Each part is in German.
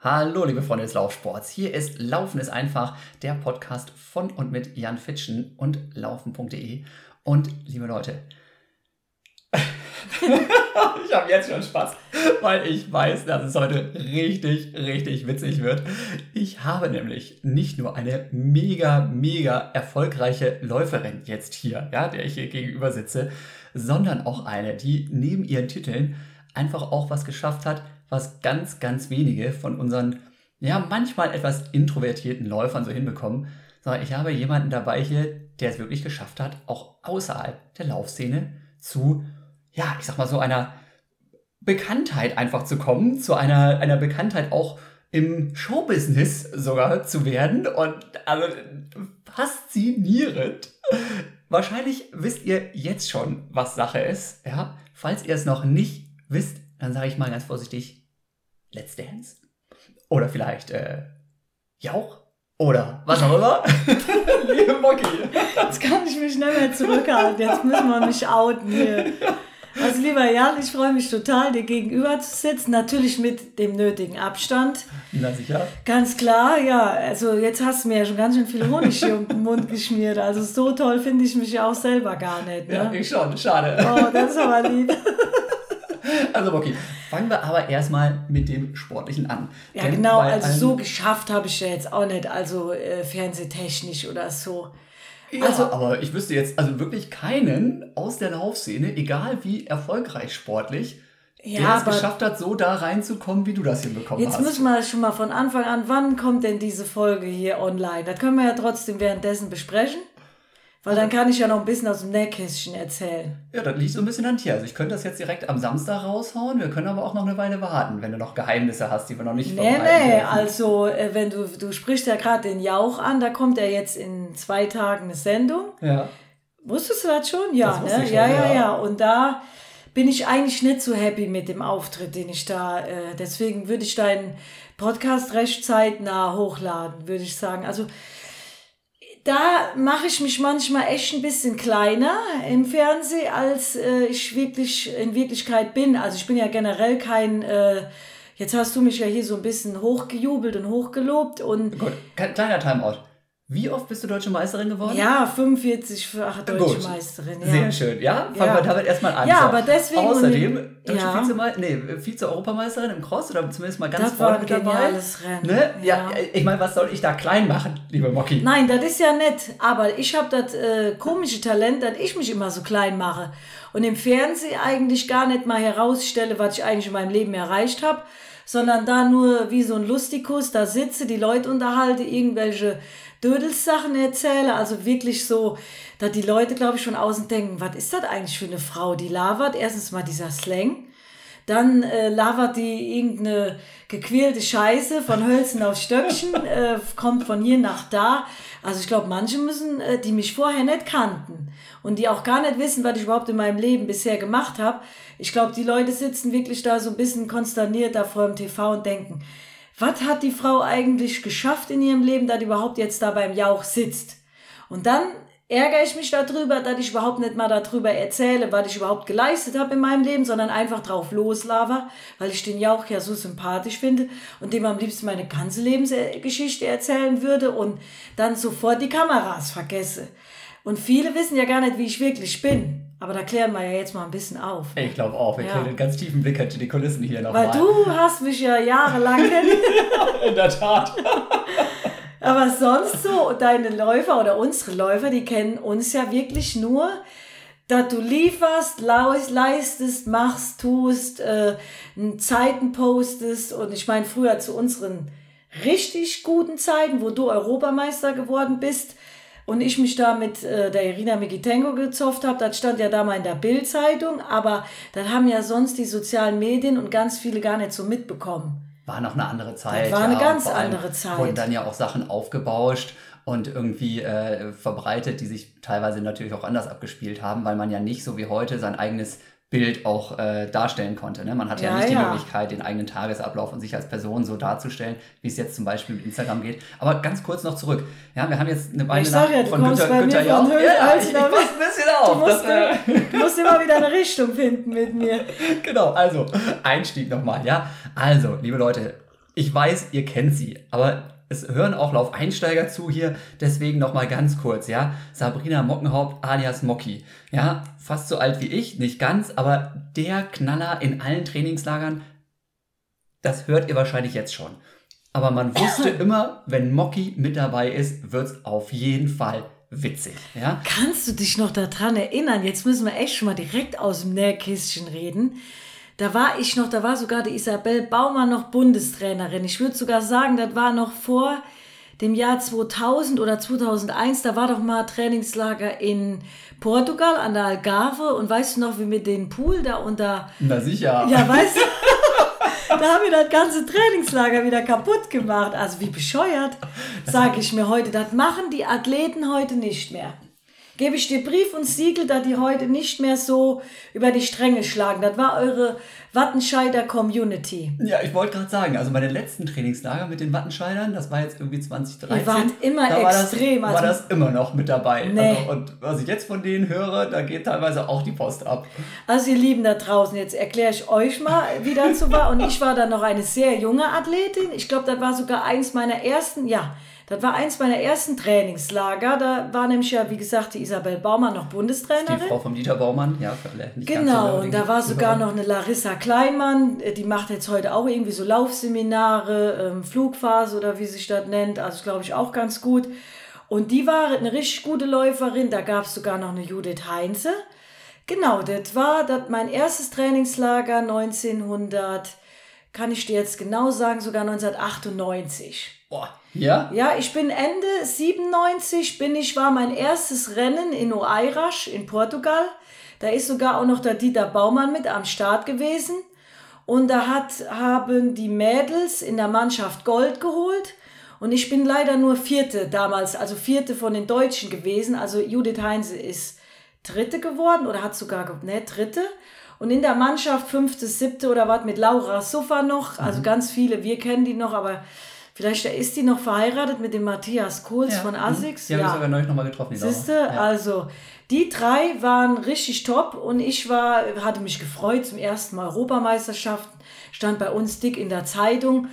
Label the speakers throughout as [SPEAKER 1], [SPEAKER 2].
[SPEAKER 1] Hallo, liebe Freunde des Laufsports. Hier ist Laufen ist einfach, der Podcast von und mit Jan Fitschen und laufen.de. Und liebe Leute, ich habe jetzt schon Spaß, weil ich weiß, dass es heute richtig, richtig witzig wird. Ich habe nämlich nicht nur eine mega, mega erfolgreiche Läuferin jetzt hier, ja, der ich hier gegenüber sitze, sondern auch eine, die neben ihren Titeln einfach auch was geschafft hat, was ganz, ganz wenige von unseren, ja, manchmal etwas introvertierten Läufern so hinbekommen. Sondern ich habe jemanden dabei hier, der es wirklich geschafft hat, auch außerhalb der Laufszene zu, ja, ich sag mal so einer Bekanntheit einfach zu kommen, zu einer, einer Bekanntheit auch im Showbusiness sogar zu werden und also faszinierend. Wahrscheinlich wisst ihr jetzt schon, was Sache ist, ja. Falls ihr es noch nicht wisst, dann sage ich mal ganz vorsichtig, Let's Dance. Oder vielleicht äh, Jauch. Oder was auch immer.
[SPEAKER 2] Liebe Mocky. Jetzt kann ich mich nicht mehr zurückhalten. Jetzt müssen wir mich outen hier. Also lieber Jan, ich freue mich total, dir gegenüber zu sitzen. Natürlich mit dem nötigen Abstand.
[SPEAKER 1] Na sicher.
[SPEAKER 2] Ganz klar, ja. Also jetzt hast du mir ja schon ganz schön viel Honig hier um den Mund geschmiert. Also so toll finde ich mich ja auch selber gar nicht. Ne?
[SPEAKER 1] Ja, ich schon. Schade.
[SPEAKER 2] Oh, das ist aber lieb.
[SPEAKER 1] Also okay, fangen wir aber erstmal mit dem Sportlichen an.
[SPEAKER 2] Ja Denn genau, also so geschafft habe ich ja jetzt auch nicht, also äh, fernsehtechnisch oder so.
[SPEAKER 1] Ja, also, aber ich wüsste jetzt also wirklich keinen aus der Laufszene, egal wie erfolgreich sportlich, ja, der es geschafft hat, so da reinzukommen, wie du das hinbekommen
[SPEAKER 2] jetzt
[SPEAKER 1] hast.
[SPEAKER 2] Jetzt müssen wir schon mal von Anfang an, wann kommt denn diese Folge hier online? Das können wir ja trotzdem währenddessen besprechen. Weil dann kann ich ja noch ein bisschen aus dem Nähkästchen erzählen.
[SPEAKER 1] Ja, das liegt so ein bisschen an dir. Also ich könnte das jetzt direkt am Samstag raushauen. Wir können aber auch noch eine Weile warten, wenn du noch Geheimnisse hast, die wir noch nicht
[SPEAKER 2] Nee, nee, dürfen. also äh, wenn du, du sprichst ja gerade den Jauch an, da kommt ja jetzt in zwei Tagen eine Sendung.
[SPEAKER 1] Ja.
[SPEAKER 2] Wusstest du das schon? Ja,
[SPEAKER 1] das
[SPEAKER 2] ne?
[SPEAKER 1] Schon,
[SPEAKER 2] ja, ja, ja. Und da bin ich eigentlich nicht so happy mit dem Auftritt, den ich da, äh, deswegen würde ich deinen Podcast recht zeitnah hochladen, würde ich sagen. Also da mache ich mich manchmal echt ein bisschen kleiner im Fernsehen, als äh, ich wirklich in Wirklichkeit bin. Also ich bin ja generell kein, äh, jetzt hast du mich ja hier so ein bisschen hochgejubelt und hochgelobt und.
[SPEAKER 1] Gut, kleiner Timeout. Wie oft bist du deutsche Meisterin geworden?
[SPEAKER 2] Ja, 45-fache deutsche Gut. Meisterin. Ja.
[SPEAKER 1] Sehr schön. Ja, fangen
[SPEAKER 2] ja.
[SPEAKER 1] wir damit erstmal an.
[SPEAKER 2] Ja,
[SPEAKER 1] so.
[SPEAKER 2] aber deswegen.
[SPEAKER 1] Außerdem, deutsche
[SPEAKER 2] ja.
[SPEAKER 1] Vize, nee, Vize-Europameisterin im Cross oder zumindest mal ganz
[SPEAKER 2] das
[SPEAKER 1] vorne mit dabei.
[SPEAKER 2] Rennen.
[SPEAKER 1] Ne? Ja. ja. ich meine, was soll ich da klein machen, liebe Mocky?
[SPEAKER 2] Nein, das ist ja nett. Aber ich habe das äh, komische Talent, dass ich mich immer so klein mache. Und im Fernsehen eigentlich gar nicht mal herausstelle, was ich eigentlich in meinem Leben erreicht habe, sondern da nur wie so ein Lustikus da sitze, die Leute unterhalte, irgendwelche Dödels-Sachen erzähle, also wirklich so, dass die Leute, glaube ich, schon außen denken, was ist das eigentlich für eine Frau, die labert? Erstens mal dieser Slang, dann äh, labert die irgendeine gequälte Scheiße von Hölzen auf Stöckchen, äh, kommt von hier nach da. Also ich glaube, manche müssen, äh, die mich vorher nicht kannten und die auch gar nicht wissen, was ich überhaupt in meinem Leben bisher gemacht habe. Ich glaube, die Leute sitzen wirklich da so ein bisschen konsterniert da vor dem TV und denken, was hat die Frau eigentlich geschafft in ihrem Leben, dass die überhaupt jetzt da beim Jauch sitzt? Und dann ärgere ich mich darüber, dass ich überhaupt nicht mal darüber erzähle, was ich überhaupt geleistet habe in meinem Leben, sondern einfach drauf loslaber, weil ich den Jauch ja so sympathisch finde und dem am liebsten meine ganze Lebensgeschichte erzählen würde und dann sofort die Kameras vergesse. Und viele wissen ja gar nicht, wie ich wirklich bin. Aber da klären wir ja jetzt mal ein bisschen auf.
[SPEAKER 1] Ich glaube auch. Wir ja. kriegen einen ganz tiefen Blick hinter die Kulissen hier nochmal.
[SPEAKER 2] Weil du hast mich ja jahrelang kennengelernt.
[SPEAKER 1] In der Tat.
[SPEAKER 2] Aber sonst so, deine Läufer oder unsere Läufer, die kennen uns ja wirklich nur, dass du lieferst, leistest, machst, tust, äh, Zeiten postest. Und ich meine, früher zu unseren richtig guten Zeiten, wo du Europameister geworden bist, und ich mich da mit äh, der Irina Mikitenko gezofft habe, das stand ja da mal in der Bildzeitung, aber das haben ja sonst die sozialen Medien und ganz viele gar nicht so mitbekommen.
[SPEAKER 1] War noch eine andere Zeit.
[SPEAKER 2] Das war eine ja, ganz andere Zeit.
[SPEAKER 1] Wurden dann ja auch Sachen aufgebauscht und irgendwie äh, verbreitet, die sich teilweise natürlich auch anders abgespielt haben, weil man ja nicht so wie heute sein eigenes Bild auch äh, darstellen konnte. Ne? Man hatte ja, ja nicht die ja. Möglichkeit, den eigenen Tagesablauf und sich als Person so darzustellen, wie es jetzt zum Beispiel mit Instagram geht. Aber ganz kurz noch zurück. Ja, wir haben jetzt eine Weile nach
[SPEAKER 2] ja,
[SPEAKER 1] von Günther,
[SPEAKER 2] bei
[SPEAKER 1] Günther.
[SPEAKER 2] Ja,
[SPEAKER 1] ja, ich, ich passe ein bisschen auf.
[SPEAKER 2] Du musst, das, äh, du musst immer wieder eine Richtung finden mit mir.
[SPEAKER 1] genau, also Einstieg nochmal. Ja, also, liebe Leute, Ich weiß, ihr kennt sie, aber es hören auch Laufeinsteiger zu hier, deswegen nochmal ganz kurz, ja. Sabrina Mockenhaupt alias Mocki. Ja, fast so alt wie ich, nicht ganz, aber der Knaller in allen Trainingslagern, das hört ihr wahrscheinlich jetzt schon. Aber man wusste immer, wenn Mocki mit dabei ist, wird's auf jeden Fall witzig, ja.
[SPEAKER 2] Kannst du dich noch daran erinnern? Jetzt müssen wir echt schon mal direkt aus dem Nähkästchen reden. Da war ich noch, da war sogar die Isabel Baumann noch Bundestrainerin. Ich würde sogar sagen, das war noch vor dem Jahr 2000 oder 2001. Da war doch mal Trainingslager in Portugal an der Algarve. Und weißt du noch, wie wir den Pool da unter...
[SPEAKER 1] Na sicher.
[SPEAKER 2] Ja, weißt du... da haben wir das ganze Trainingslager wieder kaputt gemacht. Also wie bescheuert, sage ich mir heute. Das machen die Athleten heute nicht mehr gebe ich dir Brief und Siegel, da die heute nicht mehr so über die Stränge schlagen. Das war eure Wattenscheider Community.
[SPEAKER 1] Ja, ich wollte gerade sagen, also meine letzten Trainingslager mit den Wattenscheidern, das war jetzt irgendwie 2013.
[SPEAKER 2] Ihr wart immer
[SPEAKER 1] da
[SPEAKER 2] extrem.
[SPEAKER 1] War das, war
[SPEAKER 2] also,
[SPEAKER 1] das immer noch mit dabei.
[SPEAKER 2] Nee.
[SPEAKER 1] Also, und was ich jetzt von denen höre, da geht teilweise auch die Post ab.
[SPEAKER 2] Also ihr Lieben da draußen, jetzt erkläre ich euch mal, wie das so war. Und ich war dann noch eine sehr junge Athletin. Ich glaube, das war sogar eins meiner ersten, ja, das war eins meiner ersten Trainingslager. Da war nämlich ja, wie gesagt, die Isabel Baumann noch Bundestrainerin.
[SPEAKER 1] Die Frau von Dieter Baumann, ja, alle.
[SPEAKER 2] Nicht genau, und da war sogar noch eine Larissa Kleinmann, die macht jetzt heute auch irgendwie so Laufseminare, ähm, Flugphase oder wie sich das nennt. Also glaube ich auch ganz gut. Und die war eine richtig gute Läuferin. Da gab es sogar noch eine Judith Heinze. Genau, das war das mein erstes Trainingslager 1900, kann ich dir jetzt genau sagen, sogar 1998.
[SPEAKER 1] Boah, ja?
[SPEAKER 2] Ja, ich bin Ende 97, bin ich, war mein erstes Rennen in Oeiras in Portugal. Da ist sogar auch noch der Dieter Baumann mit am Start gewesen. Und da hat, haben die Mädels in der Mannschaft Gold geholt. Und ich bin leider nur Vierte damals, also Vierte von den Deutschen gewesen. Also Judith Heinze ist Dritte geworden oder hat sogar, ne, Dritte. Und in der Mannschaft Fünfte, Siebte oder was mit Laura Suffer noch. Also mhm. ganz viele, wir kennen die noch, aber Vielleicht ist die noch verheiratet mit dem Matthias Kohls ja. von mhm. ASICS.
[SPEAKER 1] Die ja. habe ich sogar neulich nochmal getroffen.
[SPEAKER 2] Siehste, ja. also die drei waren richtig top und ich war, hatte mich gefreut zum ersten Mal Europameisterschaften, stand bei uns dick in der Zeitung.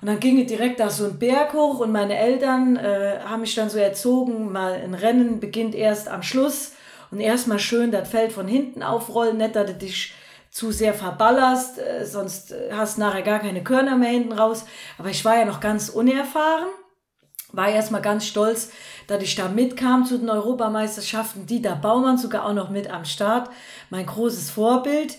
[SPEAKER 2] Und dann ging es direkt da so ein Berg hoch und meine Eltern äh, haben mich dann so erzogen, mal ein Rennen beginnt erst am Schluss und erstmal schön das Feld von hinten aufrollen, nicht, dass du dich zu sehr verballerst, äh, sonst äh, hast nachher gar keine Körner mehr hinten raus. Aber ich war ja noch ganz unerfahren, war erstmal ganz stolz, dass ich da mitkam zu den Europameisterschaften. Dieter Baumann sogar auch noch mit am Start, mein großes Vorbild.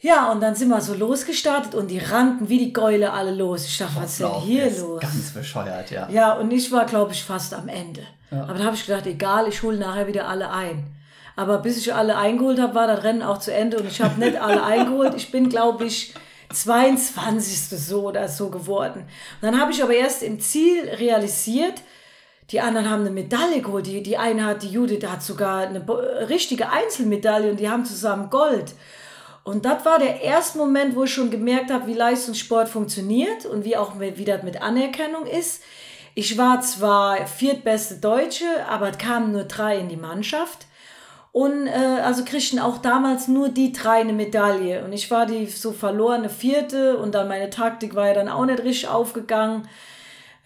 [SPEAKER 2] Ja, und dann sind wir so losgestartet und die rannten wie die Gäule alle los. Ich dachte, was ist denn hier los?
[SPEAKER 1] Ganz bescheuert, ja.
[SPEAKER 2] Ja, und ich war, glaube ich, fast am Ende. Ja. Aber da habe ich gedacht, egal, ich hole nachher wieder alle ein. Aber bis ich alle eingeholt habe, war das Rennen auch zu Ende und ich habe nicht alle eingeholt. Ich bin, glaube ich, 22. so oder so geworden. Und dann habe ich aber erst im Ziel realisiert, die anderen haben eine Medaille geholt. Die, die eine hat, die Judith hat sogar eine richtige Einzelmedaille und die haben zusammen Gold. Und das war der erste Moment, wo ich schon gemerkt habe, wie Leistungssport funktioniert und wie auch wie das mit Anerkennung ist. Ich war zwar viertbeste Deutsche, aber es kamen nur drei in die Mannschaft. Und äh, also kriegten auch damals nur die drei eine Medaille. Und ich war die so verlorene vierte und dann meine Taktik war ja dann auch nicht richtig aufgegangen.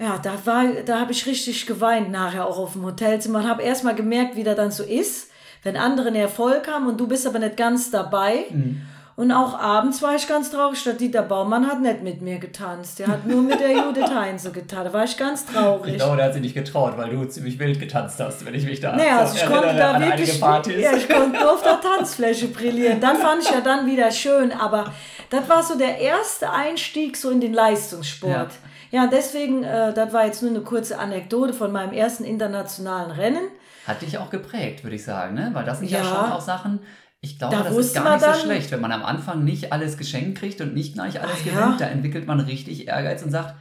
[SPEAKER 2] Ja, da war, da habe ich richtig geweint nachher auch auf dem Hotelzimmer und habe erstmal gemerkt, wie das dann so ist, wenn andere einen Erfolg haben und du bist aber nicht ganz dabei. Mhm. Und auch abends war ich ganz traurig, statt Dieter Baumann hat nicht mit mir getanzt. Der hat nur mit der Judith Heinze getan. Da war ich ganz traurig.
[SPEAKER 1] Ich glaube, der hat sich nicht getraut, weil du ziemlich wild getanzt hast, wenn ich mich da
[SPEAKER 2] naja, also ich konnte da wirklich, Ja, ich konnte nur auf der Tanzfläche brillieren. Dann fand ich ja dann wieder schön, aber das war so der erste Einstieg so in den Leistungssport. Ja, ja deswegen, äh, das war jetzt nur eine kurze Anekdote von meinem ersten internationalen Rennen.
[SPEAKER 1] Hat dich auch geprägt, würde ich sagen, ne? Weil das sind ja, ja schon auch Sachen, ich glaube,
[SPEAKER 2] da
[SPEAKER 1] das ist gar nicht so schlecht, wenn man am Anfang nicht alles geschenkt kriegt und nicht gleich alles Ach, gewinnt. Ja? Da entwickelt man richtig Ehrgeiz und sagt,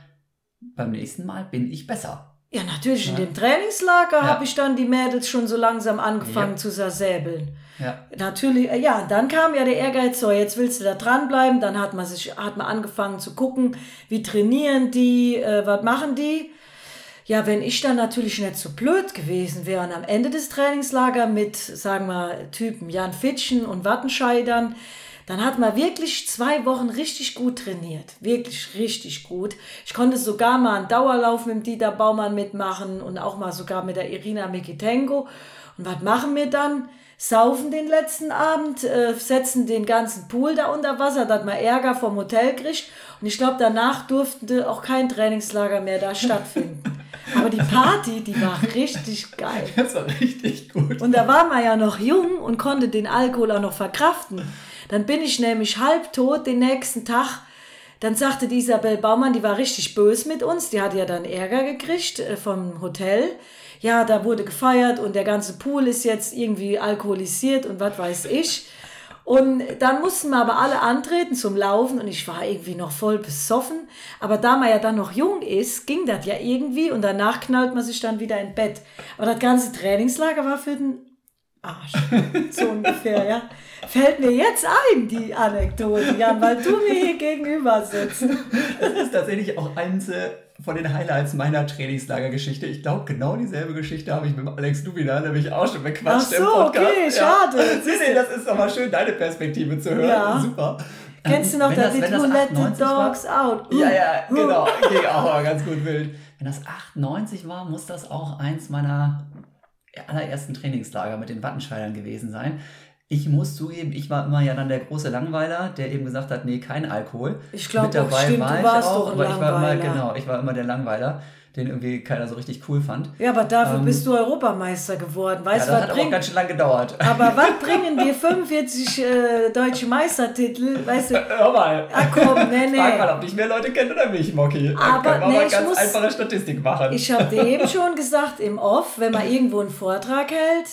[SPEAKER 1] beim nächsten Mal bin ich besser.
[SPEAKER 2] Ja, natürlich. Ja. In dem Trainingslager ja. habe ich dann die Mädels schon so langsam angefangen zu zersäbeln. Ja. Natürlich, äh, ja, dann kam ja der Ehrgeiz, so, jetzt willst du da dranbleiben. Dann hat man sich, hat man angefangen zu gucken, wie trainieren die, äh, was machen die. Ja, wenn ich dann natürlich nicht so blöd gewesen wäre und am Ende des Trainingslagers mit, sagen wir, Typen Jan Fitschen und Wattenscheidern, Dann hat man wirklich zwei Wochen richtig gut trainiert. Wirklich richtig gut. Ich konnte sogar mal einen Dauerlauf mit Dieter Baumann mitmachen und auch mal sogar mit der Irina Mikitenko. Und was machen wir dann? Saufen den letzten Abend, äh, setzen den ganzen Pool da unter Wasser, dass man Ärger vom Hotel kriegt. Und ich glaube, danach durfte auch kein Trainingslager mehr da stattfinden. Aber die Party, die war richtig geil.
[SPEAKER 1] Das war richtig gut.
[SPEAKER 2] Und da war man ja noch jung und konnte den Alkohol auch noch verkraften. Dann bin ich nämlich halbtot den nächsten Tag. Dann sagte die Isabel Baumann, die war richtig böse mit uns, die hatte ja dann Ärger gekriegt äh, vom Hotel. Ja, da wurde gefeiert und der ganze Pool ist jetzt irgendwie alkoholisiert und was weiß ich. Und dann mussten wir aber alle antreten zum Laufen und ich war irgendwie noch voll besoffen. Aber da man ja dann noch jung ist, ging das ja irgendwie und danach knallt man sich dann wieder in Bett. Aber das ganze Trainingslager war für den Arsch. So ungefähr, ja. Fällt mir jetzt ein, die Anekdote, Jan, weil du mir hier gegenüber sitzt.
[SPEAKER 1] Das ist tatsächlich auch eins äh, von den Highlights meiner Trainingslagergeschichte. Ich glaube, genau dieselbe Geschichte habe ich mit Alex Dubina nämlich auch schon bequatscht
[SPEAKER 2] Ach so, im Podcast. okay, schade. Ja.
[SPEAKER 1] Nee, nee, das ist doch mal schön, deine Perspektive zu hören. Ja. Super.
[SPEAKER 2] Kennst du noch das Lied Who Let the Dogs
[SPEAKER 1] war?
[SPEAKER 2] Out?
[SPEAKER 1] Ja, ja, genau. Ging auch mal ganz gut wild. Wenn das 98 war, muss das auch eins meiner allerersten Trainingslager mit den Wattenscheidern gewesen sein. Ich muss zugeben, ich war immer ja dann der große Langweiler, der eben gesagt hat, nee, kein Alkohol.
[SPEAKER 2] Ich glaube, stimmt, war du warst auch, doch ein
[SPEAKER 1] aber ich war immer, genau, ich war immer der Langweiler den irgendwie keiner so richtig cool fand.
[SPEAKER 2] Ja, aber dafür ähm, bist du Europameister geworden. Weißt
[SPEAKER 1] ja, das hat bringt, auch ganz schön lang gedauert.
[SPEAKER 2] Aber was bringen dir 45 äh, deutsche Meistertitel? Weißt du?
[SPEAKER 1] Hör mal.
[SPEAKER 2] Ach komm, nee, nee.
[SPEAKER 1] Frag mal, ob dich mehr Leute kennen oder mich, Mocky.
[SPEAKER 2] Aber
[SPEAKER 1] können wir
[SPEAKER 2] nee,
[SPEAKER 1] mal ganz
[SPEAKER 2] muss,
[SPEAKER 1] einfache Statistik machen.
[SPEAKER 2] Ich habe dir eben schon gesagt, im Off, wenn man irgendwo einen Vortrag hält,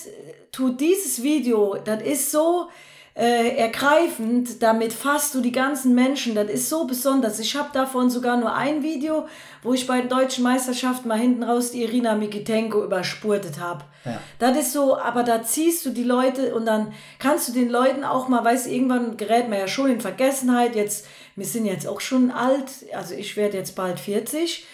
[SPEAKER 2] tut dieses Video, das ist so äh, ergreifend. Damit fasst du die ganzen Menschen. Das ist so besonders. Ich habe davon sogar nur ein Video, wo ich bei den deutschen Meisterschaften mal hinten raus die Irina Mikitenko überspurtet habe. Ja. Das ist so, aber da ziehst du die Leute und dann kannst du den Leuten auch mal, weißt irgendwann gerät man ja schon in Vergessenheit. Jetzt, wir sind jetzt auch schon alt, also ich werde jetzt bald 40.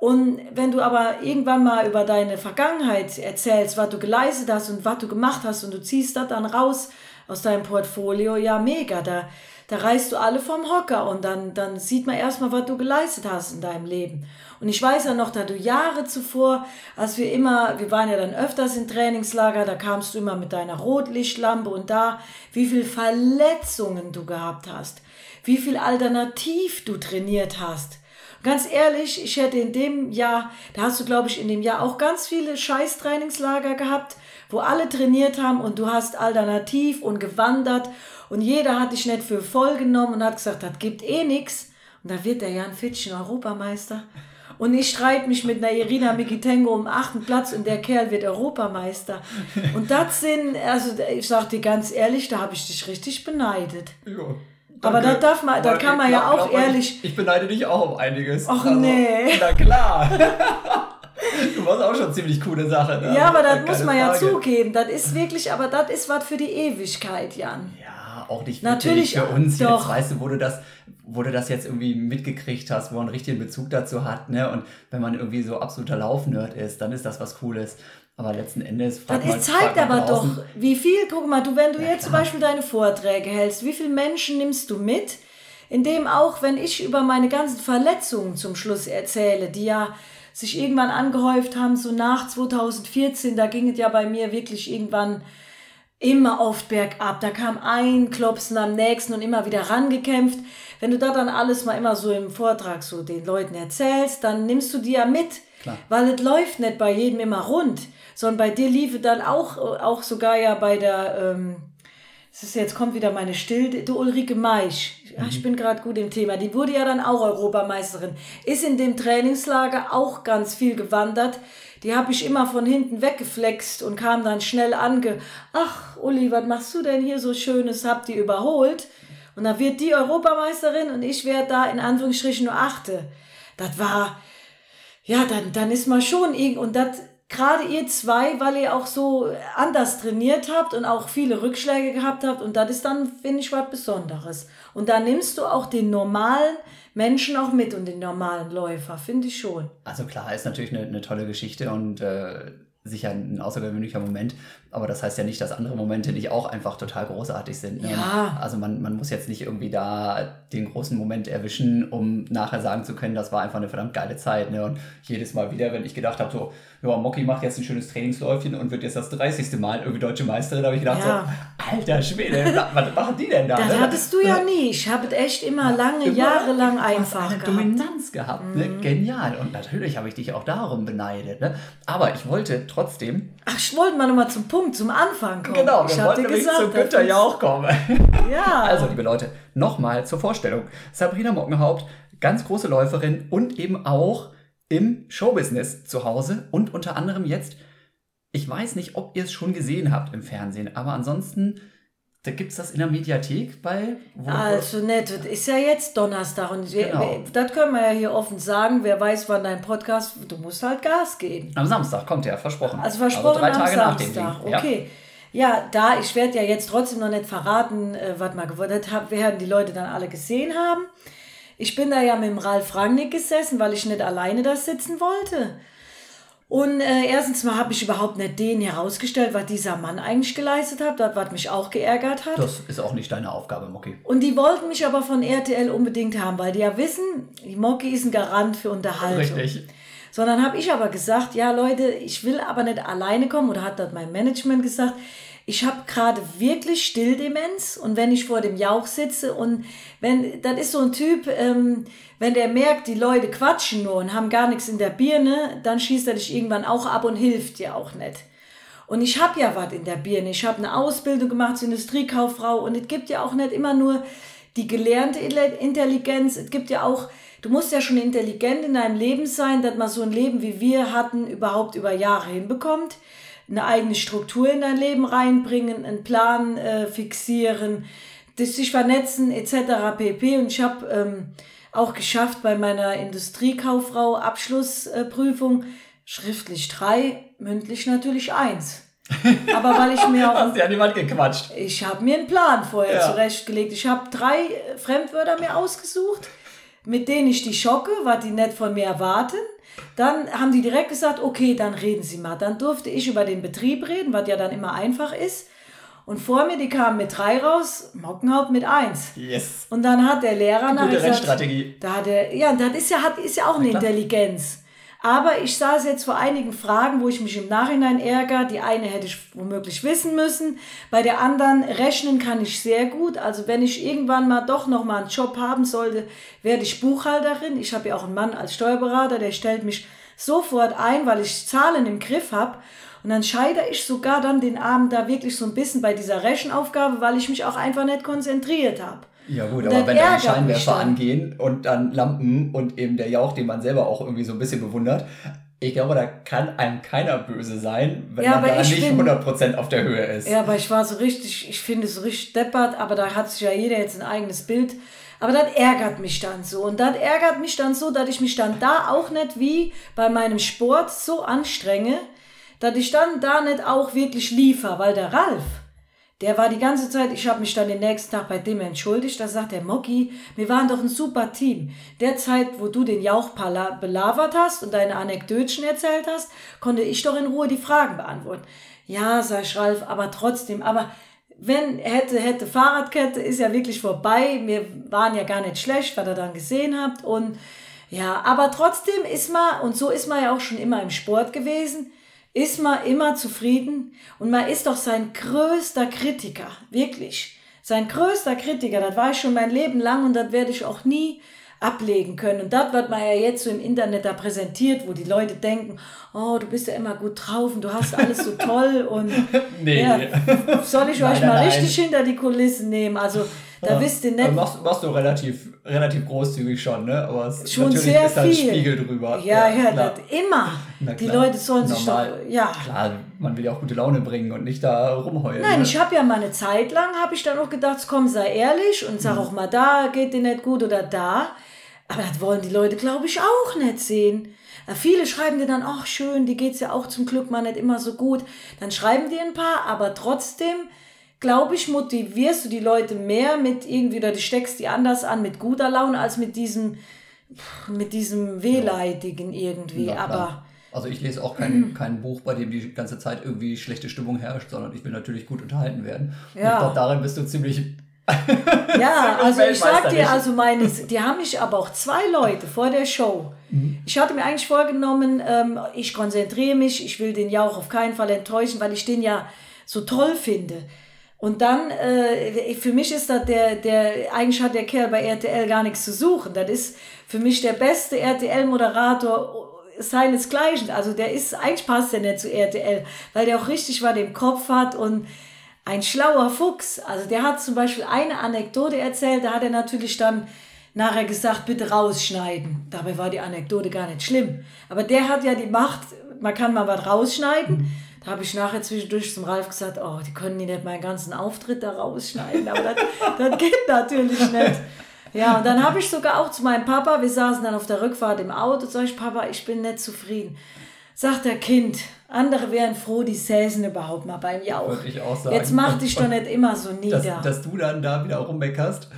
[SPEAKER 2] Und wenn du aber irgendwann mal über deine Vergangenheit erzählst, was du geleistet hast und was du gemacht hast und du ziehst das dann raus aus deinem Portfolio, ja mega, da, da reißt du alle vom Hocker und dann, dann sieht man erstmal, was du geleistet hast in deinem Leben. Und ich weiß ja noch, da du Jahre zuvor, als wir immer, wir waren ja dann öfters in Trainingslager, da kamst du immer mit deiner Rotlichtlampe und da, wie viel Verletzungen du gehabt hast, wie viel alternativ du trainiert hast. Ganz ehrlich, ich hätte in dem Jahr, da hast du, glaube ich, in dem Jahr auch ganz viele Scheiß-Trainingslager gehabt, wo alle trainiert haben und du hast alternativ und gewandert und jeder hat dich nicht für voll genommen und hat gesagt, das gibt eh nichts. Und da wird der Jan Fitschen Europameister. Und ich streite mich mit einer Irina Mikitengo um achten Platz und der Kerl wird Europameister. Und das sind, also ich sag dir ganz ehrlich, da habe ich dich richtig beneidet. Ja. Aber da darf man, da kann man ja auch ehrlich.
[SPEAKER 1] Ich, ich, beneide dich auch um einiges.
[SPEAKER 2] Ach also, nee.
[SPEAKER 1] Na klar. Du machst auch schon ziemlich coole Sachen.
[SPEAKER 2] Ne? Ja, aber das muss man Frage. ja zugeben. Das ist wirklich, aber das ist was für die Ewigkeit, Jan.
[SPEAKER 1] Ja, auch nicht Natürlich für uns doch. jetzt, weißt du, wo du das, wo du das jetzt irgendwie mitgekriegt hast, wo man einen richtigen Bezug dazu hat, ne? Und wenn man irgendwie so absoluter Laufnerd ist, dann ist das was Cooles. Aber letzten Endes
[SPEAKER 2] fragt Das zeigt aber doch, wie viel, guck mal, du, wenn du ja, jetzt klar. zum Beispiel deine Vorträge hältst, wie viele Menschen nimmst du mit? Indem auch, wenn ich über meine ganzen Verletzungen zum Schluss erzähle, die ja sich irgendwann angehäuft haben, so nach 2014, da ging es ja bei mir wirklich irgendwann immer oft bergab. Da kam ein Klopsen am nächsten und immer wieder rangekämpft. Wenn du da dann alles mal immer so im Vortrag so den Leuten erzählst, dann nimmst du die ja mit. Klar. Weil es läuft nicht bei jedem immer rund, sondern bei dir lief dann auch, auch sogar ja bei der, ähm, es ist jetzt kommt wieder meine Still, du Ulrike Meisch. Ich mhm. bin gerade gut im Thema. Die wurde ja dann auch Europameisterin. Ist in dem Trainingslager auch ganz viel gewandert. Die habe ich immer von hinten weggeflext und kam dann schnell ange. Ach, Uli, was machst du denn hier so Schönes? Hab die überholt. Und da wird die Europameisterin und ich werde da in Anführungsstrichen nur Achte. Das war, ja, dann, dann ist man schon irgend, und das, gerade ihr zwei, weil ihr auch so anders trainiert habt und auch viele Rückschläge gehabt habt und das ist dann, finde ich, was Besonderes. Und da nimmst du auch den normalen Menschen auch mit und den normalen Läufer, finde ich schon.
[SPEAKER 1] Also klar, ist natürlich eine, eine tolle Geschichte und äh, sicher ein außergewöhnlicher Moment. Aber das heißt ja nicht, dass andere Momente nicht auch einfach total großartig sind. Ne?
[SPEAKER 2] Ja.
[SPEAKER 1] Also man, man muss jetzt nicht irgendwie da den großen Moment erwischen, um nachher sagen zu können, das war einfach eine verdammt geile Zeit. Ne? Und jedes Mal wieder, wenn ich gedacht habe, so, ja, Mocky macht jetzt ein schönes Trainingsläufchen und wird jetzt das 30. Mal irgendwie deutsche Meisterin, habe ich gedacht,
[SPEAKER 2] Ja.
[SPEAKER 1] so, alter Schwede, was machen die denn da?
[SPEAKER 2] Das
[SPEAKER 1] ne?
[SPEAKER 2] hattest du ja nie. Ich habe echt immer lange,
[SPEAKER 1] Immer
[SPEAKER 2] jahrelang einfach
[SPEAKER 1] eine
[SPEAKER 2] gehabt. Mhm.
[SPEAKER 1] Dominanz gehabt, ne? Genial. Und natürlich habe ich dich auch darum beneidet, ne? Aber ich wollte trotzdem,
[SPEAKER 2] Ach, ich wollte mal nochmal zum Punkt, zum Anfang kommen.
[SPEAKER 1] genau,
[SPEAKER 2] ich
[SPEAKER 1] wir
[SPEAKER 2] hab
[SPEAKER 1] wollten nämlich
[SPEAKER 2] gesagt,
[SPEAKER 1] zu Günther
[SPEAKER 2] ist-
[SPEAKER 1] Jauch kommen.
[SPEAKER 2] Ja.
[SPEAKER 1] Also, liebe Leute, nochmal zur Vorstellung. Sabrina Mockenhaupt, ganz große Läuferin und eben auch im Showbusiness zu Hause und unter anderem jetzt, ich weiß nicht, ob ihr es schon gesehen habt im Fernsehen, aber ansonsten, da gibt es das in der Mediathek bei. Wo,
[SPEAKER 2] Also nett, das ist ja jetzt Donnerstag und
[SPEAKER 1] Genau.
[SPEAKER 2] das können wir ja hier offen sagen. Wer weiß, wann dein Podcast, du musst halt Gas geben.
[SPEAKER 1] am Samstag kommt der, versprochen.
[SPEAKER 2] Also versprochen
[SPEAKER 1] drei
[SPEAKER 2] am
[SPEAKER 1] Tage nach dem
[SPEAKER 2] Samstag.
[SPEAKER 1] Ding. Ja.
[SPEAKER 2] Okay. Ja. da, ich werde ja jetzt trotzdem noch nicht verraten, äh, was mal geworden hat, werden die Leute dann alle gesehen haben. Ich bin da ja mit dem Ralf Rangnick gesessen, weil ich nicht alleine da sitzen wollte. Und äh, erstens mal habe ich überhaupt nicht den herausgestellt, was dieser Mann eigentlich geleistet hat, das, was mich auch geärgert hat.
[SPEAKER 1] Das ist auch nicht deine Aufgabe, Mocky.
[SPEAKER 2] Und die wollten mich aber von RTL unbedingt haben, weil die ja wissen, die Mocky ist ein Garant für Unterhaltung.
[SPEAKER 1] Richtig.
[SPEAKER 2] Sondern habe ich aber gesagt, ja Leute, ich will aber nicht alleine kommen oder hat das mein Management gesagt, ich habe gerade wirklich Stilldemenz und wenn ich vor dem Jauch sitze und wenn, das ist so ein Typ, ähm, wenn der merkt, die Leute quatschen nur und haben gar nichts in der Birne, dann schießt er dich irgendwann auch ab und hilft dir auch nicht. Und ich habe ja was in der Birne. Ich habe eine Ausbildung gemacht zur Industriekauffrau und es gibt ja auch nicht immer nur die gelernte Intelligenz. Es gibt ja auch, du musst ja schon intelligent in deinem Leben sein, dass man so ein Leben wie wir hatten überhaupt über Jahre hinbekommt. Eine eigene Struktur in dein Leben reinbringen, einen Plan äh, fixieren, das sich vernetzen etc. pp. Und ich habe ähm, auch geschafft bei meiner Industriekauffrau Abschlussprüfung schriftlich drei, mündlich natürlich eins. Aber weil ich mir auch
[SPEAKER 1] Hast Wand gequatscht.
[SPEAKER 2] ich habe mir einen Plan vorher
[SPEAKER 1] Ja.
[SPEAKER 2] zurechtgelegt. Ich habe drei äh, Fremdwörter mir ausgesucht, mit denen ich die schocke, was die nicht von mir erwarten. Dann haben die direkt gesagt, okay, dann reden Sie mal. Dann durfte ich über den Betrieb reden, was ja dann immer einfach ist. Und vor mir, die kamen mit drei raus, Mockenhaupt mit eins.
[SPEAKER 1] Yes.
[SPEAKER 2] Und dann hat der Lehrer nachher
[SPEAKER 1] Gute
[SPEAKER 2] gesagt,
[SPEAKER 1] Rennstrategie.
[SPEAKER 2] da hat er, ja, das ist ja, hat, ist ja auch eine. Intelligenz. Aber ich saß jetzt vor einigen Fragen, wo ich mich im Nachhinein ärgere. Die eine hätte ich womöglich wissen müssen. Bei der anderen rechnen kann ich sehr gut. Also wenn ich irgendwann mal doch noch mal einen Job haben sollte, werde ich Buchhalterin. Ich habe ja auch einen Mann als Steuerberater, der stellt mich sofort ein, weil ich Zahlen im Griff habe. Und dann scheitere ich sogar dann den Abend da wirklich so ein bisschen bei dieser Rechenaufgabe, weil ich mich auch einfach nicht konzentriert habe.
[SPEAKER 1] Ja gut, aber wenn dann die Scheinwerfer angehen und dann Lampen und eben der Jauch, den man selber auch irgendwie so ein bisschen bewundert, ich glaube, da kann einem keiner böse sein, wenn
[SPEAKER 2] Ja,
[SPEAKER 1] man da
[SPEAKER 2] ich
[SPEAKER 1] nicht
[SPEAKER 2] bin-
[SPEAKER 1] 100% auf der Höhe ist.
[SPEAKER 2] Ja, aber ich war so richtig, ich finde es so richtig deppert, aber da hat sich ja jeder jetzt ein eigenes Bild. Aber das ärgert mich dann so. Und das ärgert mich dann so, dass ich mich dann da auch nicht wie bei meinem Sport so anstrenge, dass ich dann da nicht auch wirklich liefer, weil der Ralf, der war die ganze Zeit, ich habe mich dann den nächsten Tag bei dem entschuldigt, da sagt der Mocky, wir waren doch ein super Team. Der Zeit, wo du den Jauch belabert hast und deine Anekdötchen erzählt hast, konnte ich doch in Ruhe die Fragen beantworten. Ja, sag ich Ralf, aber trotzdem, aber wenn hätte, hätte Fahrradkette, ist ja wirklich vorbei. Wir waren ja gar nicht schlecht, was ihr dann gesehen habt. Und ja, aber trotzdem ist man, und so ist man ja auch schon immer im Sport gewesen, ist man immer zufrieden und man ist doch sein größter Kritiker, wirklich. Sein größter Kritiker, das war ich schon mein Leben lang und das werde ich auch nie ablegen können. Und das wird man ja jetzt so im Internet da präsentiert, wo die Leute denken, oh, du bist ja immer gut drauf und du hast alles so toll und
[SPEAKER 1] Nee.
[SPEAKER 2] ja, soll ich
[SPEAKER 1] Nein,
[SPEAKER 2] euch mal
[SPEAKER 1] nein.
[SPEAKER 2] richtig hinter die Kulissen nehmen? Also da wisst ihr nicht,
[SPEAKER 1] Also machst, machst du relativ, relativ großzügig schon, ne? Aber es,
[SPEAKER 2] Schon
[SPEAKER 1] natürlich
[SPEAKER 2] sehr
[SPEAKER 1] ist da ein
[SPEAKER 2] viel.
[SPEAKER 1] Spiegel drüber.
[SPEAKER 2] Ja, ja, das immer. Die. Leute sollen sich
[SPEAKER 1] Normal.
[SPEAKER 2] doch, ja.
[SPEAKER 1] Klar, man will ja auch gute Laune bringen und nicht da rumheulen.
[SPEAKER 2] Nein,
[SPEAKER 1] ne?
[SPEAKER 2] ich habe ja mal eine Zeit lang, habe ich dann auch gedacht, komm, sei ehrlich und
[SPEAKER 1] Mhm.
[SPEAKER 2] sag auch mal, da geht dir nicht gut oder da. Aber das wollen die Leute, glaube ich, auch nicht sehen. Ja, Viele schreiben dir dann, ach schön, die geht's ja auch zum Glück mal nicht immer so gut. Dann schreiben dir ein paar, aber trotzdem, glaube ich, motivierst du die Leute mehr mit irgendwie, oder du steckst die anders an mit guter Laune, als mit diesem, mit diesem Wehleidigen irgendwie.
[SPEAKER 1] Klar.
[SPEAKER 2] aber
[SPEAKER 1] Also ich lese auch kein, kein Buch, bei dem die ganze Zeit irgendwie schlechte Stimmung herrscht, sondern ich will natürlich gut unterhalten werden. Und
[SPEAKER 2] Ja.
[SPEAKER 1] ich glaube, darin bist du ziemlich.
[SPEAKER 2] Ja, also ich sag dir, also meine, die haben mich aber auch zwei Leute vor der Show.
[SPEAKER 1] Mhm.
[SPEAKER 2] Ich hatte mir eigentlich vorgenommen, ähm, ich konzentriere mich, ich will den Jauch auf keinen Fall enttäuschen, weil ich den ja so toll finde. Und dann, äh, für mich ist das der, der, eigentlich hat der Kerl bei RTL gar nichts zu suchen. Das ist für mich der beste RTL-Moderator seinesgleichen. Also der ist, eigentlich passt der nicht zu RTL, weil der auch richtig was im Kopf hat und ein schlauer Fuchs. Also der hat zum Beispiel eine Anekdote erzählt, da hat er natürlich dann nachher gesagt, bitte rausschneiden. Dabei war die Anekdote gar nicht schlimm. Aber der hat ja die Macht, man kann mal was rausschneiden. Da habe ich nachher zwischendurch zum Ralf gesagt, oh, die können die nicht meinen ganzen Auftritt da rausschneiden. Aber das, das geht natürlich nicht. Ja, und dann habe ich sogar auch zu meinem Papa, wir saßen dann auf der Rückfahrt im Auto, sag ich, Papa, ich bin nicht zufrieden. Sagt der Kind, andere wären froh, die säßen überhaupt mal beim Jauch.
[SPEAKER 1] Würde ich auch sagen.
[SPEAKER 2] Jetzt mach dich doch nicht immer so nieder.
[SPEAKER 1] dass, dass du dann da wieder rummeckerst.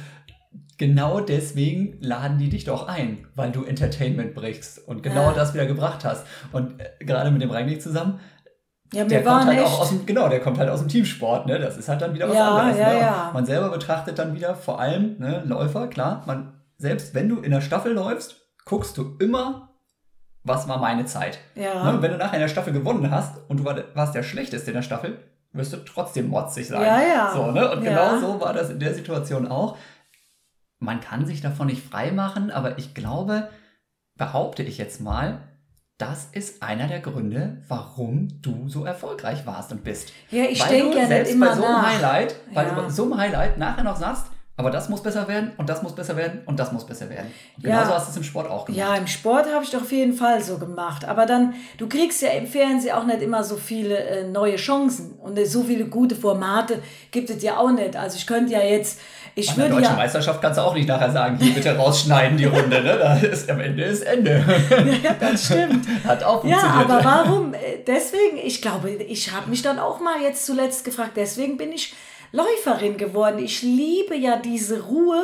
[SPEAKER 1] Genau deswegen laden die dich doch ein, weil du Entertainment bringst und genau
[SPEAKER 2] Ja.
[SPEAKER 1] das wieder gebracht hast. Und äh, gerade mit dem Reinig zusammen,
[SPEAKER 2] ja,
[SPEAKER 1] der kommt halt
[SPEAKER 2] echt.
[SPEAKER 1] auch aus dem, genau, der kommt halt aus dem Teamsport, ne? Das ist halt dann wieder was
[SPEAKER 2] Ja,
[SPEAKER 1] anderes.
[SPEAKER 2] ja,
[SPEAKER 1] ne?
[SPEAKER 2] Ja.
[SPEAKER 1] Man selber betrachtet dann wieder, vor allem, ne, Läufer, klar, man, selbst wenn du in der Staffel läufst, guckst du immer, was war meine Zeit.
[SPEAKER 2] Ja.
[SPEAKER 1] Ne? Wenn du nachher in der Staffel gewonnen hast und du war, warst der Schlechteste in der Staffel, wirst du trotzdem motzig sein.
[SPEAKER 2] Ja, ja.
[SPEAKER 1] So, ne? Und
[SPEAKER 2] Ja.
[SPEAKER 1] genau so war das in der Situation auch. Man kann sich davon nicht frei machen, aber ich glaube, behaupte ich jetzt mal, das ist einer der Gründe, warum du so erfolgreich warst und bist.
[SPEAKER 2] Ja, ich denke ja
[SPEAKER 1] selbst
[SPEAKER 2] immer
[SPEAKER 1] bei so einem
[SPEAKER 2] nach.
[SPEAKER 1] Highlight, weil
[SPEAKER 2] Ja.
[SPEAKER 1] du bei so einem Highlight nachher noch sagst, aber das muss besser werden und das muss besser werden und das muss besser werden. Und
[SPEAKER 2] Ja.
[SPEAKER 1] genauso hast du es im Sport auch gemacht.
[SPEAKER 2] Ja, im Sport habe ich doch auf jeden Fall so gemacht. Aber dann, du kriegst ja im Fernsehen auch nicht immer so viele äh, neue Chancen. Und äh, so viele gute Formate gibt es ja auch nicht. Also ich könnte ja jetzt, ich
[SPEAKER 1] An der deutschen
[SPEAKER 2] ja,
[SPEAKER 1] Meisterschaft kannst du auch nicht nachher sagen, hier bitte rausschneiden die Runde, ne? Da ist, am Ende ist Ende.
[SPEAKER 2] ja, das stimmt.
[SPEAKER 1] Hat auch
[SPEAKER 2] Ja,
[SPEAKER 1] funktioniert.
[SPEAKER 2] aber warum? Äh, Deswegen, ich glaube, ich habe mich dann auch mal jetzt zuletzt gefragt, deswegen bin ich Läuferin geworden. Ich liebe ja diese Ruhe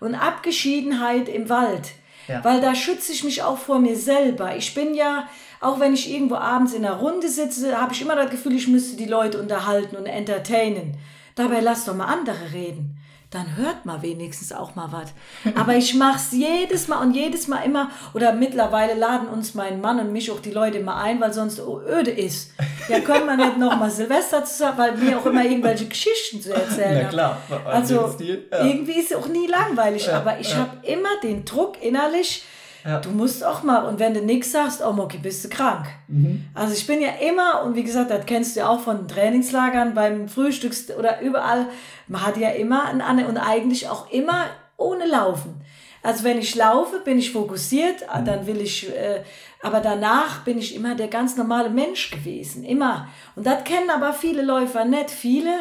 [SPEAKER 2] und Abgeschiedenheit im Wald.
[SPEAKER 1] Ja.
[SPEAKER 2] Weil da schütze ich mich auch vor mir selber. Ich bin ja, auch wenn ich irgendwo abends in einer Runde sitze, habe ich immer das Gefühl, ich müsste die Leute unterhalten und entertainen. Dabei lass doch mal andere reden. Dann hört mal wenigstens auch mal was. Aber ich mach's jedes Mal und jedes Mal immer. Oder mittlerweile laden uns mein Mann und mich auch die Leute mal ein, weil sonst öde ist. Ja, können wir nicht noch mal Silvester zusammen, weil wir auch immer irgendwelche Geschichten zu erzählen
[SPEAKER 1] Na
[SPEAKER 2] haben.
[SPEAKER 1] klar, bei
[SPEAKER 2] Also
[SPEAKER 1] ja.
[SPEAKER 2] irgendwie ist es auch nie langweilig,
[SPEAKER 1] Ja,
[SPEAKER 2] aber ich
[SPEAKER 1] ja.
[SPEAKER 2] habe immer den Druck innerlich,
[SPEAKER 1] Ja.
[SPEAKER 2] du musst auch mal, und wenn du nichts sagst, oh Moki, bist du krank.
[SPEAKER 1] Mhm.
[SPEAKER 2] Also ich bin ja immer, und wie gesagt, das kennst du ja auch von Trainingslagern, beim Frühstücks oder überall, man hat ja immer ein Anne und eigentlich auch immer ohne Laufen. Also wenn ich laufe, bin ich fokussiert,
[SPEAKER 1] Mhm.
[SPEAKER 2] dann will ich, äh, aber danach bin ich immer der ganz normale Mensch gewesen, immer. Und das kennen aber viele Läufer nicht. Viele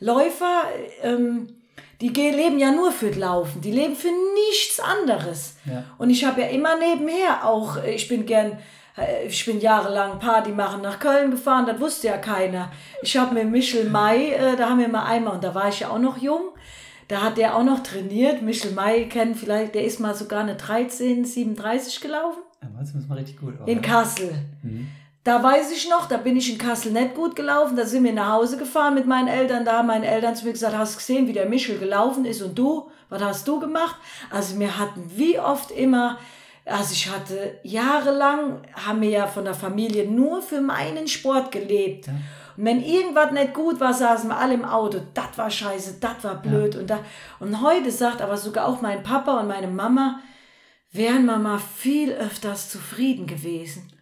[SPEAKER 2] Läufer, ähm, die leben ja nur für das Laufen, die leben für nichts anderes.
[SPEAKER 1] Ja.
[SPEAKER 2] Und ich habe ja immer nebenher auch, äh, ich bin gern, äh, ich bin jahrelang Party machen nach Köln gefahren, das wusste ja keiner. Ich habe mit Michel May, äh, da haben wir mal einmal, und da war ich ja auch noch jung, da hat der auch noch trainiert. Michel May kennen vielleicht, der ist mal sogar eine 13, 37 gelaufen
[SPEAKER 1] Ja, das ist mal richtig gut.
[SPEAKER 2] in Kassel. Da weiß ich noch, da bin ich in Kassel nicht gut gelaufen. Da sind wir nach Hause gefahren mit meinen Eltern. Da haben meine Eltern zu mir gesagt, hast du gesehen, wie der Michel gelaufen ist und du? Was hast du gemacht? Also wir hatten wie oft immer, also ich hatte jahrelang, haben wir ja von der Familie nur für meinen Sport gelebt. Und wenn irgendwas nicht gut war, saßen wir alle im Auto. Das war scheiße, das war blöd. Und, da, und heute sagt aber sogar auch mein Papa und meine Mama, wären wir mal viel öfters zufrieden gewesen.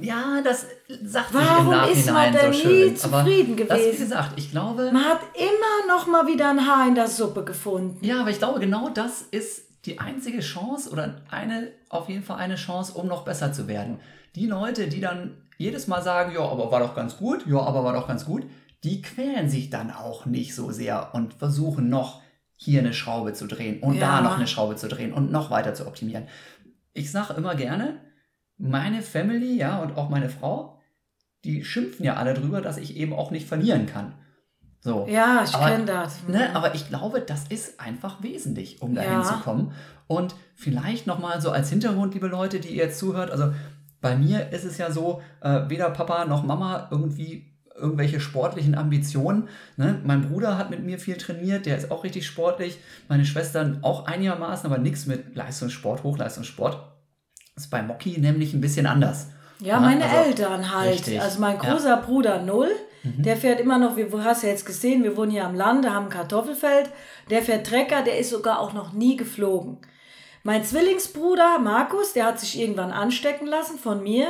[SPEAKER 1] Ja, das sagt sich
[SPEAKER 2] Warum
[SPEAKER 1] im Nachhinein
[SPEAKER 2] ist man denn
[SPEAKER 1] so
[SPEAKER 2] nie zufrieden
[SPEAKER 1] aber Das, wie
[SPEAKER 2] gewesen?
[SPEAKER 1] gesagt, ich glaube,
[SPEAKER 2] Man hat immer noch mal wieder ein Haar in der Suppe gefunden.
[SPEAKER 1] ja, aber ich glaube, genau das ist die einzige Chance oder eine, auf jeden Fall eine Chance, um noch besser zu werden. Die Leute, die dann jedes Mal sagen, ja, aber war doch ganz gut, ja, aber war doch ganz gut, die quälen sich dann auch nicht so sehr und versuchen noch hier eine Schraube zu drehen und
[SPEAKER 2] Ja.
[SPEAKER 1] da noch eine Schraube zu drehen und noch weiter zu optimieren. Ich sage immer gerne, meine Family, ja, und auch meine Frau, die schimpfen ja alle drüber, dass ich eben auch nicht verlieren kann. So.
[SPEAKER 2] Ja, ich kenne das.
[SPEAKER 1] Ne, aber ich glaube, das ist einfach wesentlich, um dahin
[SPEAKER 2] Ja.
[SPEAKER 1] zu kommen. Und vielleicht nochmal so als Hintergrund, liebe Leute, die ihr jetzt zuhört, also bei mir ist es ja so, äh, weder Papa noch Mama irgendwie irgendwelche sportlichen Ambitionen. Ne? Mein Bruder hat mit mir viel trainiert, der ist auch richtig sportlich. Meine Schwestern auch einigermaßen, aber nichts mit Leistungssport, Hochleistungssport. Das ist bei Moki nämlich ein bisschen anders.
[SPEAKER 2] Ja, meine also, Eltern halt. Richtig. Also mein großer ja. Bruder Null, mhm. der fährt immer noch, wie du hast ja jetzt gesehen, wir wohnen hier am Lande, haben ein Kartoffelfeld. Der fährt Trecker, der ist sogar auch noch nie geflogen. Mein Zwillingsbruder Markus, der hat sich irgendwann anstecken lassen von mir,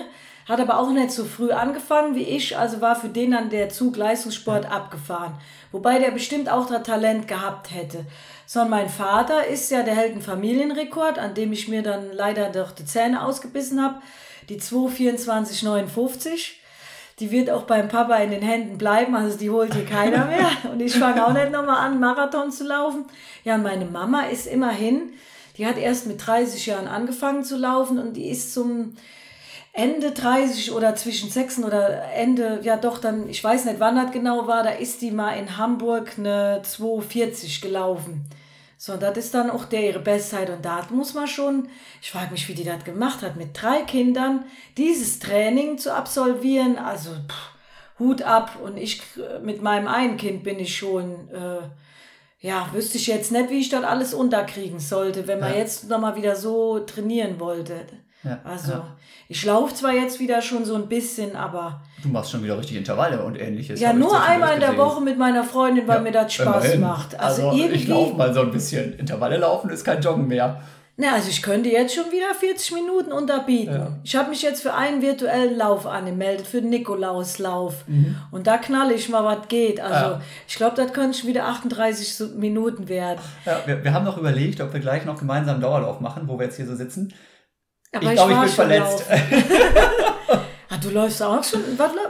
[SPEAKER 2] hat aber auch nicht so früh angefangen wie ich, also war für den dann der Zug Leistungssport ja. abgefahren. Wobei der bestimmt auch da Talent gehabt hätte. Sondern mein Vater ist ja, der hält einen Familienrekord, an dem ich mir dann leider doch die Zähne ausgebissen habe. Die 22459. Die wird auch beim Papa in den Händen bleiben, also die holt hier keiner mehr. Und ich fange auch nicht nochmal an, Marathon zu laufen. Ja, und meine Mama ist immerhin, die hat erst mit 30 Jahren angefangen zu laufen und die ist zum Ende 30 oder zwischen 6 oder Ende, ja doch, dann, ich weiß nicht, wann das genau war, da ist die mal in Hamburg eine 240 gelaufen. So, und das ist dann auch der ihre Bestzeit. Und da muss man schon, ich frage mich, wie die das gemacht hat, mit drei Kindern dieses Training zu absolvieren. Also, pff, Hut ab. Und ich mit meinem einen Kind bin ich schon, äh, ja, wüsste ich jetzt nicht, wie ich das alles unterkriegen sollte, wenn man ja. jetzt nochmal wieder so trainieren wollte. Ja, also, ja. Ich laufe zwar jetzt wieder schon so ein bisschen, aber.
[SPEAKER 1] Du machst schon wieder richtig Intervalle und ähnliches.
[SPEAKER 2] Ja, nur einmal in der Woche mit meiner Freundin, weil ja, mir das Spaß immerhin. macht.
[SPEAKER 1] Also, also irgendwie, ich laufe mal so ein bisschen. Intervalle laufen ist kein Joggen mehr.
[SPEAKER 2] Na, also ich könnte jetzt schon wieder 40 Minuten unterbieten. Ja. Ich habe mich jetzt für einen virtuellen Lauf angemeldet, für den Nikolauslauf. Mhm. Und da knalle ich mal, was geht. Also ja. ich glaube, das könnte schon wieder 38 Minuten werden.
[SPEAKER 1] Ja, wir, wir haben noch überlegt, ob wir gleich noch gemeinsam einen Dauerlauf machen, wo wir jetzt hier so sitzen. Aber ich glaube, ich bin verletzt.
[SPEAKER 2] ah, du läufst auch schon.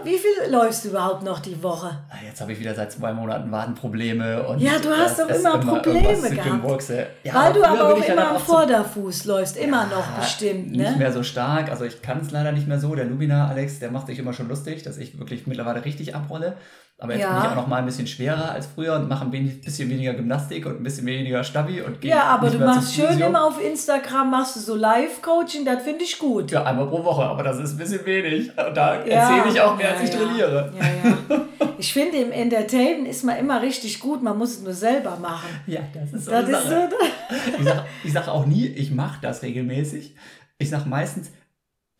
[SPEAKER 2] wie viel läufst du überhaupt noch die Woche?
[SPEAKER 1] Ah, jetzt habe ich wieder seit zwei Monaten Wadenprobleme. Und
[SPEAKER 2] ja, du hast doch immer Probleme gehabt. Ja, Weil du aber auch immer am Vorderfuß läufst. Immer ja, noch bestimmt.
[SPEAKER 1] Ne? Nicht mehr so stark. Also ich kann es leider nicht mehr so. Der Lumina Alex, der macht sich immer schon lustig, dass ich wirklich mittlerweile richtig abrolle. Aber jetzt ja. bin ich auch noch mal ein bisschen schwerer als früher und mache ein bisschen weniger Gymnastik und ein bisschen weniger Stabi und
[SPEAKER 2] Ja, aber du machst schön immer auf Instagram, machst du so Live-Coaching, das finde ich gut.
[SPEAKER 1] Ja, einmal pro Woche, aber das ist ein bisschen wenig. Und da ja. erzähle ich auch mehr, als ich trainiere.
[SPEAKER 2] Ja, ja. Ich finde, im Entertainment ist man immer richtig gut, man muss es nur selber machen.
[SPEAKER 1] Ja, das ist so das ist so, Ich sage sag auch nie, ich mache das regelmäßig. Ich sage meistens,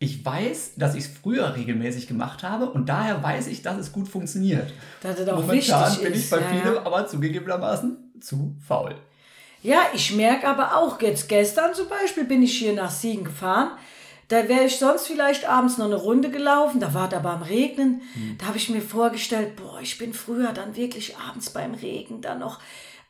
[SPEAKER 1] ich weiß, dass ich es früher regelmäßig gemacht habe und daher weiß ich, dass es gut funktioniert.
[SPEAKER 2] Dass es auch Momentan
[SPEAKER 1] bin ich bei ja, vielem ja. aber zugegebenermaßen zu faul.
[SPEAKER 2] Ja, ich merke aber auch, jetzt gestern zum Beispiel bin ich hier nach Siegen gefahren. Da wäre ich sonst vielleicht abends noch eine Runde gelaufen, da war es aber am Regnen. Hm. Da habe ich mir vorgestellt, boah, ich bin früher dann wirklich abends beim Regen dann noch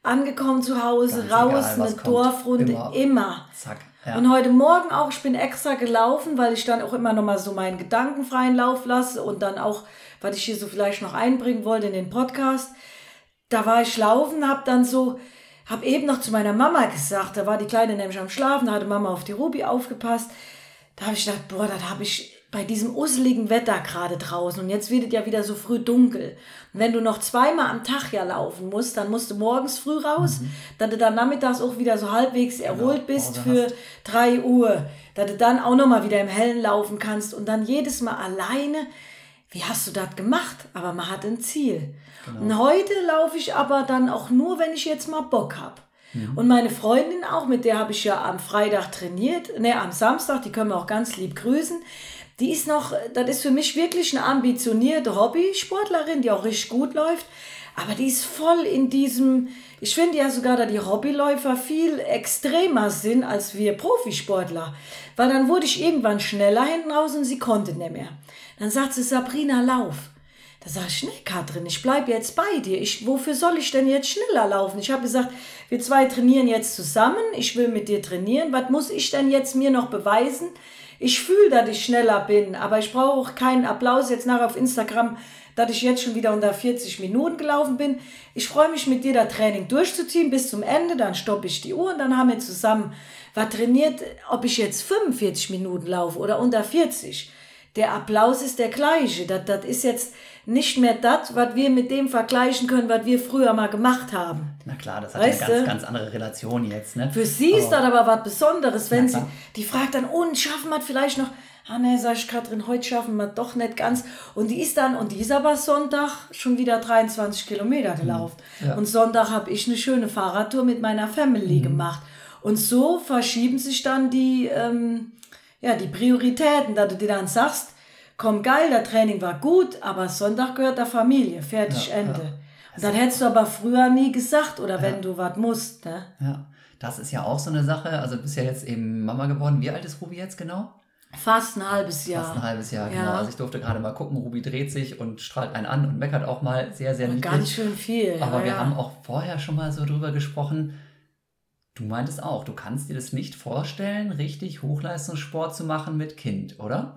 [SPEAKER 2] angekommen zu Hause, Ganz raus, egal, eine Dorfrunde, immer. immer. Zack. Ja. Und heute Morgen auch, ich bin extra gelaufen, weil ich dann auch immer noch mal so meinen gedankenfreien Lauf lasse und dann auch, was ich hier so vielleicht noch einbringen wollte in den Podcast. Da war ich laufen, hab dann so, hab eben noch zu meiner Mama gesagt, da war die Kleine nämlich am Schlafen, da hatte Mama auf die Ruby aufgepasst. Da habe ich gedacht, boah, das habe ich bei diesem useligen Wetter gerade draußen und jetzt wird es ja wieder so früh dunkel. Und wenn du noch zweimal am Tag ja laufen musst, dann musst du morgens früh raus, mhm. dass du dann nachmittags auch wieder so halbwegs genau. erholt genau. bist für drei Uhr, dass du dann auch nochmal wieder im Hellen laufen kannst und dann jedes Mal alleine. Wie hast du das gemacht? Aber man hat ein Ziel. Genau. Und heute laufe ich aber dann auch nur, wenn ich jetzt mal Bock habe. Mhm. Und meine Freundin auch, mit der habe ich ja am Freitag trainiert, ne, am Samstag, die können wir auch ganz lieb grüßen die ist noch, das ist für mich wirklich eine ambitionierte Hobbysportlerin, die auch richtig gut läuft. Aber die ist voll in diesem, ich finde ja sogar, dass die Hobbyläufer viel extremer sind als wir Profisportler. Weil dann wurde ich irgendwann schneller hinten raus und sie konnte nicht mehr. Dann sagt sie, Sabrina, lauf. Da sage ich, nee, Katrin, ich bleibe jetzt bei dir. Ich, wofür soll ich denn jetzt schneller laufen? Ich habe gesagt, wir zwei trainieren jetzt zusammen. Ich will mit dir trainieren. Was muss ich denn jetzt mir noch beweisen? Ich fühle, dass ich schneller bin, aber ich brauche auch keinen Applaus jetzt nachher auf Instagram, dass ich jetzt schon wieder unter 40 Minuten gelaufen bin. Ich freue mich mit dir, das Training durchzuziehen bis zum Ende, dann stoppe ich die Uhr und dann haben wir zusammen was trainiert, ob ich jetzt 45 Minuten laufe oder unter 40. der Applaus ist der gleiche. Das, das ist jetzt nicht mehr das, was wir mit dem vergleichen können, was wir früher mal gemacht haben.
[SPEAKER 1] Na klar, das hat weißt eine ganz, ganz andere Relation jetzt. Ne?
[SPEAKER 2] Für sie ist das aber was Besonderes, wenn sie, die fragt dann, und schaffen wir vielleicht noch, ah ne, sag ich Katrin, heute schaffen wir doch nicht ganz. Und die ist dann, und die ist aber Sonntag schon wieder 23 Kilometer gelaufen. Mhm. Ja. Und Sonntag habe ich eine schöne Fahrradtour mit meiner Family mhm. gemacht. Und so verschieben sich dann die, ähm, ja, die Prioritäten, da du dir dann sagst, komm geil, der Training war gut, aber Sonntag gehört der Familie, fertig, ja, Ende. Ja. Also, das hättest du aber früher nie gesagt oder ja. wenn du was musst. Ne?
[SPEAKER 1] Ja, das ist ja auch so eine Sache. Also du bist ja jetzt eben Mama geworden. Wie alt ist Ruby jetzt genau?
[SPEAKER 2] Fast ein halbes Jahr.
[SPEAKER 1] Fast ein halbes Jahr, genau. Also ich durfte gerade mal gucken, Ruby dreht sich und strahlt einen an und meckert auch mal sehr, sehr niedlich.
[SPEAKER 2] Ganz schön viel.
[SPEAKER 1] Aber wir haben auch vorher schon mal so drüber gesprochen, Du meintest auch, du kannst dir das nicht vorstellen, richtig Hochleistungssport zu machen mit Kind, oder?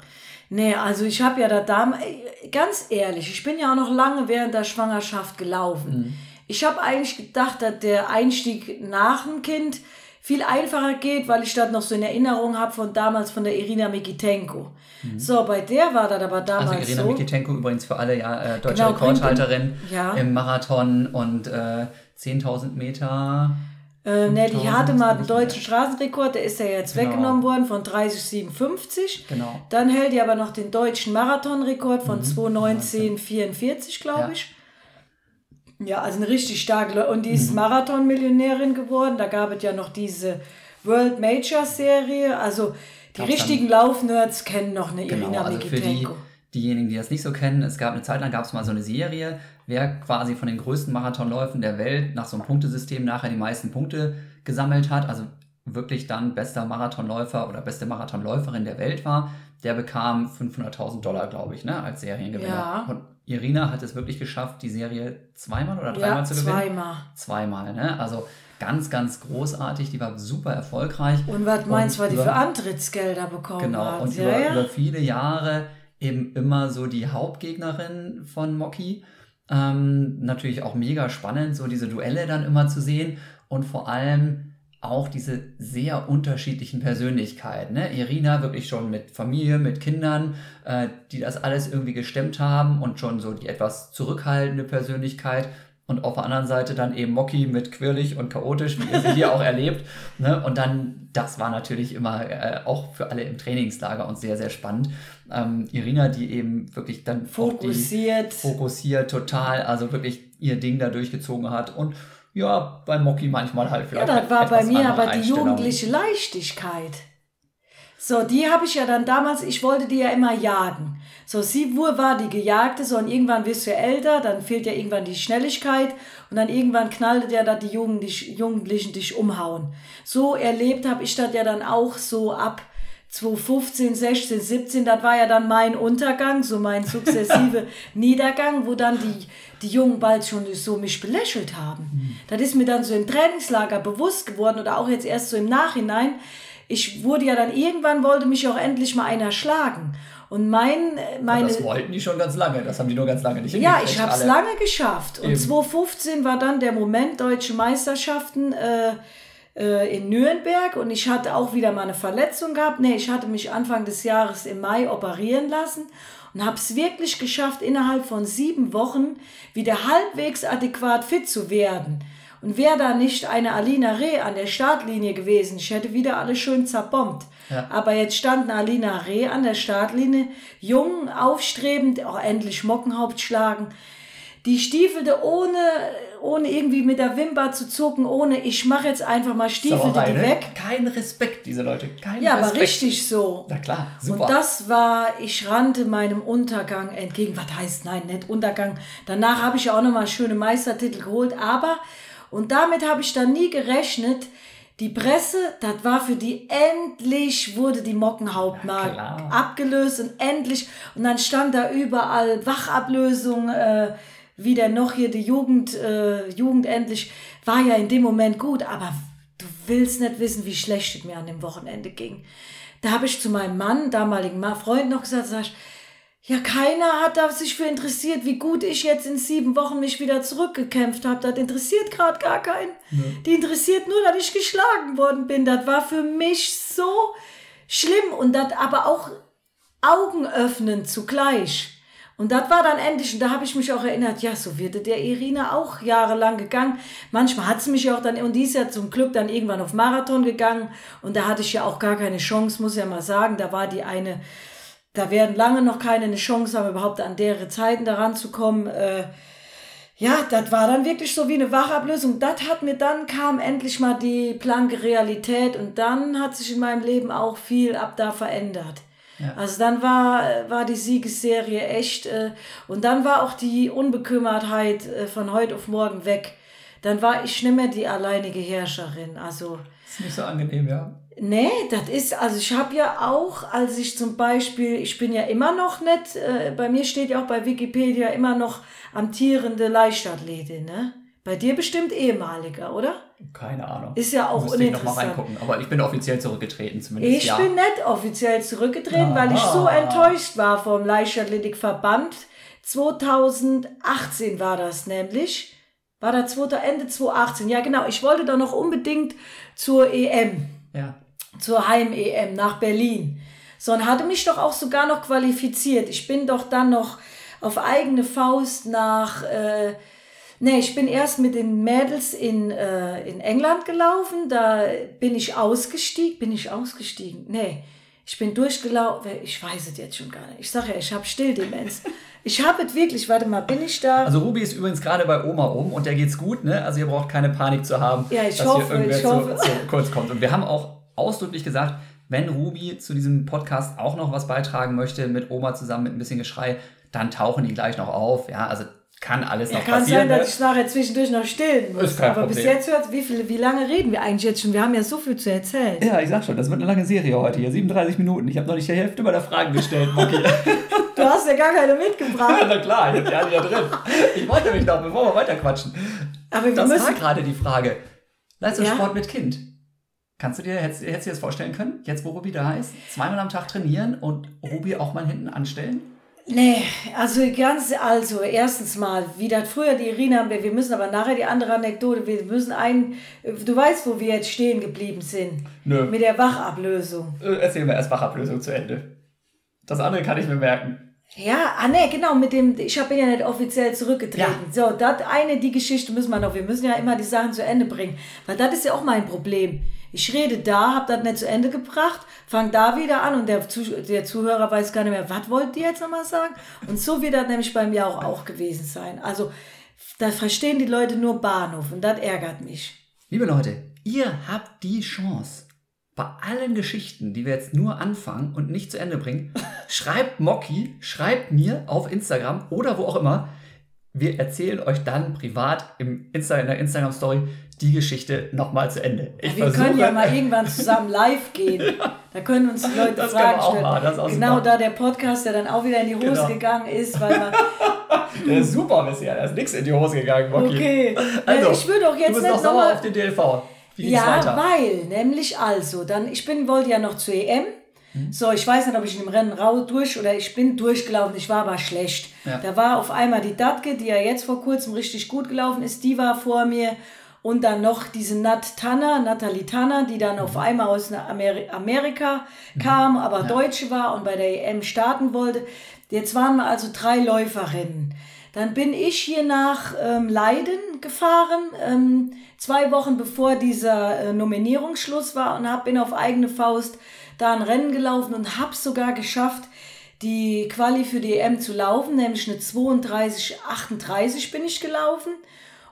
[SPEAKER 2] Nee, also ich habe ja da damals, ganz ehrlich, ich bin ja auch noch lange während der Schwangerschaft gelaufen. Mhm. Ich habe eigentlich gedacht, dass der Einstieg nach dem Kind viel einfacher geht, weil ich das noch so in Erinnerung habe von damals von der Irina Mikitenko. Mhm. So, bei der war das aber damals
[SPEAKER 1] also Irina so. Mikitenko übrigens für alle ja äh, deutsche genau, Rekordhalterin ja. im Marathon und äh, 10.000 Meter.
[SPEAKER 2] Äh, ne, die hatte mal den deutschen Straßenrekord, der ist ja jetzt genau. weggenommen worden von 30,57. Genau. Dann hält die aber noch den deutschen Marathonrekord von mhm. 2,19,44, glaube ja. ich. Ja, also eine richtig starke. Und die ist mhm. Marathon-Millionärin geworden. Da gab es ja noch diese World Major Serie. Also die Gab's richtigen Laufnerds kennen noch eine genau, Irina also Mikitenko
[SPEAKER 1] diejenigen, die das nicht so kennen, es gab eine Zeit lang gab es mal so eine Serie, wer quasi von den größten Marathonläufen der Welt nach so einem Punktesystem nachher die meisten Punkte gesammelt hat, also wirklich dann bester Marathonläufer oder beste Marathonläuferin der Welt war, der bekam 500.000 Dollar, glaube ich, ne, als Seriengewinner. Ja. Und Irina hat es wirklich geschafft, die Serie zweimal oder dreimal ja, zu gewinnen.
[SPEAKER 2] Zweimal.
[SPEAKER 1] Zweimal, ne? Also ganz, ganz großartig. Die war super erfolgreich.
[SPEAKER 2] Und was meinst du, was die für Antrittsgelder bekommen
[SPEAKER 1] genau,
[SPEAKER 2] hat?
[SPEAKER 1] Genau, und ja, über, ja. über viele Jahre eben immer so die Hauptgegnerin von Moki. Ähm, natürlich auch mega spannend, so diese Duelle dann immer zu sehen und vor allem auch diese sehr unterschiedlichen Persönlichkeiten. Ne? Irina wirklich schon mit Familie, mit Kindern, äh, die das alles irgendwie gestemmt haben und schon so die etwas zurückhaltende Persönlichkeit und auf der anderen Seite dann eben Mocky mit quirlig und chaotisch, wie ihr sie hier auch erlebt. Ne? Und dann, das war natürlich immer äh, auch für alle im Trainingslager und sehr, sehr spannend. Ähm, Irina, die eben wirklich dann
[SPEAKER 2] fokussiert,
[SPEAKER 1] die, fokussiert total, also wirklich ihr Ding da durchgezogen hat und ja, bei Mocky manchmal halt
[SPEAKER 2] vielleicht. Ja, das war bei mir aber die jugendliche Leichtigkeit. So, die habe ich ja dann damals, ich wollte die ja immer jagen. So, sie war die Gejagte, so, und irgendwann wirst du ja älter, dann fehlt ja irgendwann die Schnelligkeit und dann irgendwann knallt ja, dass die Jugendlichen dich umhauen. So erlebt habe ich das ja dann auch so ab 2015, 16, 17, das war ja dann mein Untergang, so mein sukzessive Niedergang, wo dann die, die Jungen bald schon so mich belächelt haben. Mhm. Das ist mir dann so im Trainingslager bewusst geworden oder auch jetzt erst so im Nachhinein. Ich wurde ja dann irgendwann, wollte mich auch endlich mal einer schlagen. Und mein, meine.
[SPEAKER 1] das wollten die schon ganz lange, das haben die nur ganz lange nicht
[SPEAKER 2] Ja, ich habe es lange geschafft. Und Eben. 2015 war dann der Moment Deutsche Meisterschaften äh, äh, in Nürnberg und ich hatte auch wieder mal eine Verletzung gehabt. Nee, ich hatte mich Anfang des Jahres im Mai operieren lassen und habe es wirklich geschafft, innerhalb von sieben Wochen wieder halbwegs adäquat fit zu werden. Und wäre da nicht eine Alina Reh an der Startlinie gewesen, ich hätte wieder alles schön zerbombt. Ja. Aber jetzt stand eine Alina Reh an der Startlinie, jung, aufstrebend, auch endlich Mockenhaupt schlagen. Die stiefelte ohne, ohne irgendwie mit der Wimper zu zucken, ohne ich mache jetzt einfach mal stiefelte die ne? weg.
[SPEAKER 1] Kein Respekt, diese Leute. Kein
[SPEAKER 2] ja,
[SPEAKER 1] Respekt.
[SPEAKER 2] aber richtig so.
[SPEAKER 1] Na klar, super.
[SPEAKER 2] Und das war, ich rannte meinem Untergang entgegen. Was heißt nein, nicht Untergang. Danach habe ich ja auch nochmal schöne Meistertitel geholt, aber und damit habe ich dann nie gerechnet. Die Presse, das war für die endlich wurde die Mockenhauptmark ja, abgelöst und endlich und dann stand da überall Wachablösung, äh, wieder noch hier die Jugend, äh, Jugend endlich war ja in dem Moment gut, aber du willst nicht wissen, wie schlecht es mir an dem Wochenende ging. Da habe ich zu meinem Mann, damaligen Freund, noch gesagt, sag ich, ja, keiner hat da sich für interessiert, wie gut ich jetzt in sieben Wochen mich wieder zurückgekämpft habe. Das interessiert gerade gar keinen. Ja. Die interessiert nur, dass ich geschlagen worden bin. Das war für mich so schlimm und das aber auch Augen öffnen zugleich. Und das war dann endlich, und da habe ich mich auch erinnert, ja, so wird der Irina auch jahrelang gegangen. Manchmal hat sie mich ja auch dann, und die ist ja zum Glück dann irgendwann auf Marathon gegangen. Und da hatte ich ja auch gar keine Chance, muss ich ja mal sagen. Da war die eine, da werden lange noch keine eine Chance haben, überhaupt an deren Zeiten daran zu kommen. Äh, ja, das war dann wirklich so wie eine Wachablösung. Das hat mir dann kam endlich mal die blanke Realität und dann hat sich in meinem Leben auch viel ab da verändert. Ja. Also dann war, war die Siegesserie echt äh, und dann war auch die Unbekümmertheit äh, von heute auf morgen weg. Dann war ich nicht mehr die alleinige Herrscherin. Also
[SPEAKER 1] ist nicht so angenehm, ja.
[SPEAKER 2] Nee, das ist, also ich habe ja auch, als ich zum Beispiel, ich bin ja immer noch nicht, äh, bei mir steht ja auch bei Wikipedia immer noch amtierende Leichtathletin, ne? Bei dir bestimmt ehemaliger, oder?
[SPEAKER 1] Keine Ahnung.
[SPEAKER 2] Ist ja auch
[SPEAKER 1] Müsste uninteressant. Ich noch mal reingucken. Aber ich bin offiziell zurückgetreten, zumindest.
[SPEAKER 2] Ich ja. bin nicht offiziell zurückgetreten, Aha. weil ich so enttäuscht war vom Leichtathletikverband. 2018 war das nämlich. War da Ende 2018. Ja, genau. Ich wollte doch noch unbedingt zur EM.
[SPEAKER 1] Ja.
[SPEAKER 2] Zur Heim-EM nach Berlin. So, und hatte mich doch auch sogar noch qualifiziert. Ich bin doch dann noch auf eigene Faust nach, äh, nee, ich bin erst mit den Mädels in, äh, in England gelaufen, da bin ich ausgestiegen, bin ich ausgestiegen? Nee, ich bin durchgelaufen, ich weiß es jetzt schon gar nicht. Ich sage ja, ich habe Stilldemenz. Ich habe es wirklich, warte mal, bin ich da?
[SPEAKER 1] Also Ruby ist übrigens gerade bei Oma oben und der geht's gut, ne? Also ihr braucht keine Panik zu haben,
[SPEAKER 2] ja, ich dass hoffe, hier irgendwer ich hoffe.
[SPEAKER 1] Zu, zu kurz kommt. Und wir haben auch ausdrücklich gesagt, wenn Ruby zu diesem Podcast auch noch was beitragen möchte, mit Oma zusammen mit ein bisschen Geschrei, dann tauchen die gleich noch auf. Ja, also kann alles
[SPEAKER 2] ja,
[SPEAKER 1] noch
[SPEAKER 2] kann
[SPEAKER 1] passieren.
[SPEAKER 2] Kann sein, dass ich nachher zwischendurch noch stillen muss.
[SPEAKER 1] Ist kein
[SPEAKER 2] Aber
[SPEAKER 1] Problem.
[SPEAKER 2] bis jetzt hört, wie, viel, wie lange reden wir eigentlich jetzt schon? Wir haben ja so viel zu erzählen.
[SPEAKER 1] Ja, ich sag schon, das wird eine lange Serie heute hier. 37 Minuten. Ich habe noch nicht die Hälfte meiner Fragen gestellt, Moki.
[SPEAKER 2] du hast ja gar keine mitgebracht.
[SPEAKER 1] Ja, na klar, ich habe die alle ja drin. Ich wollte mich noch, bevor wir weiterquatschen. Aber wir das müssen... war gerade die Frage. Leistungssport ja? mit Kind. Kannst du dir, hättest, hättest du dir das vorstellen können, jetzt wo Ruby da ist? Zweimal am Tag trainieren und Ruby auch mal hinten anstellen?
[SPEAKER 2] Nee, also ganz, also erstens mal, wie das früher die Irina, wir müssen aber nachher die andere Anekdote, wir müssen ein, du weißt, wo wir jetzt stehen geblieben sind.
[SPEAKER 1] Nö.
[SPEAKER 2] Mit der Wachablösung.
[SPEAKER 1] Äh, erzählen wir erst Wachablösung zu Ende. Das andere kann ich mir merken.
[SPEAKER 2] Ja, ah ne, genau, mit dem, ich habe ja nicht offiziell zurückgetreten. Ja. So, das eine, die Geschichte müssen wir noch, wir müssen ja immer die Sachen zu Ende bringen. Weil das ist ja auch mein Problem. Ich rede da, habe das nicht zu Ende gebracht, fange da wieder an und der, der Zuhörer weiß gar nicht mehr, was wollt ihr jetzt nochmal sagen? Und so wird das nämlich bei mir auch, auch gewesen sein. Also da verstehen die Leute nur Bahnhof und das ärgert mich.
[SPEAKER 1] Liebe Leute, ihr habt die Chance, bei allen Geschichten, die wir jetzt nur anfangen und nicht zu Ende bringen, schreibt Mocky, schreibt mir auf Instagram oder wo auch immer. Wir erzählen euch dann privat im Insta in der Instagram-Story, die Geschichte nochmal zu Ende.
[SPEAKER 2] Ich wir versuche, können ja mal irgendwann zusammen live gehen. Da können uns die Leute
[SPEAKER 1] das
[SPEAKER 2] Fragen
[SPEAKER 1] stellen. Mal,
[SPEAKER 2] genau super. da der Podcast, der dann auch wieder in die Hose genau. gegangen ist, weil man.
[SPEAKER 1] der ist super bisher, da ist nichts in die Hose gegangen, Moki.
[SPEAKER 2] Okay. Also, ich würde auch jetzt du
[SPEAKER 1] bist
[SPEAKER 2] nicht
[SPEAKER 1] noch sauer auf den DLV.
[SPEAKER 2] Wie ja, weiter? weil, nämlich also, dann, ich bin, wollte ja noch zur EM. Mhm. So, ich weiß nicht, ob ich in dem Rennen raus durch oder ich bin durchgelaufen, ich war aber schlecht. Ja. Da war auf einmal die Datke, die ja jetzt vor kurzem richtig gut gelaufen ist, die war vor mir und dann noch diese Nat Tanner, Natalie Tanner, die dann auf mhm. einmal aus Ameri Amerika mhm. kam, aber ja. Deutsche war und bei der EM starten wollte. Jetzt waren wir also drei Läuferinnen. Dann bin ich hier nach ähm, Leiden gefahren, ähm, zwei Wochen bevor dieser äh, Nominierungsschluss war und hab, bin auf eigene Faust da ein Rennen gelaufen und habe sogar geschafft, die Quali für die EM zu laufen, nämlich eine 32, 38 bin ich gelaufen.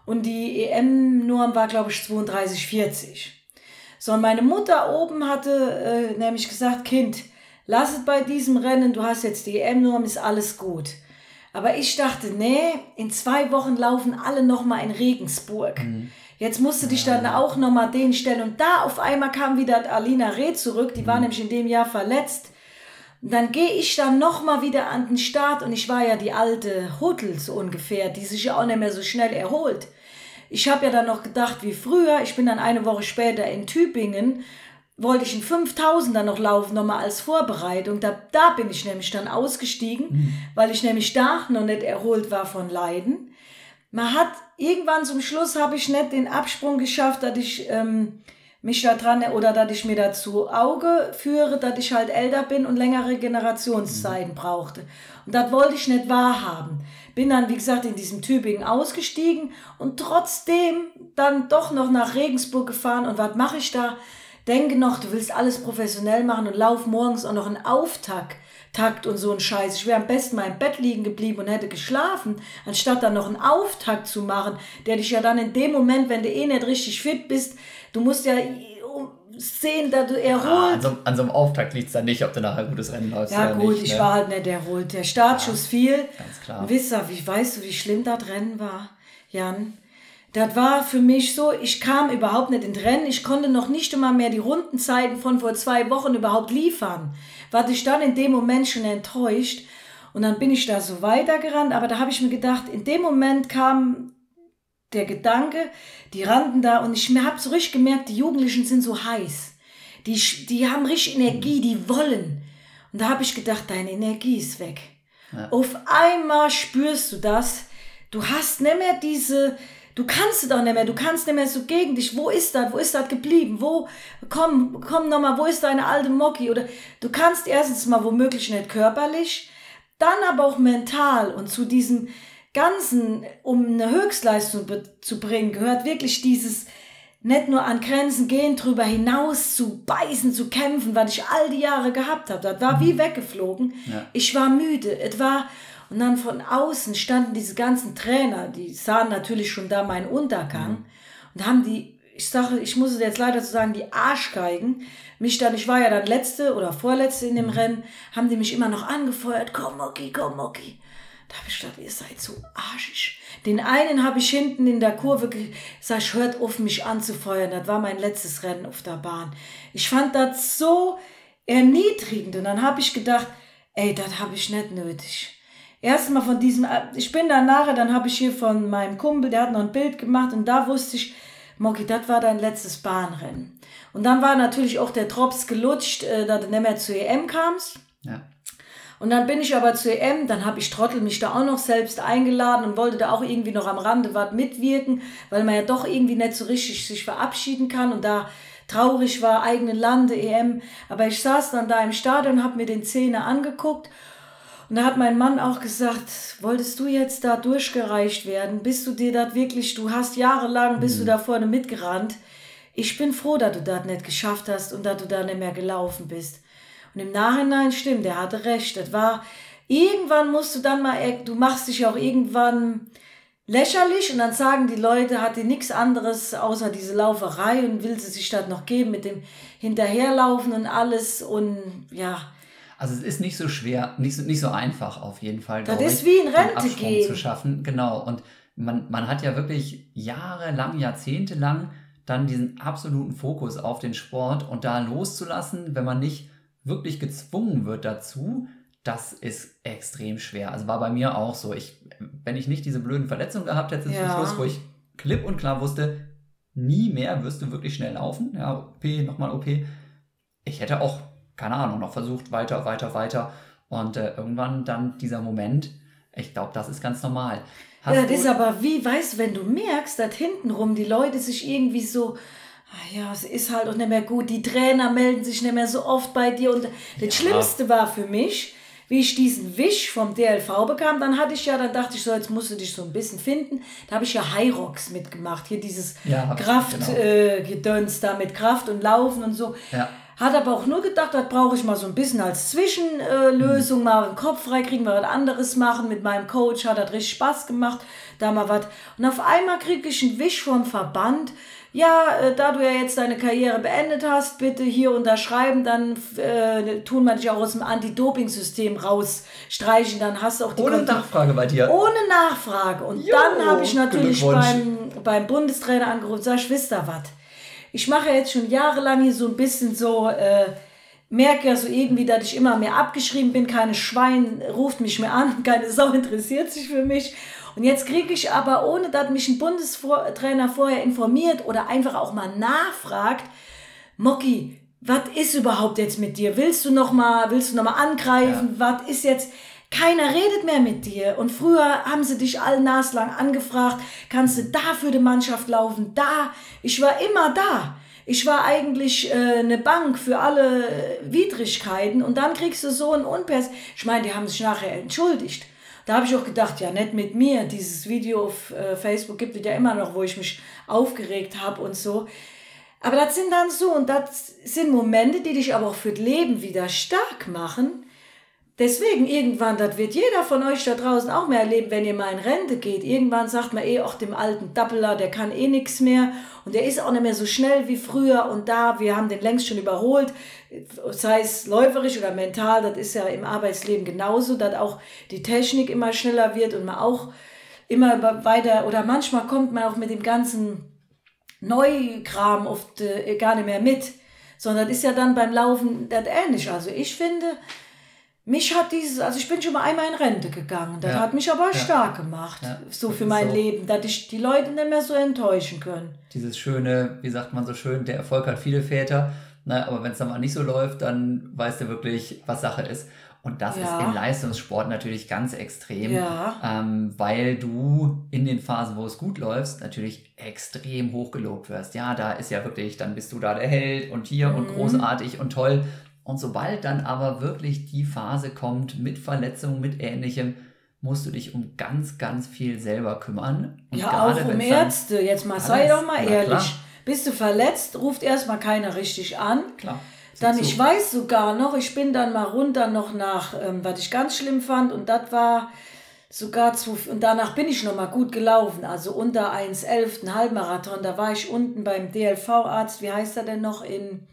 [SPEAKER 2] Und die EM-Norm war, glaube ich, 32,40. So, und meine Mutter oben hatte äh, nämlich gesagt, Kind, lass es bei diesem Rennen, du hast jetzt die EM-Norm, ist alles gut. Aber ich dachte, nee, in zwei Wochen laufen alle nochmal in Regensburg. Mhm. Jetzt musste dich dann auch nochmal den stellen. Und da auf einmal kam wieder Alina Reh zurück, die war nämlich in dem Jahr verletzt. Und dann gehe ich dann nochmal wieder an den Start und ich war ja die alte Huddel so ungefähr, die sich ja auch nicht mehr so schnell erholt. Ich habe ja dann noch gedacht, wie früher, ich bin dann eine Woche später in Tübingen, wollte ich in 5000er noch laufen, nochmal als Vorbereitung. Da, da bin ich nämlich dann ausgestiegen, mhm. weil ich nämlich da noch nicht erholt war von Leiden. Man hat irgendwann zum Schluss habe ich nicht den Absprung geschafft, dass ich ähm, mich da dran oder dass ich mir dazu Auge führe, dass ich halt älter bin und längere Generationszeiten brauchte. Und das wollte ich nicht wahrhaben. Bin dann, wie gesagt, in diesem Tübingen ausgestiegen und trotzdem dann doch noch nach Regensburg gefahren. Und was mache ich da? Denke noch, du willst alles professionell machen und lauf morgens auch noch einen Auftakt Takt und so ein Scheiß. Ich wäre am besten mal im Bett liegen geblieben und hätte geschlafen, anstatt dann noch einen Auftakt zu machen, der dich ja dann in dem Moment, wenn du eh nicht richtig fit bist, du musst ja sehen, dass du erholt. Ja,
[SPEAKER 1] an, so, an, so, einem Auftakt liegt es dann nicht, ob du nachher ein gutes Rennen läufst.
[SPEAKER 2] Ja, gut, nicht, ich ne? war halt nicht erholt. Der Startschuss ja, fiel. Ganz klar. wisst ihr, wie, weißt du, wie schlimm das Rennen war, Jan? Das war für mich so, ich kam überhaupt nicht in Rennen. Ich konnte noch nicht immer mehr die Rundenzeiten von vor zwei Wochen überhaupt liefern. War ich dann in dem Moment schon enttäuscht. Und dann bin ich da so weitergerannt. Aber da habe ich mir gedacht, in dem Moment kam der Gedanke, die rannten da und ich habe so richtig gemerkt, die Jugendlichen sind so heiß. Die, die haben richtig Energie, die wollen. Und da habe ich gedacht, deine Energie ist weg. Ja. Auf einmal spürst du das. Du hast nicht mehr diese, du kannst es doch nicht mehr, du kannst nicht mehr so gegen dich. Wo ist das? Wo ist das geblieben? Wo, komm, komm nochmal, wo ist deine alte Mocki? Oder du kannst erstens mal womöglich nicht körperlich, dann aber auch mental und zu diesem, Ganzen, um eine Höchstleistung zu bringen, gehört wirklich dieses nicht nur an Grenzen gehen, drüber hinaus zu beißen, zu kämpfen, was ich all die Jahre gehabt habe. Das war wie weggeflogen. Ja. Ich war müde. Es war, und dann von außen standen diese ganzen Trainer, die sahen natürlich schon da meinen Untergang mhm. und haben die, ich sage, ich muss es jetzt leider so sagen, die Arschgeigen, mich dann, ich war ja dann letzte oder vorletzte in dem mhm. Rennen, haben die mich immer noch angefeuert, komm Moki, komm Moki. Da habe ich gedacht, ihr seid so arschig. Den einen habe ich hinten in der Kurve gesagt, hört auf mich anzufeuern. Das war mein letztes Rennen auf der Bahn. Ich fand das so erniedrigend. Und dann habe ich gedacht, ey, das habe ich nicht nötig. Erstmal von diesem, ich bin dann nachher, dann habe ich hier von meinem Kumpel, der hat noch ein Bild gemacht und da wusste ich, Moki, das war dein letztes Bahnrennen. Und dann war natürlich auch der Drops gelutscht, äh, dass du nicht mehr zur EM kamst. Ja. Und dann bin ich aber zur EM, dann habe ich Trottel mich da auch noch selbst eingeladen und wollte da auch irgendwie noch am Rande was mitwirken, weil man ja doch irgendwie nicht so richtig sich verabschieden kann und da traurig war, eigene Lande, EM. Aber ich saß dann da im Stadion, habe mir den Zehner angeguckt und da hat mein Mann auch gesagt, wolltest du jetzt da durchgereicht werden? Bist du dir das wirklich, du hast jahrelang, bist mhm. du da vorne mitgerannt. Ich bin froh, dass du das nicht geschafft hast und dass du da nicht mehr gelaufen bist. Und im Nachhinein stimmt, er hatte recht. Das war, irgendwann musst du dann mal, du machst dich auch irgendwann lächerlich und dann sagen die Leute, hat die nichts anderes außer diese Lauferei und will sie sich das noch geben mit dem Hinterherlaufen und alles und ja.
[SPEAKER 1] Also es ist nicht so schwer, nicht so, nicht so einfach auf jeden Fall.
[SPEAKER 2] Das ist ich, wie in Rente gehen.
[SPEAKER 1] zu schaffen, genau. Und man, man hat ja wirklich jahrelang, jahrzehntelang dann diesen absoluten Fokus auf den Sport und da loszulassen, wenn man nicht wirklich gezwungen wird dazu, das ist extrem schwer. Also war bei mir auch so. Ich, wenn ich nicht diese blöden Verletzungen gehabt hätte ja. zum Schluss, wo ich klipp und klar wusste, nie mehr wirst du wirklich schnell laufen. Ja, OP, nochmal OP. Ich hätte auch, keine Ahnung, noch versucht, weiter, weiter, weiter. Und äh, irgendwann dann dieser Moment, ich glaube, das ist ganz normal.
[SPEAKER 2] Hast ja, das ist aber wie, weißt du, wenn du merkst, dass hintenrum die Leute sich irgendwie so Ah ja, es ist halt auch nicht mehr gut. Die Trainer melden sich nicht mehr so oft bei dir. Und das ja. Schlimmste war für mich, wie ich diesen Wisch vom DLV bekam, dann hatte ich ja, dann dachte ich so, jetzt musst du dich so ein bisschen finden. Da habe ich ja Hyrox mitgemacht. Hier dieses ja, Kraftgedöns genau. äh, da mit Kraft und Laufen und so. Ja. Hat aber auch nur gedacht, das brauche ich mal so ein bisschen als Zwischenlösung, äh, mal den Kopf frei kriegen, mal was anderes machen. Mit meinem Coach hat das richtig Spaß gemacht. Da mal was. Und auf einmal kriege ich einen Wisch vom Verband ja, äh, da du ja jetzt deine Karriere beendet hast, bitte hier unterschreiben, dann äh, tun wir dich auch aus dem Anti-Doping-System rausstreichen, dann hast du auch
[SPEAKER 1] die Ohne Kont Nachfrage bei dir.
[SPEAKER 2] Ohne Nachfrage. Und jo, dann habe ich natürlich beim, beim Bundestrainer angerufen, sag ich, wisst ihr was? Ich mache jetzt schon jahrelang hier so ein bisschen so, äh, merke ja so irgendwie, dass ich immer mehr abgeschrieben bin, keine Schwein ruft mich mehr an, keine Sau interessiert sich für mich. Und jetzt kriege ich aber, ohne dass mich ein Bundestrainer vorher informiert oder einfach auch mal nachfragt, Moki, was ist überhaupt jetzt mit dir? Willst du noch mal, willst du noch mal angreifen? Ja. Was ist jetzt? Keiner redet mehr mit dir. Und früher haben sie dich all naslang angefragt, kannst du da für die Mannschaft laufen? Da. Ich war immer da. ich war eigentlich äh, eine Bank für alle äh, Widrigkeiten und dann kriegst du so einen Unpers. Ich meine, die haben sich nachher entschuldigt. Da habe ich auch gedacht, ja, nicht mit mir. Dieses Video auf äh, Facebook gibt es ja immer noch, wo ich mich aufgeregt habe und so. Aber das sind dann so und das sind Momente, die dich aber auch für das Leben wieder stark machen. Deswegen irgendwann, das wird jeder von euch da draußen auch mehr erleben, wenn ihr mal in Rente geht. Irgendwann sagt man eh, auch dem alten Dappeler, der kann eh nichts mehr und der ist auch nicht mehr so schnell wie früher und da, wir haben den längst schon überholt, sei es läuferisch oder mental, das ist ja im Arbeitsleben genauso, dass auch die Technik immer schneller wird und man auch immer weiter oder manchmal kommt man auch mit dem ganzen Neukram oft äh, gar nicht mehr mit, sondern ist ja dann beim Laufen das ähnlich. Also ich finde, mich hat dieses, also ich bin schon mal einmal in Rente gegangen, das ja. hat mich aber ja. stark gemacht, ja. so für mein so. Leben, dass ich die Leute nicht mehr so enttäuschen können.
[SPEAKER 1] Dieses schöne, wie sagt man so schön, der Erfolg hat viele Väter, na, aber wenn es dann mal nicht so läuft, dann weißt du wirklich, was Sache ist. Und das ja. ist im Leistungssport natürlich ganz extrem, ja. ähm, weil du in den Phasen, wo es gut läuft, natürlich extrem hochgelobt wirst. Ja, da ist ja wirklich, dann bist du da der Held und hier mhm. und großartig und toll. Und sobald dann aber wirklich die Phase kommt mit Verletzungen, mit ähnlichem, musst du dich um ganz, ganz viel selber kümmern.
[SPEAKER 2] Und ja, auch um Ärzte. Jetzt mal, sei doch mal ehrlich. Klar. Bist du verletzt, ruft erstmal keiner richtig an.
[SPEAKER 1] Klar.
[SPEAKER 2] Dann, ich weiß sogar noch, ich bin dann mal runter noch nach, ähm, was ich ganz schlimm fand, und das war sogar zu, und danach bin ich noch mal gut gelaufen, also unter 1,11, ein Halbmarathon, da war ich unten beim DLV-Arzt, wie heißt er denn noch, in,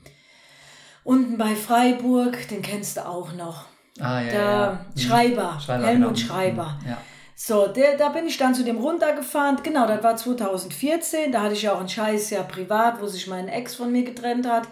[SPEAKER 2] unten bei Freiburg, den kennst du auch noch.
[SPEAKER 1] Ah, ja,
[SPEAKER 2] der
[SPEAKER 1] ja.
[SPEAKER 2] Mhm. Schreiber, Schreiber, Helmut genau. Schreiber.
[SPEAKER 1] Ja.
[SPEAKER 2] So, der, da bin ich dann zu dem runtergefahren. Genau, das war 2014. Da hatte ich auch ein scheiß Jahr privat, wo sich mein Ex von mir getrennt hat.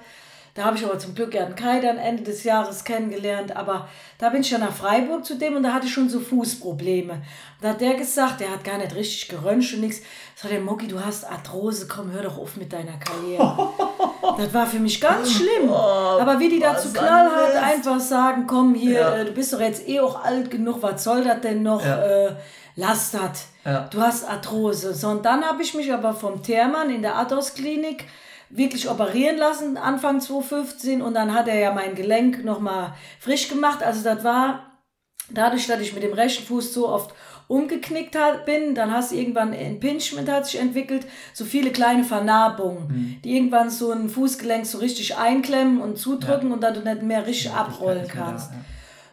[SPEAKER 2] Da habe ich aber zum Glück Gerd Kai dann Ende des Jahres kennengelernt. Aber da bin ich dann nach Freiburg zu dem und da hatte ich schon so Fußprobleme. Da hat der gesagt, der hat gar nicht richtig geröntgt und nichts. Sagt der Moki, du hast Arthrose, komm, hör doch auf mit deiner Karriere. das war für mich ganz schlimm. Oh, aber wie die dazu knallhart einfach sagen, komm hier, ja. äh, du bist doch jetzt eh auch alt genug, was soll das denn noch? Ja. Äh, lass das. Ja. Du hast Arthrose. So, und dann habe ich mich aber vom Thermann in der Athos-Klinik wirklich operieren lassen, Anfang 2015. Und dann hat er ja mein Gelenk nochmal frisch gemacht. Also das war dadurch, dass ich mit dem rechten Fuß so oft umgeknickt bin, dann hast du irgendwann ein Impingement hat sich entwickelt, so viele kleine Vernarbungen, mhm. die irgendwann so ein Fußgelenk so richtig einklemmen und zudrücken ja. und dann du nicht mehr richtig ja, abrollen kannst. Da, ja.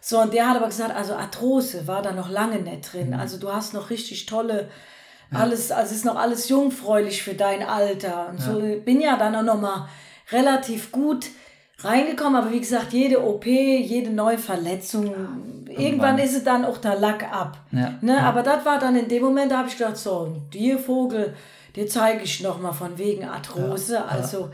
[SPEAKER 2] So, und der hat aber gesagt, also Arthrose war da noch lange nicht drin. Mhm. Also du hast noch richtig tolle alles, also ist noch alles jungfräulich für dein Alter. Und so bin ja dann auch nochmal relativ gut reingekommen, aber wie gesagt, jede OP, jede neue Verletzung, ja, irgendwann ist es dann auch der Lack ab. Ja, ne? Ja. Aber das war dann in dem Moment, da habe ich gedacht, so, dir Vogel, dir zeige ich nochmal von wegen Arthrose. Also,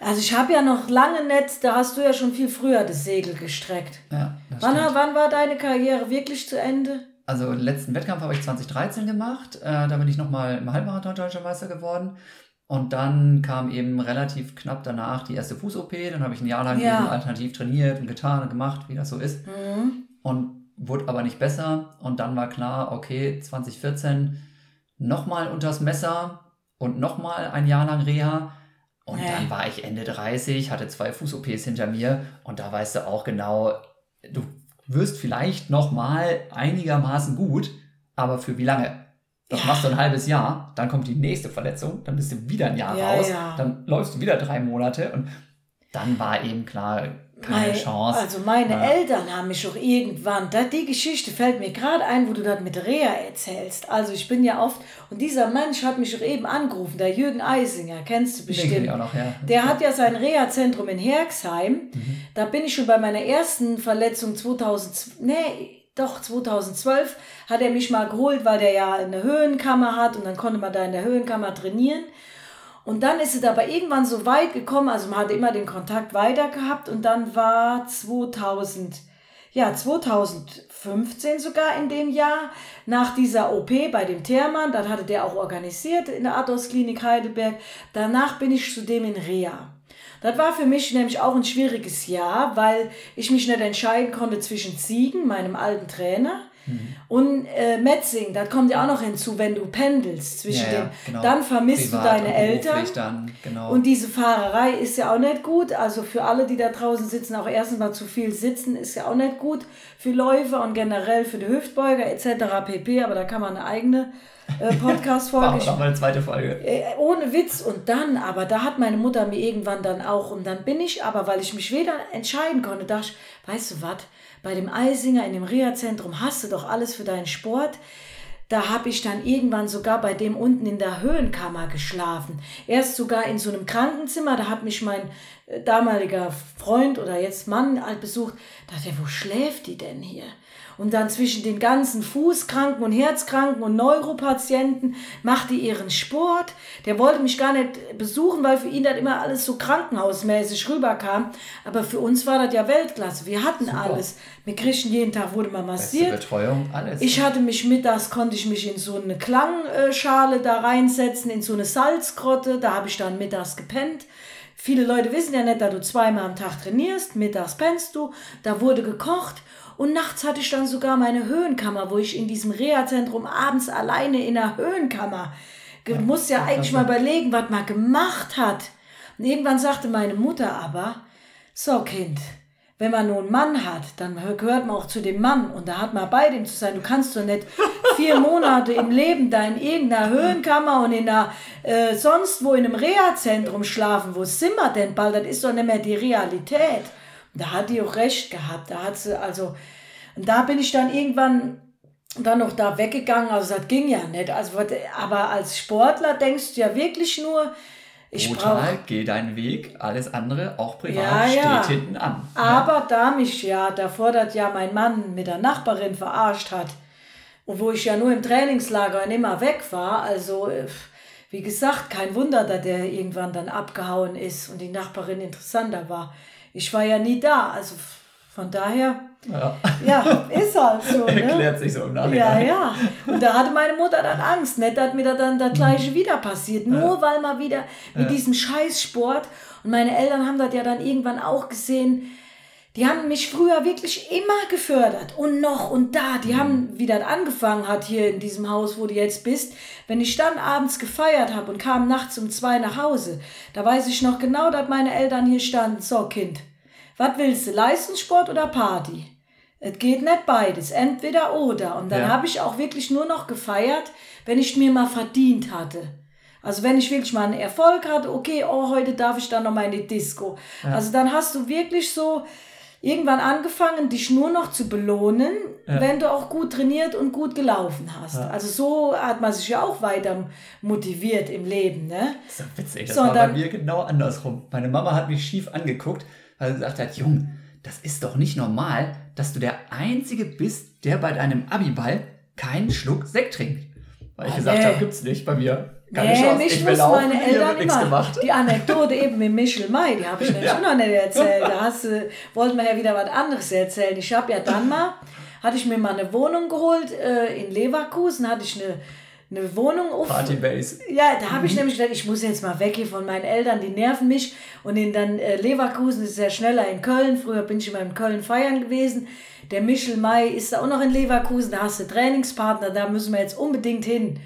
[SPEAKER 2] also ich habe ja noch lange nicht, da hast du ja schon viel früher das Segel gestreckt.
[SPEAKER 1] Ja,
[SPEAKER 2] wann, wann war deine Karriere wirklich zu Ende?
[SPEAKER 1] Also den letzten Wettkampf habe ich 2013 gemacht. Äh, da bin ich nochmal im Halbmarathon Deutscher Meister geworden. Und dann kam eben relativ knapp danach die erste Fuß-OP. Dann habe ich ein Jahr lang ja. eben alternativ trainiert und getan und gemacht, wie das so ist. Mhm. Und wurde aber nicht besser. Und dann war klar, okay, 2014 nochmal unters Messer und nochmal ein Jahr lang Reha. Und hey. dann war ich Ende 30, hatte zwei Fuß-OPs hinter mir. Und da weißt du auch genau, du wirst vielleicht noch mal einigermaßen gut, aber für wie lange? Das ja. machst du ein halbes Jahr, dann kommt die nächste Verletzung, dann bist du wieder ein Jahr ja, raus, ja. dann läufst du wieder drei Monate und dann war eben klar, keine
[SPEAKER 2] meine,
[SPEAKER 1] Chance.
[SPEAKER 2] Also meine ja. Eltern haben mich auch irgendwann, da, die Geschichte fällt mir gerade ein, wo du das mit Rea erzählst. Also ich bin ja oft, und dieser Mensch hat mich auch eben angerufen, der Jürgen Eisinger, kennst du bestimmt.
[SPEAKER 1] Noch, ja.
[SPEAKER 2] Der hat ja sein Reha-Zentrum in Herxheim. Mhm. Da bin ich schon bei meiner ersten Verletzung 2000, nee, doch 2012 hat er mich mal geholt, weil der ja eine Höhenkammer hat und dann konnte man da in der Höhenkammer trainieren. Und dann ist es aber irgendwann so weit gekommen, also man hat immer den Kontakt weiter gehabt und dann war 2000, ja, 2015 sogar in dem Jahr, nach dieser OP bei dem Thermann, dann hatte der auch organisiert in der Athos Klinik Heidelberg, danach bin ich zu dem in Rea. Das war für mich nämlich auch ein schwieriges Jahr, weil ich mich nicht entscheiden konnte zwischen Ziegen, meinem alten Trainer, Und äh, Metzing, das kommt ja auch noch hinzu, wenn du pendelst zwischen
[SPEAKER 1] Ja, ja,
[SPEAKER 2] den.
[SPEAKER 1] genau.
[SPEAKER 2] Dann vermisst
[SPEAKER 1] Privat
[SPEAKER 2] du deine Eltern.
[SPEAKER 1] Dann, genau.
[SPEAKER 2] Und diese Fahrerei ist ja auch nicht gut. Also für alle, die da draußen sitzen, auch erstens mal zu viel sitzen, ist ja auch nicht gut für Läufer und generell für die Hüftbeuger etc. pp. Aber da kann man eine eigene äh, Podcast-Folge.
[SPEAKER 1] Machen wir noch mal eine zweite Folge.
[SPEAKER 2] Äh, ohne Witz. Und dann, aber da hat meine Mutter mir irgendwann dann auch, und dann bin ich, aber weil ich mich weder entscheiden konnte, dachte ich, weißt du was, bei dem Eisinger in dem Reha-Zentrum hast du doch alles für deinen Sport. Da habe ich dann irgendwann sogar bei dem unten in der Höhenkammer geschlafen. Erst sogar in so einem Krankenzimmer, da hat mich mein äh, damaliger Freund oder jetzt Mann halt besucht. Da dachte er, wo schläft die denn hier? Und dann zwischen den ganzen Fußkranken und Herzkranken und Neuropatienten macht die ihren Sport. Der wollte mich gar nicht besuchen, weil für ihn das immer alles so krankenhausmäßig rüberkam. Aber für uns war das ja Weltklasse. Wir hatten alles. Wir kriegten jeden Tag, wurde man
[SPEAKER 1] Beste
[SPEAKER 2] massiert.
[SPEAKER 1] Betreuung, alles.
[SPEAKER 2] Ich hatte mich mittags, konnte ich mich in so eine Klangschale da reinsetzen, in so eine Salzgrotte. Da habe ich dann mittags gepennt. Viele Leute wissen ja nicht, da du zweimal am Tag trainierst, mittags pennst du. Da wurde gekocht. Und nachts hatte ich dann sogar meine Höhenkammer, wo ich in diesem Reha-Zentrum abends alleine in der Höhenkammer. Du musst ja eigentlich mal überlegen, was man gemacht hat. Und irgendwann sagte meine Mutter aber, so Kind, wenn man nur einen Mann hat, dann gehört man auch zu dem Mann und da hat man bei dem zu sein. Du kannst doch nicht vier Monate im Leben da in irgendeiner Höhenkammer und in einer, äh, sonst wo in einem Reha-Zentrum schlafen. Wo sind wir denn bald? Das ist doch nicht mehr die Realität. Da hat die auch recht gehabt. Da hat sie, also, und da bin ich dann irgendwann dann noch da weggegangen. Also das ging ja nicht. Also, aber als Sportler denkst du ja wirklich nur, ich brauche
[SPEAKER 1] geh deinen Weg, alles andere, auch privat,
[SPEAKER 2] Ja, ja.
[SPEAKER 1] steht hinten an.
[SPEAKER 2] Aber da mich ja davor das ja mein Mann mit der Nachbarin verarscht hat und wo ich ja nur im Trainingslager und immer weg war, also wie gesagt, kein Wunder, dass der irgendwann dann abgehauen ist und die Nachbarin interessanter war. Ich war ja nie da, also von daher,
[SPEAKER 1] Ja.
[SPEAKER 2] ja, ist halt so. Ne?
[SPEAKER 1] Erklärt sich so im
[SPEAKER 2] Ja,
[SPEAKER 1] Nachhinein.
[SPEAKER 2] ja. Und da hatte meine Mutter dann Angst, nicht, dass mir da dann das Gleiche wieder passiert. Nur weil mal wieder mit diesem Scheißsport. Und meine Eltern haben das ja dann irgendwann auch gesehen. Die haben mich früher wirklich immer gefördert. Und noch und da. Die haben, wie das angefangen hat hier in diesem Haus, wo du jetzt bist. Wenn ich dann abends gefeiert habe und kam nachts um zwei nach Hause, da weiß ich noch genau, dass meine Eltern hier standen. So, Kind, was willst du, Leistungssport oder Party? Es geht nicht beides, entweder oder. Und dann
[SPEAKER 1] Ja.
[SPEAKER 2] habe ich auch wirklich nur noch gefeiert, wenn ich mir mal verdient hatte. Also wenn ich wirklich mal einen Erfolg hatte, okay, oh, heute darf ich dann noch mal in die Disco. Also dann hast du wirklich so irgendwann angefangen, dich nur noch zu belohnen, wenn du auch gut trainiert und gut gelaufen hast. Also so hat man sich ja auch weiter motiviert im Leben, ne?
[SPEAKER 1] Das ist doch witzig. Das
[SPEAKER 2] So,
[SPEAKER 1] war bei mir genau andersrum. Meine Mama hat mich schief angeguckt, weil sie gesagt hat, Jung, das ist doch nicht normal, dass du der Einzige bist, der bei deinem Abiball keinen Schluck Sekt trinkt. Weil ich
[SPEAKER 2] Ah,
[SPEAKER 1] gesagt
[SPEAKER 2] nee.
[SPEAKER 1] habe, gibt's nicht bei mir. Keine
[SPEAKER 2] Nee,
[SPEAKER 1] Chance.
[SPEAKER 2] mich
[SPEAKER 1] ich
[SPEAKER 2] muss
[SPEAKER 1] laufen,
[SPEAKER 2] meine Eltern immer.
[SPEAKER 1] gemacht.
[SPEAKER 2] Die Anekdote eben mit Michel May, die habe ich nämlich
[SPEAKER 1] Ja.
[SPEAKER 2] noch nicht erzählt. Da hast du, wollten wir ja wieder was anderes erzählen. Ich habe ja dann mal, hatte ich mir mal eine Wohnung geholt äh, in Leverkusen, hatte ich eine, eine Wohnung auf.
[SPEAKER 1] Partybase.
[SPEAKER 2] Ja, da habe ich nämlich gedacht, ich muss jetzt mal weg hier von meinen Eltern, die nerven mich. Und in dann äh, Leverkusen ist ja schneller in Köln. Früher bin ich immer in Köln feiern gewesen. Der Michel May ist da auch noch in Leverkusen. Da hast du Trainingspartner, da müssen wir jetzt unbedingt hin.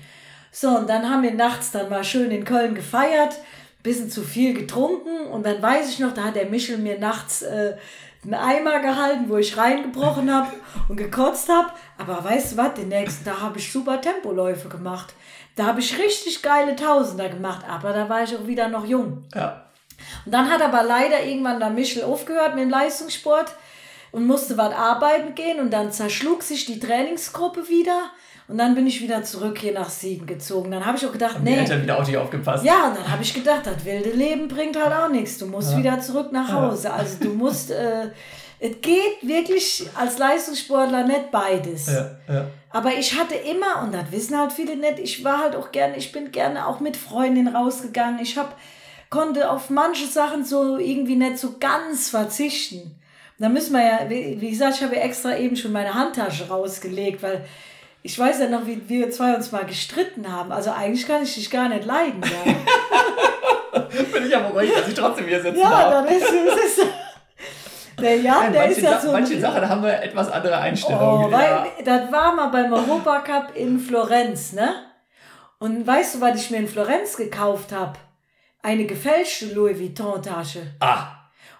[SPEAKER 2] So, und dann haben wir nachts dann mal schön in Köln gefeiert, bisschen zu viel getrunken. Und dann weiß ich noch, da hat der Michel mir nachts äh, einen Eimer gehalten, wo ich reingebrochen habe und gekotzt habe. Aber weißt du was, den nächsten Tag habe ich super Tempoläufe gemacht. Da habe ich richtig geile Tausender gemacht, aber da war ich auch wieder noch jung.
[SPEAKER 1] Ja.
[SPEAKER 2] Und dann hat aber leider irgendwann der Michel aufgehört mit dem Leistungssport und musste was arbeiten gehen und dann zerschlug sich die Trainingsgruppe wieder und dann bin ich wieder zurück hier nach Siegen gezogen. Dann habe ich auch gedacht,
[SPEAKER 1] Haben die
[SPEAKER 2] nee,
[SPEAKER 1] Eltern wieder auf dich aufgepasst.
[SPEAKER 2] ja, und dann habe ich gedacht, das wilde Leben bringt halt auch nichts. Du musst wieder zurück nach Hause. Also du musst, äh, es geht wirklich als Leistungssportler nicht beides.
[SPEAKER 1] Ja, ja.
[SPEAKER 2] Aber ich hatte immer, und das wissen halt viele nicht, ich war halt auch gerne, ich bin gerne auch mit Freundinnen rausgegangen. Ich hab, konnte auf manche Sachen so irgendwie nicht so ganz verzichten. Da müssen wir ja, wie wie gesagt, ich habe ja extra eben schon meine Handtasche rausgelegt, weil ich weiß ja noch, wie wir zwei uns mal gestritten haben. Also eigentlich kann ich dich gar nicht leiden. Ja.
[SPEAKER 1] Bin ich aber ruhig, dass ich trotzdem hier sitzen
[SPEAKER 2] Ja,
[SPEAKER 1] darf.
[SPEAKER 2] dann ist es. Der Jan, der
[SPEAKER 1] manche,
[SPEAKER 2] ist ja
[SPEAKER 1] Sa-
[SPEAKER 2] so.
[SPEAKER 1] manche Sachen haben wir etwas andere Einstellungen.
[SPEAKER 2] Oh, weil,
[SPEAKER 1] ja.
[SPEAKER 2] das war mal beim Europacup in Florenz, ne? Und weißt du, was ich mir in Florenz gekauft habe? Eine gefälschte Louis Vuitton-Tasche.
[SPEAKER 1] Ah,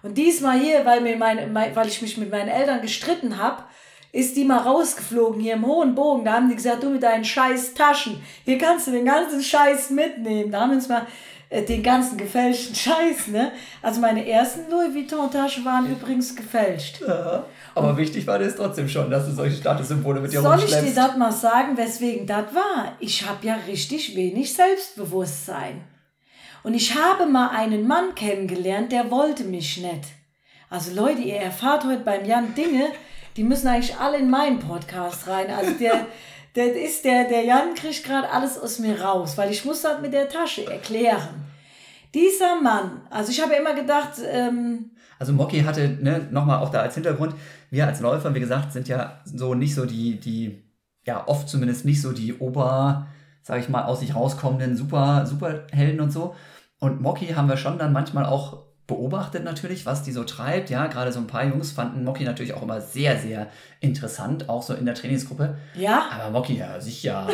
[SPEAKER 2] Und diesmal hier, weil, mir meine, mein, weil ich mich mit meinen Eltern gestritten habe, ist die mal rausgeflogen hier im hohen Bogen. Da haben die gesagt, du mit deinen scheiß Taschen, hier kannst du den ganzen Scheiß mitnehmen. Da haben wir uns mal äh, den ganzen gefälschten Scheiß, ne? Also meine ersten Louis Vuitton-Taschen waren übrigens gefälscht.
[SPEAKER 1] ja. aber wichtig war das trotzdem schon, dass du solche Statussymbole mit dir
[SPEAKER 2] Soll ich dir das mal sagen, weswegen das war? Ich habe ja richtig wenig Selbstbewusstsein. Und ich habe mal einen Mann kennengelernt, der wollte mich nicht. Also Leute, ihr erfahrt heute beim Jan Dinge, die müssen eigentlich alle in meinen Podcast rein. Also der, der ist der, der Jan kriegt gerade alles aus mir raus, weil ich muss das mit der Tasche erklären. Dieser Mann, also ich habe ja immer gedacht, ähm,
[SPEAKER 1] Also Mocky hatte, ne, nochmal auch da als Hintergrund, wir als Läufer, wie gesagt, sind ja so nicht so die, die, ja, oft zumindest nicht so die Ober, sag ich mal, aus sich rauskommenden Super, Superhelden und so. Und Mocky haben wir schon dann manchmal auch beobachtet natürlich, was die so treibt. Ja, gerade so ein paar Jungs fanden Mocky natürlich auch immer sehr, sehr interessant, auch so in der Trainingsgruppe.
[SPEAKER 2] ja,
[SPEAKER 1] Aber Mocky, ja, sicher,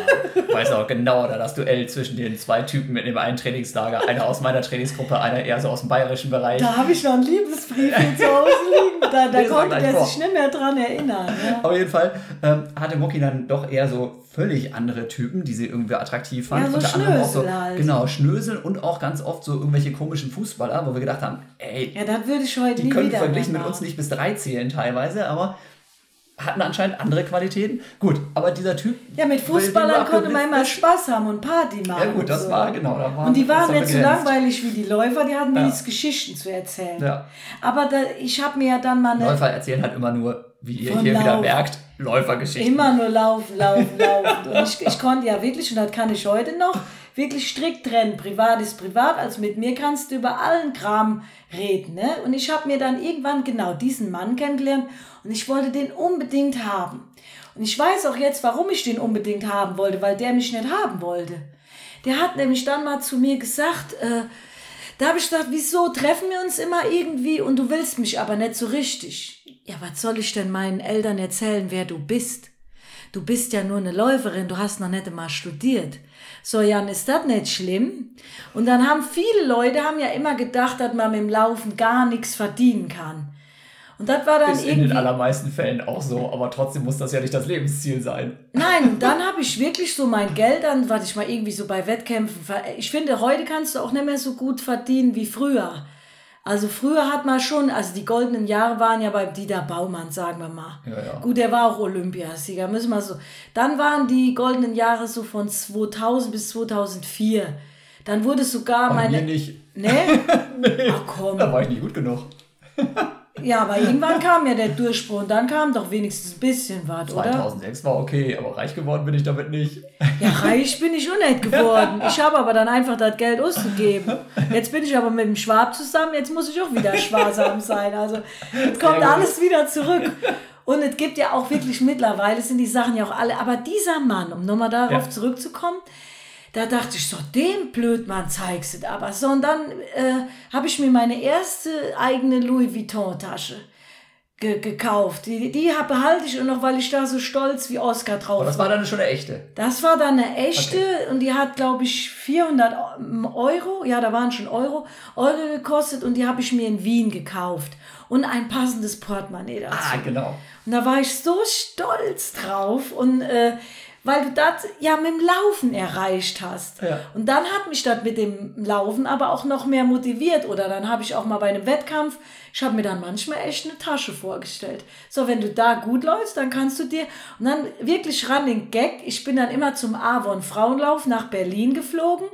[SPEAKER 1] weiß auch genau, da das Duell zwischen den zwei Typen in dem einen Trainingslager, einer aus meiner Trainingsgruppe, einer eher so aus dem bayerischen Bereich.
[SPEAKER 2] da habe ich noch einen Liebesbrief hier zu Hause liegen. Da, da konnte der
[SPEAKER 1] vor.
[SPEAKER 2] sich nicht mehr dran erinnern. Ja.
[SPEAKER 1] Auf jeden Fall ähm, hatte Moki dann doch eher so völlig andere Typen, die sie irgendwie attraktiv fand.
[SPEAKER 2] Ja, so
[SPEAKER 1] Unter anderem auch so,
[SPEAKER 2] Schnösel halt.
[SPEAKER 1] Genau, Schnösel und auch ganz oft so irgendwelche komischen Fußballer, wo wir gedacht haben, ey,
[SPEAKER 2] Ja, das würde ich heute
[SPEAKER 1] die können verglichen mit uns nicht bis drei zählen teilweise, aber hatten anscheinend andere Qualitäten. Gut, aber dieser Typ.
[SPEAKER 2] Ja, mit Fußballern konnte man immer Spaß haben und Party machen.
[SPEAKER 1] Ja gut, das
[SPEAKER 2] so.
[SPEAKER 1] war, genau. Da war,
[SPEAKER 2] Und die waren
[SPEAKER 1] war
[SPEAKER 2] nicht so langweilig wie die Läufer, die hatten
[SPEAKER 1] Ja.
[SPEAKER 2] wenigstens Geschichten zu erzählen.
[SPEAKER 1] Ja.
[SPEAKER 2] Aber da, ich habe mir ja dann mal eine,
[SPEAKER 1] Läufer erzählen halt immer nur, wie ihr hier wieder
[SPEAKER 2] Laufen.
[SPEAKER 1] merkt, Läufergeschichten.
[SPEAKER 2] immer nur laufen, laufen, laufen. Und ich, ich konnte ja wirklich, und das kann ich heute noch, wirklich strikt trennen. Privat ist privat, also mit mir kannst du über allen Kram reden. Ne? Und ich habe mir dann irgendwann genau diesen Mann kennengelernt und ich wollte den unbedingt haben. Und ich weiß auch jetzt, warum ich den unbedingt haben wollte, weil der mich nicht haben wollte. Der hat nämlich dann mal zu mir gesagt, äh, da habe ich gedacht, wieso treffen wir uns immer irgendwie und du willst mich aber nicht so richtig? Ja, was soll ich denn meinen Eltern erzählen, wer du bist? Du bist ja nur eine Läuferin, du hast noch nicht einmal studiert. So, Jan, ist das nicht schlimm? Und dann haben viele Leute haben ja immer gedacht, dass man mit dem Laufen gar nichts verdienen kann. Und das war dann
[SPEAKER 1] Ist in
[SPEAKER 2] irgendwie.
[SPEAKER 1] den allermeisten Fällen auch so, aber trotzdem muss das ja nicht das Lebensziel sein.
[SPEAKER 2] Nein, und dann habe ich wirklich so mein Geld an, was ich mal irgendwie so bei Wettkämpfen. Ich finde, heute kannst du auch nicht mehr so gut verdienen wie früher. Also früher hat man schon, also die goldenen Jahre waren ja bei Dieter Baumann, sagen wir mal.
[SPEAKER 1] Ja, ja.
[SPEAKER 2] Gut, der war auch Olympiasieger, müssen wir so. Dann waren die goldenen Jahre so von 2000 bis 2004. Dann wurde sogar
[SPEAKER 1] Bei mir
[SPEAKER 2] meine.
[SPEAKER 1] nicht.
[SPEAKER 2] Ne? Ach komm.
[SPEAKER 1] Da war ich nicht gut genug.
[SPEAKER 2] Ja, aber irgendwann kam ja der Durchbruch und dann kam doch wenigstens ein bisschen was, oder?
[SPEAKER 1] 2006 war okay, aber reich geworden bin ich damit nicht.
[SPEAKER 2] Ja, reich bin ich nicht geworden. Ich habe aber dann einfach das Geld ausgegeben. Jetzt bin ich aber mit dem Schwab zusammen, jetzt muss ich auch wieder sparsam sein. Also jetzt kommt alles wieder zurück. Und es gibt ja auch wirklich mittlerweile, sind die Sachen ja auch alle, aber dieser Mann, um nochmal darauf
[SPEAKER 1] Ja.
[SPEAKER 2] zurückzukommen, da dachte ich so, dem Blödmann zeigst du aber. So, und dann äh, habe ich mir meine erste eigene Louis Vuitton-Tasche ge gekauft. Die, die behalte ich auch noch, weil ich da so stolz wie Oscar drauf
[SPEAKER 1] Aber das war dann schon eine echte.
[SPEAKER 2] das war dann eine echte und die hat, glaube ich, 400 Euro, ja, da waren schon Euro, Euro gekostet und die habe ich mir in Wien gekauft. Und ein passendes Portemonnaie dazu.
[SPEAKER 1] Ah, genau.
[SPEAKER 2] Und da war ich so stolz drauf und äh, weil du das ja mit dem Laufen erreicht hast.
[SPEAKER 1] Ja.
[SPEAKER 2] Und dann hat mich das mit dem Laufen aber auch noch mehr motiviert. Oder dann habe ich auch mal bei einem Wettkampf, ich habe mir dann manchmal echt eine Tasche vorgestellt. So, wenn du da gut läufst, dann kannst du dir, und dann wirklich ran den Gag, ich bin dann immer zum Avon Frauenlauf nach Berlin geflogen.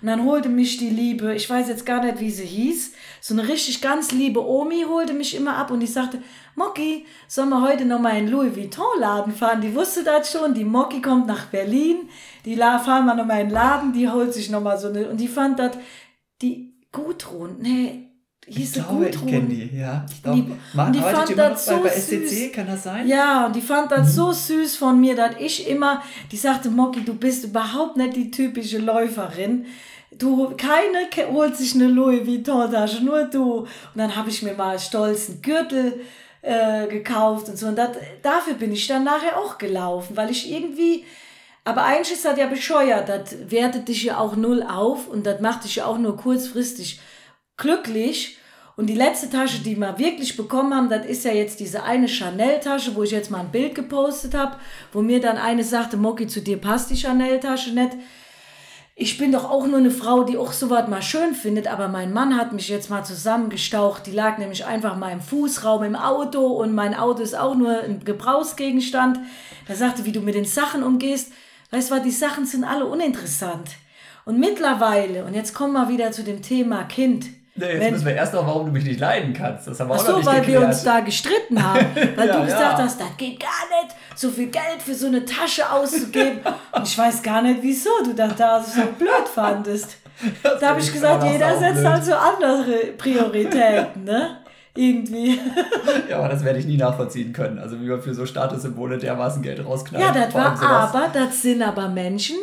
[SPEAKER 2] Und dann holte mich die liebe, ich weiß jetzt gar nicht, wie sie hieß, so eine richtig ganz liebe Omi holte mich immer ab und die sagte, Mocky, sollen wir heute noch mal in Louis Vuitton Laden fahren? Die wusste das schon, die Mocky kommt nach Berlin, die la- fahren wir noch mal in den Laden, die holt sich noch mal so eine, und die fand das, die Gudrun, nee, hieß sie Gudrun.
[SPEAKER 1] die, ja. Ich glaube, man
[SPEAKER 2] die
[SPEAKER 1] arbeitet
[SPEAKER 2] fand
[SPEAKER 1] immer noch
[SPEAKER 2] das
[SPEAKER 1] bei,
[SPEAKER 2] so
[SPEAKER 1] bei SCC,
[SPEAKER 2] süß.
[SPEAKER 1] kann das sein?
[SPEAKER 2] Ja, und die fand das so süß von mir, dass ich immer, die sagte, Mocky, du bist überhaupt nicht die typische Läuferin. du, keine ke- holt sich eine Louis Vuitton-Tasche, nur du. Und dann habe ich mir mal stolz einen Gürtel äh, gekauft und so. Und dat, dafür bin ich dann nachher auch gelaufen, weil ich irgendwie, aber eigentlich ist das ja bescheuert, das wertet dich ja auch null auf und das macht dich ja auch nur kurzfristig glücklich. Und die letzte Tasche, die wir wirklich bekommen haben, das ist ja jetzt diese eine Chanel-Tasche, wo ich jetzt mal ein Bild gepostet habe, wo mir dann eine sagte, Moki, zu dir passt die Chanel-Tasche nicht. Ich bin doch auch nur eine Frau, die auch sowas mal schön findet, aber mein Mann hat mich jetzt mal zusammengestaucht. Die lag nämlich einfach mal im Fußraum im Auto und mein Auto ist auch nur ein Gebrauchsgegenstand. Da sagte, wie du mit den Sachen umgehst. Weißt du die Sachen sind alle uninteressant. Und mittlerweile, und jetzt kommen wir wieder zu dem Thema Kind.
[SPEAKER 1] Nee, jetzt
[SPEAKER 2] Wenn-
[SPEAKER 1] müssen wir erst noch, warum du mich nicht leiden kannst. Das haben wir
[SPEAKER 2] Ach
[SPEAKER 1] auch noch
[SPEAKER 2] so,
[SPEAKER 1] nicht
[SPEAKER 2] weil
[SPEAKER 1] geklärt.
[SPEAKER 2] wir uns da gestritten haben. Weil
[SPEAKER 1] Ja,
[SPEAKER 2] du gesagt
[SPEAKER 1] ja.
[SPEAKER 2] hast, das geht gar nicht, so viel Geld für so eine Tasche auszugeben. Und ich weiß gar nicht, wieso du das da so blöd fandest.
[SPEAKER 1] Das
[SPEAKER 2] Da habe ich gesagt,
[SPEAKER 1] noch
[SPEAKER 2] jeder setzt
[SPEAKER 1] saublöd.
[SPEAKER 2] halt so andere Prioritäten, ne? Irgendwie.
[SPEAKER 1] Ja, aber das werde ich nie nachvollziehen können. Also wie man für so Statussymbole dermaßen Geld rausknallt.
[SPEAKER 2] Ja, das war aber, das sind aber Menschen.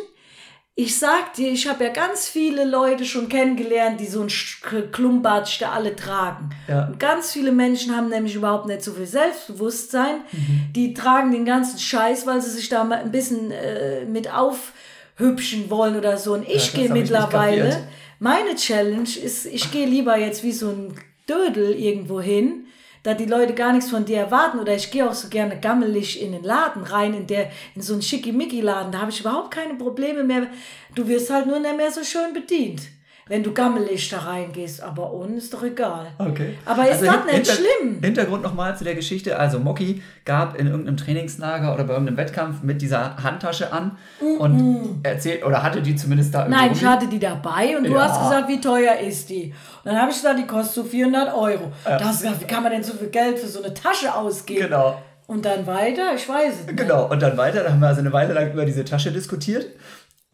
[SPEAKER 2] Ich sag dir, ich habe ja ganz viele Leute schon kennengelernt, die so ein Sch- Klumpatsch da alle tragen.
[SPEAKER 1] Ja.
[SPEAKER 2] Und ganz viele Menschen haben nämlich überhaupt nicht so viel Selbstbewusstsein.
[SPEAKER 1] Mhm.
[SPEAKER 2] Die tragen den ganzen Scheiß, weil sie sich da mal ein bisschen äh, mit aufhübschen wollen oder so. Und ich
[SPEAKER 1] das
[SPEAKER 2] gehe mittlerweile, meine Challenge ist, ich gehe lieber jetzt wie so ein Dödel irgendwo hin, da die Leute gar nichts von dir erwarten. Oder ich gehe auch so gerne gammelig in den Laden rein, in, der, in so einen Schickimicki-Laden. Da habe ich überhaupt keine Probleme mehr. Du wirst halt nur nicht mehr so schön bedient, wenn du gammelig da reingehst. Aber uns ist doch egal.
[SPEAKER 1] Okay.
[SPEAKER 2] Aber ist das
[SPEAKER 1] hin-
[SPEAKER 2] nicht schlimm?
[SPEAKER 1] Hintergrund nochmal zu der Geschichte. Also Moki gab in irgendeinem Trainingslager oder bei irgendeinem Wettkampf mit dieser Handtasche an und erzählt, oder hatte die zumindest da
[SPEAKER 2] Nein, ich hatte die dabei und du
[SPEAKER 1] Ja.
[SPEAKER 2] hast gesagt, wie teuer ist die? Und dann habe ich gesagt, die kostet so 400 Euro. Da hast du gesagt, wie kann man denn so viel Geld für so eine Tasche ausgeben?
[SPEAKER 1] Genau.
[SPEAKER 2] Und dann weiter? Ich weiß es nicht.
[SPEAKER 1] Genau, und dann weiter, da haben wir also eine Weile lang über diese Tasche diskutiert.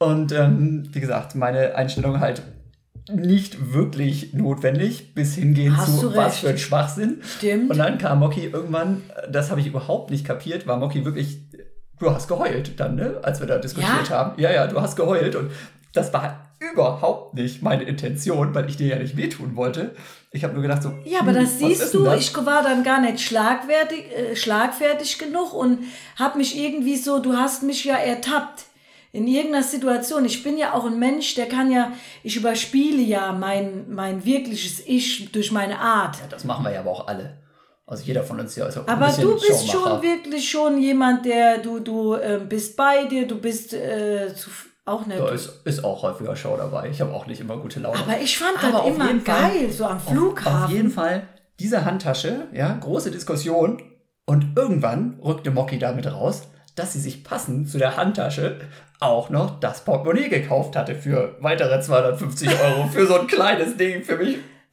[SPEAKER 1] Und ähm, wie gesagt, meine Einstellung halt nicht wirklich notwendig, bis hingehen
[SPEAKER 2] Hast
[SPEAKER 1] zu was für ein Schwachsinn.
[SPEAKER 2] Stimmt.
[SPEAKER 1] Und dann kam Moki irgendwann, das habe ich überhaupt nicht kapiert, war Moki wirklich, du hast geheult dann, ne? Als wir da diskutiert
[SPEAKER 2] Ja?
[SPEAKER 1] haben. Ja, ja, du hast geheult und das war überhaupt nicht meine Intention, weil ich dir ja nicht wehtun wollte. Ich habe nur gedacht so,
[SPEAKER 2] Ja, aber
[SPEAKER 1] hm,
[SPEAKER 2] das
[SPEAKER 1] was
[SPEAKER 2] siehst du,
[SPEAKER 1] das?
[SPEAKER 2] ich war dann gar nicht schlagfertig, äh, schlagfertig genug und habe mich irgendwie so, du hast mich ja ertappt in irgendeiner Situation. Ich bin ja auch ein Mensch, der kann ja, ich überspiele ja mein, mein wirkliches Ich durch meine Art.
[SPEAKER 1] Das machen wir ja aber auch alle. Also jeder von uns ja ist auch ein
[SPEAKER 2] Aber du bist schon wirklich schon jemand, der, du, du ähm, bist bei dir, du bist äh, zu, auch nicht.
[SPEAKER 1] Da ist, ist auch häufiger Show dabei. Ich habe auch nicht immer gute Laune.
[SPEAKER 2] Aber ich fand
[SPEAKER 1] Aber
[SPEAKER 2] das
[SPEAKER 1] auf
[SPEAKER 2] immer
[SPEAKER 1] jeden Fall-
[SPEAKER 2] geil, so am
[SPEAKER 1] Auf-
[SPEAKER 2] Flughafen.
[SPEAKER 1] Auf jeden Fall diese Handtasche, ja, große Diskussion. Und irgendwann rückte Mocky damit raus, dass sie sich passend zu der Handtasche auch noch das Portemonnaie gekauft hatte für weitere 250 Euro für so ein kleines Ding für mich.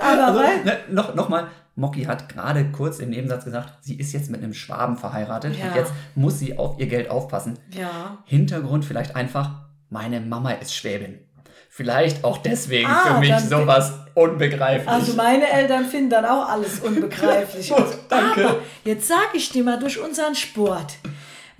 [SPEAKER 2] Aber
[SPEAKER 1] Also, ne, noch, noch mal, Mocky hat gerade kurz im Nebensatz gesagt, sie ist jetzt mit einem Schwaben verheiratet
[SPEAKER 2] Ja.
[SPEAKER 1] und jetzt muss sie auf ihr Geld aufpassen.
[SPEAKER 2] ja.
[SPEAKER 1] Hintergrund vielleicht einfach, meine Mama ist Schwäbin. Vielleicht auch deswegen
[SPEAKER 2] Ah,
[SPEAKER 1] für mich sowas unbegreiflich.
[SPEAKER 2] Also meine Eltern finden dann auch alles unbegreiflich.
[SPEAKER 1] Gut, danke.
[SPEAKER 2] Aber jetzt sage ich dir mal durch unseren Sport.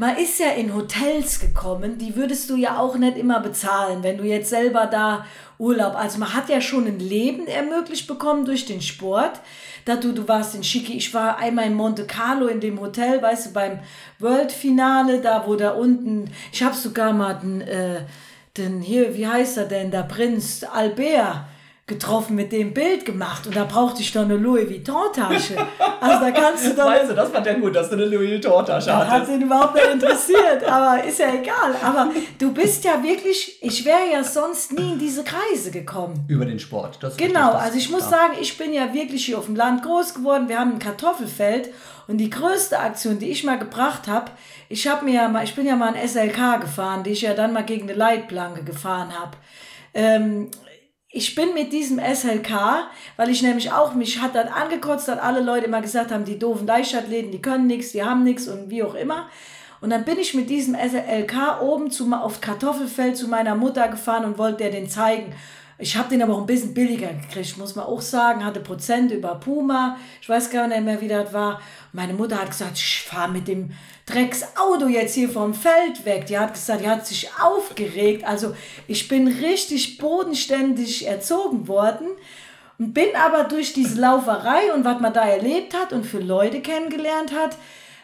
[SPEAKER 2] Man ist ja in Hotels gekommen, die würdest du ja auch nicht immer bezahlen, wenn du jetzt selber da Urlaub. Also man hat ja schon ein Leben ermöglicht bekommen durch den Sport. Da du, warst in Schicki, ich war einmal in Monte Carlo in dem Hotel, weißt du, beim World-Finale, da wo da unten, ich habe sogar mal den, äh, den hier, wie heißt er denn, der Prinz Albert getroffen, mit dem Bild gemacht und da brauchte ich doch eine Louis Vuitton-Tasche. Also da kannst du doch
[SPEAKER 1] Weißt du, das fand er gut, dass du eine Louis Vuitton-Tasche
[SPEAKER 2] das hat
[SPEAKER 1] hattest.
[SPEAKER 2] ihn überhaupt nicht interessiert, aber ist ja egal. Aber du bist ja wirklich, ich wäre ja sonst nie in diese Kreise gekommen.
[SPEAKER 1] Über den Sport. Das
[SPEAKER 2] Genau,
[SPEAKER 1] das-
[SPEAKER 2] also ich muss
[SPEAKER 1] ja.
[SPEAKER 2] sagen, ich bin ja wirklich hier auf dem Land groß geworden. Wir haben ein Kartoffelfeld und die größte Aktion, die ich mal gebracht habe, ich habe mir ja mal, ich bin ja mal ein SLK gefahren, die ich ja dann mal gegen eine Leitplanke gefahren habe. Ähm, ich bin mit diesem SLK, weil ich nämlich auch, mich hat dann angekotzt, dass alle Leute immer gesagt haben, die doofen Leichtathleten, die können nichts, die haben nichts und wie auch immer. Und dann bin ich mit diesem SLK oben zu, auf Kartoffelfeld zu meiner Mutter gefahren und wollte der den zeigen. Ich habe den aber auch ein bisschen billiger gekriegt, muss man auch sagen. Hatte Prozent über Puma. Ich weiß gar nicht mehr, wie das war. Meine Mutter hat gesagt, ich fahre mit dem Drecksauto jetzt hier vom Feld weg. Die hat gesagt, die hat sich aufgeregt. Also ich bin richtig bodenständig erzogen worden und bin aber durch diese Lauferei und was man da erlebt hat und für Leute kennengelernt hat,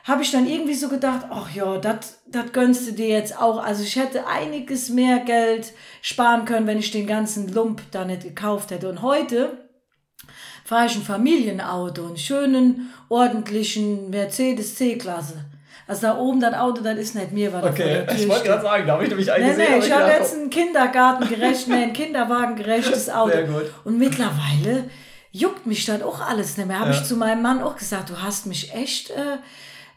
[SPEAKER 2] habe ich dann irgendwie so gedacht, ach ja, das gönnst du dir jetzt auch. Also ich hätte einiges mehr Geld sparen können, wenn ich den ganzen Lump da nicht gekauft hätte. Und heute fahre ich ein Familienauto, einen schönen, ordentlichen Mercedes C-Klasse. Also da oben das Auto, das ist nicht mir, weil
[SPEAKER 1] Okay, ich wollte gerade sagen, da habe ich nämlich eigentlich
[SPEAKER 2] nee, nee, ich habe jetzt ein Kindergartengerecht, nee, ein Kinderwagengerechtes Auto.
[SPEAKER 1] Sehr gut.
[SPEAKER 2] Und mittlerweile juckt mich das auch alles nicht mehr. Habe
[SPEAKER 1] Ja.
[SPEAKER 2] ich zu meinem Mann auch gesagt, du hast mich echt äh,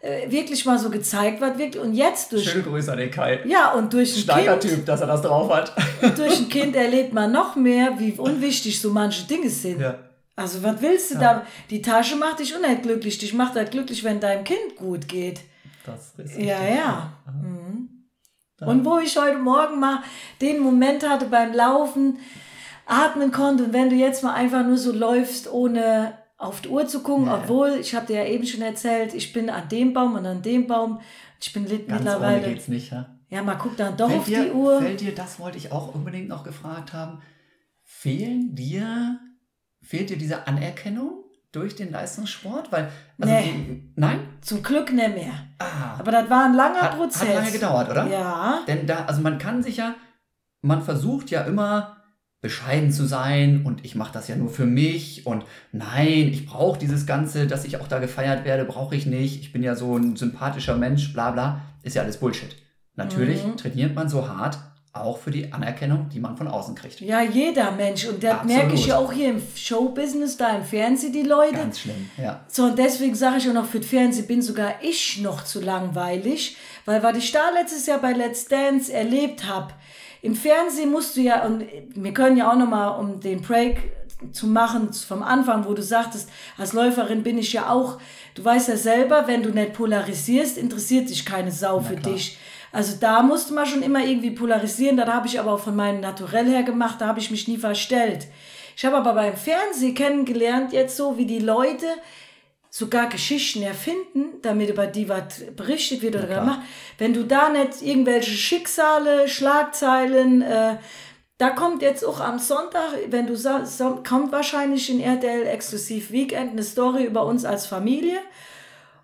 [SPEAKER 2] äh, wirklich mal so gezeigt, was wirklich. Und jetzt durch.
[SPEAKER 1] Schöne Grüße an den Kai.
[SPEAKER 2] Ja, und durch ein
[SPEAKER 1] Starker
[SPEAKER 2] Kind,
[SPEAKER 1] Typ, dass er das drauf hat.
[SPEAKER 2] durch ein Kind erlebt man noch mehr, wie unwichtig so manche Dinge sind.
[SPEAKER 1] ja.
[SPEAKER 2] Also, was willst du da? Die Tasche macht dich unheimlich glücklich. Dich macht halt glücklich, wenn deinem Kind gut geht.
[SPEAKER 1] Das ist
[SPEAKER 2] Ja, ja. Mhm. Und wo ich heute Morgen mal den Moment hatte beim Laufen, atmen konnte und wenn du jetzt mal einfach nur so läufst, ohne auf die Uhr zu gucken,
[SPEAKER 1] Ja, ja.
[SPEAKER 2] obwohl, ich habe dir ja eben schon erzählt, ich bin an dem Baum und an dem Baum. Ich bin
[SPEAKER 1] Ganz ohne
[SPEAKER 2] mittlerweile.
[SPEAKER 1] geht's nicht, ja.
[SPEAKER 2] Ja, man guckt dann doch
[SPEAKER 1] Fällt
[SPEAKER 2] auf
[SPEAKER 1] dir,
[SPEAKER 2] die Uhr.
[SPEAKER 1] Fällt dir, das wollte ich auch unbedingt noch gefragt haben, fehlen dir, fehlt dir diese Anerkennung durch den Leistungssport? Weil, also
[SPEAKER 2] Nee.
[SPEAKER 1] die, nein?
[SPEAKER 2] Zum Glück nicht mehr.
[SPEAKER 1] Ah,
[SPEAKER 2] Aber das war ein langer
[SPEAKER 1] hat,
[SPEAKER 2] Prozess.
[SPEAKER 1] hat lange gedauert, oder?
[SPEAKER 2] Ja.
[SPEAKER 1] Denn da, also man kann sich ja, man versucht ja immer bescheiden zu sein und ich mache das ja nur für mich und nein, ich brauche dieses Ganze, dass ich auch da gefeiert werde, brauche ich nicht. Ich bin ja so ein sympathischer Mensch, bla bla. Ist ja alles Bullshit. Natürlich
[SPEAKER 2] Mhm.
[SPEAKER 1] trainiert man so hart, auch für die Anerkennung, die man von außen kriegt.
[SPEAKER 2] Ja, jeder Mensch. Und das
[SPEAKER 1] Absolut.
[SPEAKER 2] merke ich ja auch hier im Showbusiness, da im Fernsehen, die Leute.
[SPEAKER 1] Ganz schlimm, ja.
[SPEAKER 2] So, und deswegen sage ich auch noch, für das Fernsehen bin sogar ich noch zu langweilig, weil was ich da letztes Jahr bei Let's Dance erlebt habe, im Fernsehen musst du ja, und wir können ja auch nochmal, um den Break zu machen vom Anfang, wo du sagtest, als Läuferin bin ich ja auch, du weißt ja selber, wenn du nicht polarisierst, interessiert sich keine Sau für
[SPEAKER 1] klar.
[SPEAKER 2] dich. Also da musste man schon immer irgendwie polarisieren, das habe ich aber auch von meinem Naturell her gemacht, da habe ich mich nie verstellt. Ich habe aber beim Fernsehen kennengelernt, jetzt so, wie die Leute sogar Geschichten erfinden, damit über die was berichtet wird oder gemacht. Wenn du da nicht irgendwelche Schicksale, Schlagzeilen, äh, da kommt jetzt auch am Sonntag, wenn du sagst, kommt wahrscheinlich in RTL exklusiv Weekend eine Story über uns als Familie.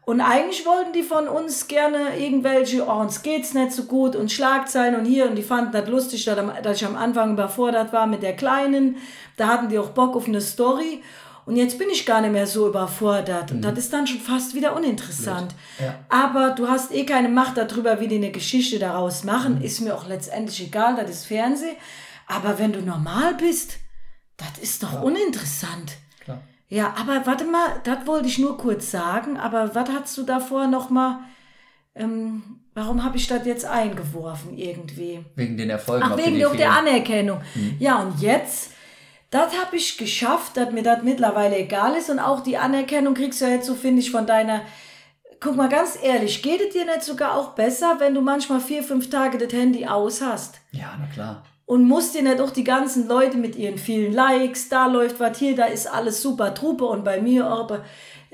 [SPEAKER 2] Und eigentlich wollten die von uns gerne irgendwelche, oh, uns geht's nicht so gut und Schlagzeilen und hier und die fanden das lustig, dass ich am Anfang überfordert war mit der Kleinen. Da hatten die auch Bock auf eine Story. Und jetzt bin ich gar nicht mehr so überfordert. Und das ist dann schon fast wieder uninteressant.
[SPEAKER 1] Ja.
[SPEAKER 2] Aber du hast eh keine Macht darüber, wie die eine Geschichte daraus machen. Ist mir auch letztendlich egal, das ist Fernsehen. Aber wenn du normal bist, das ist doch uninteressant. Ja, aber warte mal, das wollte ich nur kurz sagen, aber was hast du davor nochmal, ähm, warum habe ich das jetzt eingeworfen irgendwie?
[SPEAKER 1] Wegen den Erfolgen.
[SPEAKER 2] Ach, wegen der. Anerkennung. Ja, und jetzt, das habe ich geschafft, dass mir das mittlerweile egal ist und auch die Anerkennung kriegst du ja jetzt so, finde ich, von deiner, guck mal ganz ehrlich, geht es dir nicht sogar auch besser, wenn du manchmal vier, fünf Tage das Handy aus hast?
[SPEAKER 1] Ja, na klar.
[SPEAKER 2] Und musst dir nicht auch die ganzen Leute mit ihren vielen Likes, da läuft was hier, da ist alles super Truppe und bei mir aber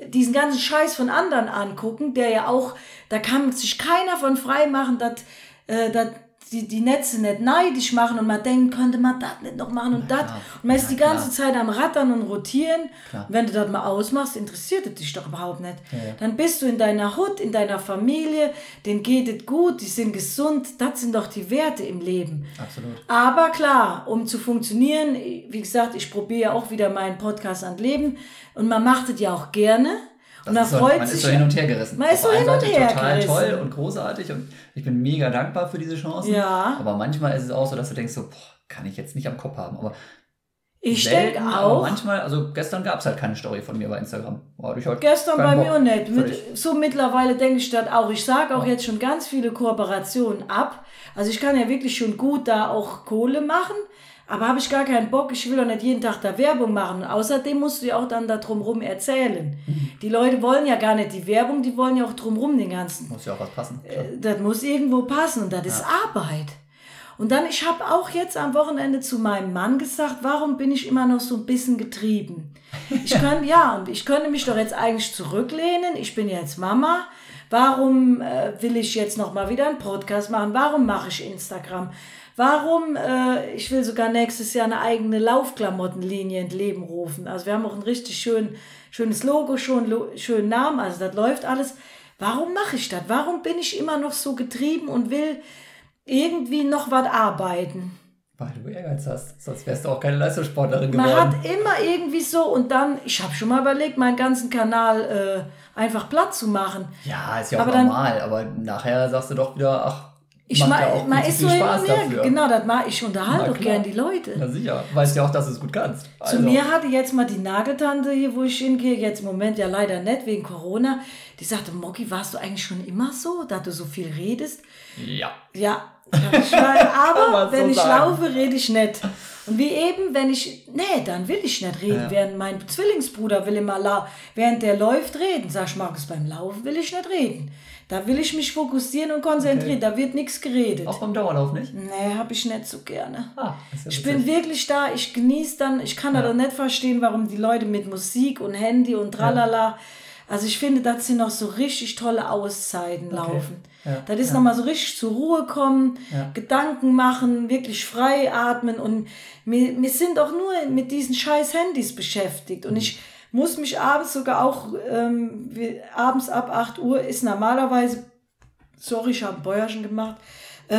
[SPEAKER 2] diesen ganzen Scheiß von anderen angucken, der ja auch, da kann sich keiner von frei machen, dass äh, dass die, die Netze nicht neidisch machen und man denkt, könnte man das nicht noch machen und das. Und man ist
[SPEAKER 1] Na
[SPEAKER 2] die ganze
[SPEAKER 1] klar.
[SPEAKER 2] Zeit am Rattern und Rotieren.
[SPEAKER 1] Klar.
[SPEAKER 2] Und wenn du das mal ausmachst, interessiert es dich doch überhaupt nicht.
[SPEAKER 1] Ja, ja.
[SPEAKER 2] Dann bist du in deiner Hut, in deiner Familie, denen geht es gut, die sind gesund. Das sind doch die Werte im Leben.
[SPEAKER 1] Absolut.
[SPEAKER 2] Aber klar, um zu funktionieren, wie gesagt, ich probiere ja auch wieder meinen Podcast an Leben und man macht es ja auch gerne. Und man
[SPEAKER 1] Das ist so,
[SPEAKER 2] freut
[SPEAKER 1] man
[SPEAKER 2] sich.
[SPEAKER 1] ist so hin und her gerissen.
[SPEAKER 2] Man ist so hin und her
[SPEAKER 1] total
[SPEAKER 2] gerissen.
[SPEAKER 1] toll und großartig und ich bin mega dankbar für diese Chancen.
[SPEAKER 2] Ja.
[SPEAKER 1] Aber manchmal ist es auch so, dass du denkst so, boah, kann ich jetzt nicht am Kopf haben. Aber
[SPEAKER 2] ich denke auch.
[SPEAKER 1] manchmal, also gestern gab es halt keine Story von mir bei Instagram. Hatte ich halt
[SPEAKER 2] Gestern bei
[SPEAKER 1] Bock.
[SPEAKER 2] mir auch nicht. Mit, so mittlerweile denke ich das auch. Ich sage auch
[SPEAKER 1] Ja.
[SPEAKER 2] jetzt schon ganz viele Kooperationen ab. Also ich kann ja wirklich schon gut da auch Kohle machen. Aber habe ich gar keinen Bock. Ich will doch nicht jeden Tag da Werbung machen. Und außerdem musst du ja auch dann da drumrum erzählen.
[SPEAKER 1] Mhm.
[SPEAKER 2] Die Leute wollen ja gar nicht die Werbung, die wollen ja auch drumrum den ganzen
[SPEAKER 1] Muss ja auch was passen. Klar.
[SPEAKER 2] das muss irgendwo passen und das ist Arbeit. Und dann, ich habe auch jetzt am Wochenende zu meinem Mann gesagt, warum bin ich immer noch so ein bisschen getrieben? Ich könnte, ja, ich könnte mich doch jetzt eigentlich zurücklehnen. Ich bin jetzt Mama. Warum äh, will ich jetzt noch mal wieder einen Podcast machen? Warum mache ich Instagram? Warum, äh, ich will sogar nächstes Jahr eine eigene Laufklamottenlinie ins Leben rufen. Also wir haben auch ein richtig schön, schönes Logo, schon lo, schönen Namen, also das läuft alles. Warum mache ich das? Warum bin ich immer noch so getrieben und will irgendwie noch was arbeiten?
[SPEAKER 1] Weil du Ehrgeiz hast, sonst wärst du auch keine Leistungssportlerin geworden.
[SPEAKER 2] Man hat immer irgendwie so und dann, ich habe schon mal überlegt, meinen ganzen Kanal äh, einfach platt zu machen.
[SPEAKER 1] Ja, ist ja auch
[SPEAKER 2] Aber dann-
[SPEAKER 1] normal, aber nachher sagst du doch wieder, ach,
[SPEAKER 2] Ich
[SPEAKER 1] macht
[SPEAKER 2] ma,
[SPEAKER 1] ja auch viel
[SPEAKER 2] ist
[SPEAKER 1] zu
[SPEAKER 2] so
[SPEAKER 1] Spaß
[SPEAKER 2] mehr,
[SPEAKER 1] dafür.
[SPEAKER 2] genau, das mag ich unterhalte
[SPEAKER 1] klar.
[SPEAKER 2] gern die Leute.
[SPEAKER 1] Na sicher, weißt ja auch, dass du es gut kannst.
[SPEAKER 2] Zu
[SPEAKER 1] Also,
[SPEAKER 2] mir hatte jetzt mal die Nageltante hier, wo ich hingehe, jetzt im Moment ja leider nicht wegen Corona, die sagte, Moki, warst du eigentlich schon immer so, da du so viel redest?
[SPEAKER 1] Ja.
[SPEAKER 2] Ja, aber
[SPEAKER 1] man so
[SPEAKER 2] wenn ich
[SPEAKER 1] sagen.
[SPEAKER 2] laufe, rede ich nicht. Und wie eben, wenn ich, nee, dann will ich nicht reden,
[SPEAKER 1] Ja.
[SPEAKER 2] während mein Zwillingsbruder will immer, lau während der läuft, reden. Sag ich, Markus, beim Laufen will ich nicht reden. Da will ich mich fokussieren und konzentrieren, da wird nichts geredet.
[SPEAKER 1] Auch beim Dauerlauf nicht?
[SPEAKER 2] Nee, habe ich nicht so gerne.
[SPEAKER 1] Ah, ja
[SPEAKER 2] Ich bin wirklich da, ich genieße dann, ich kann
[SPEAKER 1] Ja.
[SPEAKER 2] da nicht verstehen, warum die Leute mit Musik und Handy und tralala. Also ich finde, dass sie noch so richtig tolle Auszeiten laufen.
[SPEAKER 1] Ja,
[SPEAKER 2] Das ist
[SPEAKER 1] ja.
[SPEAKER 2] nochmal so richtig zur Ruhe kommen,
[SPEAKER 1] Ja.
[SPEAKER 2] Gedanken machen, wirklich frei atmen und wir, wir sind auch nur mit diesen scheiß Handys beschäftigt.
[SPEAKER 1] Mhm.
[SPEAKER 2] Und ich muss mich abends sogar auch, ähm, wir, abends ab 8 Uhr ist normalerweise, sorry, ich habe ein Bäuerchen gemacht, äh,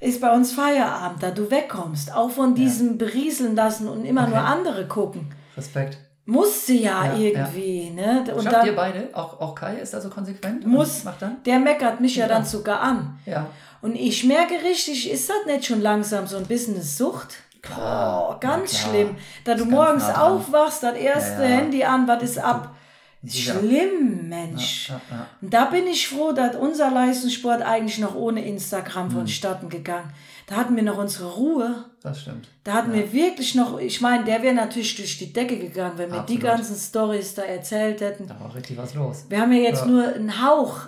[SPEAKER 2] ist bei uns Feierabend, da du wegkommst, auch von diesem berieseln lassen und immer nur
[SPEAKER 1] Okay.
[SPEAKER 2] andere gucken.
[SPEAKER 1] Respekt.
[SPEAKER 2] Muss sie ja,
[SPEAKER 1] Ja,
[SPEAKER 2] irgendwie, ne? Und
[SPEAKER 1] Schafft ihr
[SPEAKER 2] dann,
[SPEAKER 1] beide? Auch, auch Kai ist da so konsequent?
[SPEAKER 2] Muss.
[SPEAKER 1] Macht dann?
[SPEAKER 2] der meckert mich ja,
[SPEAKER 1] Ja.
[SPEAKER 2] dann sogar an.
[SPEAKER 1] Ja.
[SPEAKER 2] Und ich merke richtig, ist das nicht schon langsam so ein bisschen eine Sucht? Oh, ganz schlimm. Da du morgens
[SPEAKER 1] nah dran.
[SPEAKER 2] aufwachst, das erste
[SPEAKER 1] Ja, ja.
[SPEAKER 2] Handy an, was ist ab?
[SPEAKER 1] Sicher.
[SPEAKER 2] Schlimm, Mensch.
[SPEAKER 1] Ja.
[SPEAKER 2] Und da bin ich froh, dass unser Leistungssport eigentlich noch ohne Instagram
[SPEAKER 1] Mhm.
[SPEAKER 2] vonstatten gegangen. Da hatten wir noch unsere Ruhe.
[SPEAKER 1] Das stimmt.
[SPEAKER 2] Da hatten wir wirklich noch, ich meine, der wäre natürlich durch die Decke gegangen, wenn wir die
[SPEAKER 1] Absolut.
[SPEAKER 2] ganzen Stories da erzählt hätten.
[SPEAKER 1] Da war richtig was los.
[SPEAKER 2] Wir haben ja jetzt nur einen Hauch.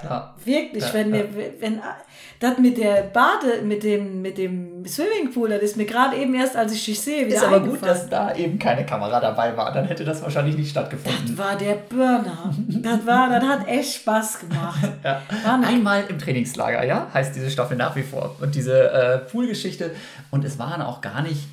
[SPEAKER 1] Klar.
[SPEAKER 2] Wirklich,
[SPEAKER 1] Ja,
[SPEAKER 2] wenn wir, wenn, das mit der Bade, mit dem, mit dem Swimmingpool, das ist mir gerade eben erst, als ich dich sehe, wieder
[SPEAKER 1] Ist aber gut, dass da eben keine Kamera dabei war. Dann hätte das wahrscheinlich nicht
[SPEAKER 2] Das
[SPEAKER 1] stattgefunden.
[SPEAKER 2] war der Burner. Das war, das hat echt Spaß gemacht.
[SPEAKER 1] Ja. Einmal im Trainingslager, ja, heißt diese Staffel nach wie vor. Und diese äh, Poolgeschichte. Und es waren auch gar nicht,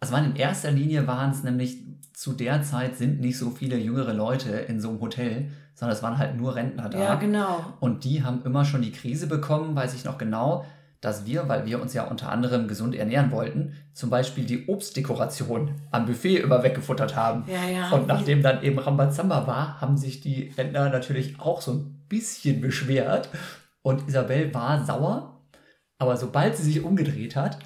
[SPEAKER 1] also waren in erster Linie waren es nämlich zu der Zeit sind nicht so viele jüngere Leute in so einem Hotel, sondern es waren halt nur Rentner da.
[SPEAKER 2] Ja, genau.
[SPEAKER 1] Und die haben immer schon die Krise bekommen, weiß ich noch genau, dass wir, weil wir uns ja unter anderem gesund ernähren wollten, zum Beispiel die Obstdekoration am Buffet immer weggefuttert haben.
[SPEAKER 2] Ja, ja.
[SPEAKER 1] Und nachdem dann eben Rambazamba war, haben sich die Rentner natürlich auch so ein bisschen beschwert. Und Isabel war sauer, aber sobald sie sich umgedreht hat,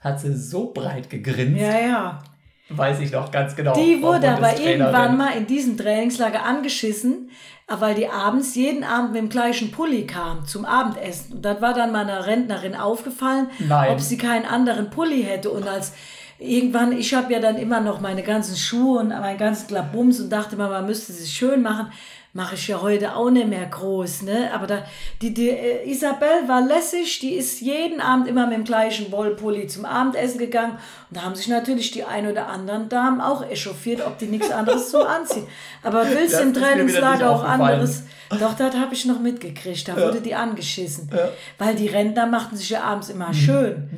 [SPEAKER 1] hat sie so breit gegrinst,
[SPEAKER 2] Ja, ja.
[SPEAKER 1] Weiß ich noch ganz genau.
[SPEAKER 2] Die wurde aber irgendwann mal in diesem Trainingslager angeschissen, weil die abends jeden Abend mit dem gleichen Pulli kam zum Abendessen. Und das war dann meiner Rentnerin aufgefallen,
[SPEAKER 1] Nein.
[SPEAKER 2] ob sie keinen anderen Pulli hätte. Und als irgendwann, ich habe ja dann immer noch meine ganzen Schuhe und meinen ganzen Klabums und dachte mal, man müsste sich schön machen. Mache ich ja heute auch nicht mehr groß, ne? Aber da, die, die äh, Isabel war lässig, die ist jeden Abend immer mit dem gleichen Wollpulli zum Abendessen gegangen. Und da haben sich natürlich die ein oder anderen Damen auch echauffiert, ob die nichts anderes zum Anziehen. Aber willst im Trainingslager auch anderes? Doch, das habe ich noch mitgekriegt. Da wurde die angeschissen.
[SPEAKER 1] Ja. Mhm.
[SPEAKER 2] Weil die Rentner machten sich ja abends immer schön.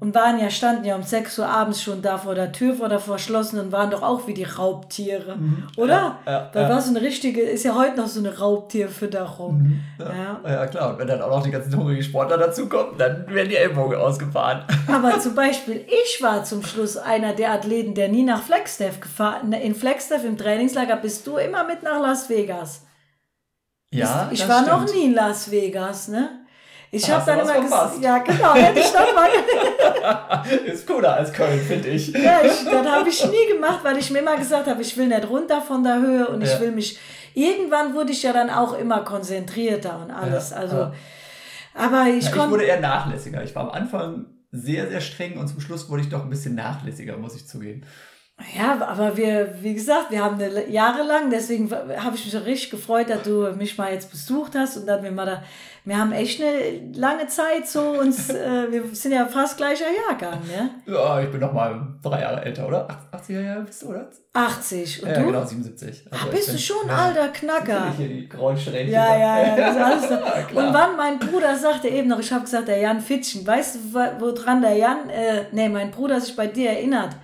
[SPEAKER 2] Und waren ja, standen ja um 6 Uhr abends schon da vor der Tür, vor der verschlossenen und waren doch auch wie die Raubtiere. Oder?
[SPEAKER 1] Mhm. Ja, ja, ja.
[SPEAKER 2] war so eine richtige, ist ja heute noch so eine Raubtierfütterung.
[SPEAKER 1] Mhm.
[SPEAKER 2] Ja.
[SPEAKER 1] Ja, klar. Und wenn dann auch noch die ganzen hungrigen Sportler dazukommen, dann werden die Ellbogen ausgefahren.
[SPEAKER 2] Aber zum Beispiel, ich war zum Schluss einer der Athleten, der nie nach Flagstaff gefahren In Flagstaff im Trainingslager bist du immer mit nach Las Vegas.
[SPEAKER 1] Ja,
[SPEAKER 2] ich war
[SPEAKER 1] stimmt.
[SPEAKER 2] noch nie in Las Vegas, ne? Ich habe dann immer gesagt, ja genau, hätte ich doch mal
[SPEAKER 1] Ist cooler als Köln, finde ich.
[SPEAKER 2] Ja, ich, das habe ich nie gemacht, weil ich mir immer gesagt habe, ich will nicht runter von der Höhe und ich
[SPEAKER 1] Ja.
[SPEAKER 2] will mich. Irgendwann wurde ich ja dann auch immer konzentrierter und alles.
[SPEAKER 1] Ja,
[SPEAKER 2] also,
[SPEAKER 1] ja.
[SPEAKER 2] aber ich
[SPEAKER 1] Ja, ich
[SPEAKER 2] konnte.
[SPEAKER 1] wurde eher nachlässiger. Ich war am Anfang sehr, sehr streng und zum Schluss wurde ich doch ein bisschen nachlässiger, muss ich zugeben.
[SPEAKER 2] Ja, aber wir, wie gesagt, wir haben eine, jahrelang, deswegen habe ich mich richtig gefreut, dass du mich mal jetzt besucht hast und dass wir mal da, wir haben echt eine lange Zeit so uns, äh, wir sind ja fast gleicher Jahrgang, ne?
[SPEAKER 1] Ja, ich bin noch mal drei Jahre älter, oder? 80er Jahre bist du, oder?
[SPEAKER 2] 80. Und
[SPEAKER 1] ja,
[SPEAKER 2] du?
[SPEAKER 1] genau, 77.
[SPEAKER 2] Ach, bist du schon ein alter Knacker?
[SPEAKER 1] Hier die grauen Strähnchen.
[SPEAKER 2] Ja, ja, ja, das ist alles.
[SPEAKER 1] Ja, klar.
[SPEAKER 2] Und wann mein Bruder sagte eben noch, ich habe gesagt, der Jan Fitschen, weißt du, woran der Jan, äh, nee, mein Bruder sich bei dir erinnert?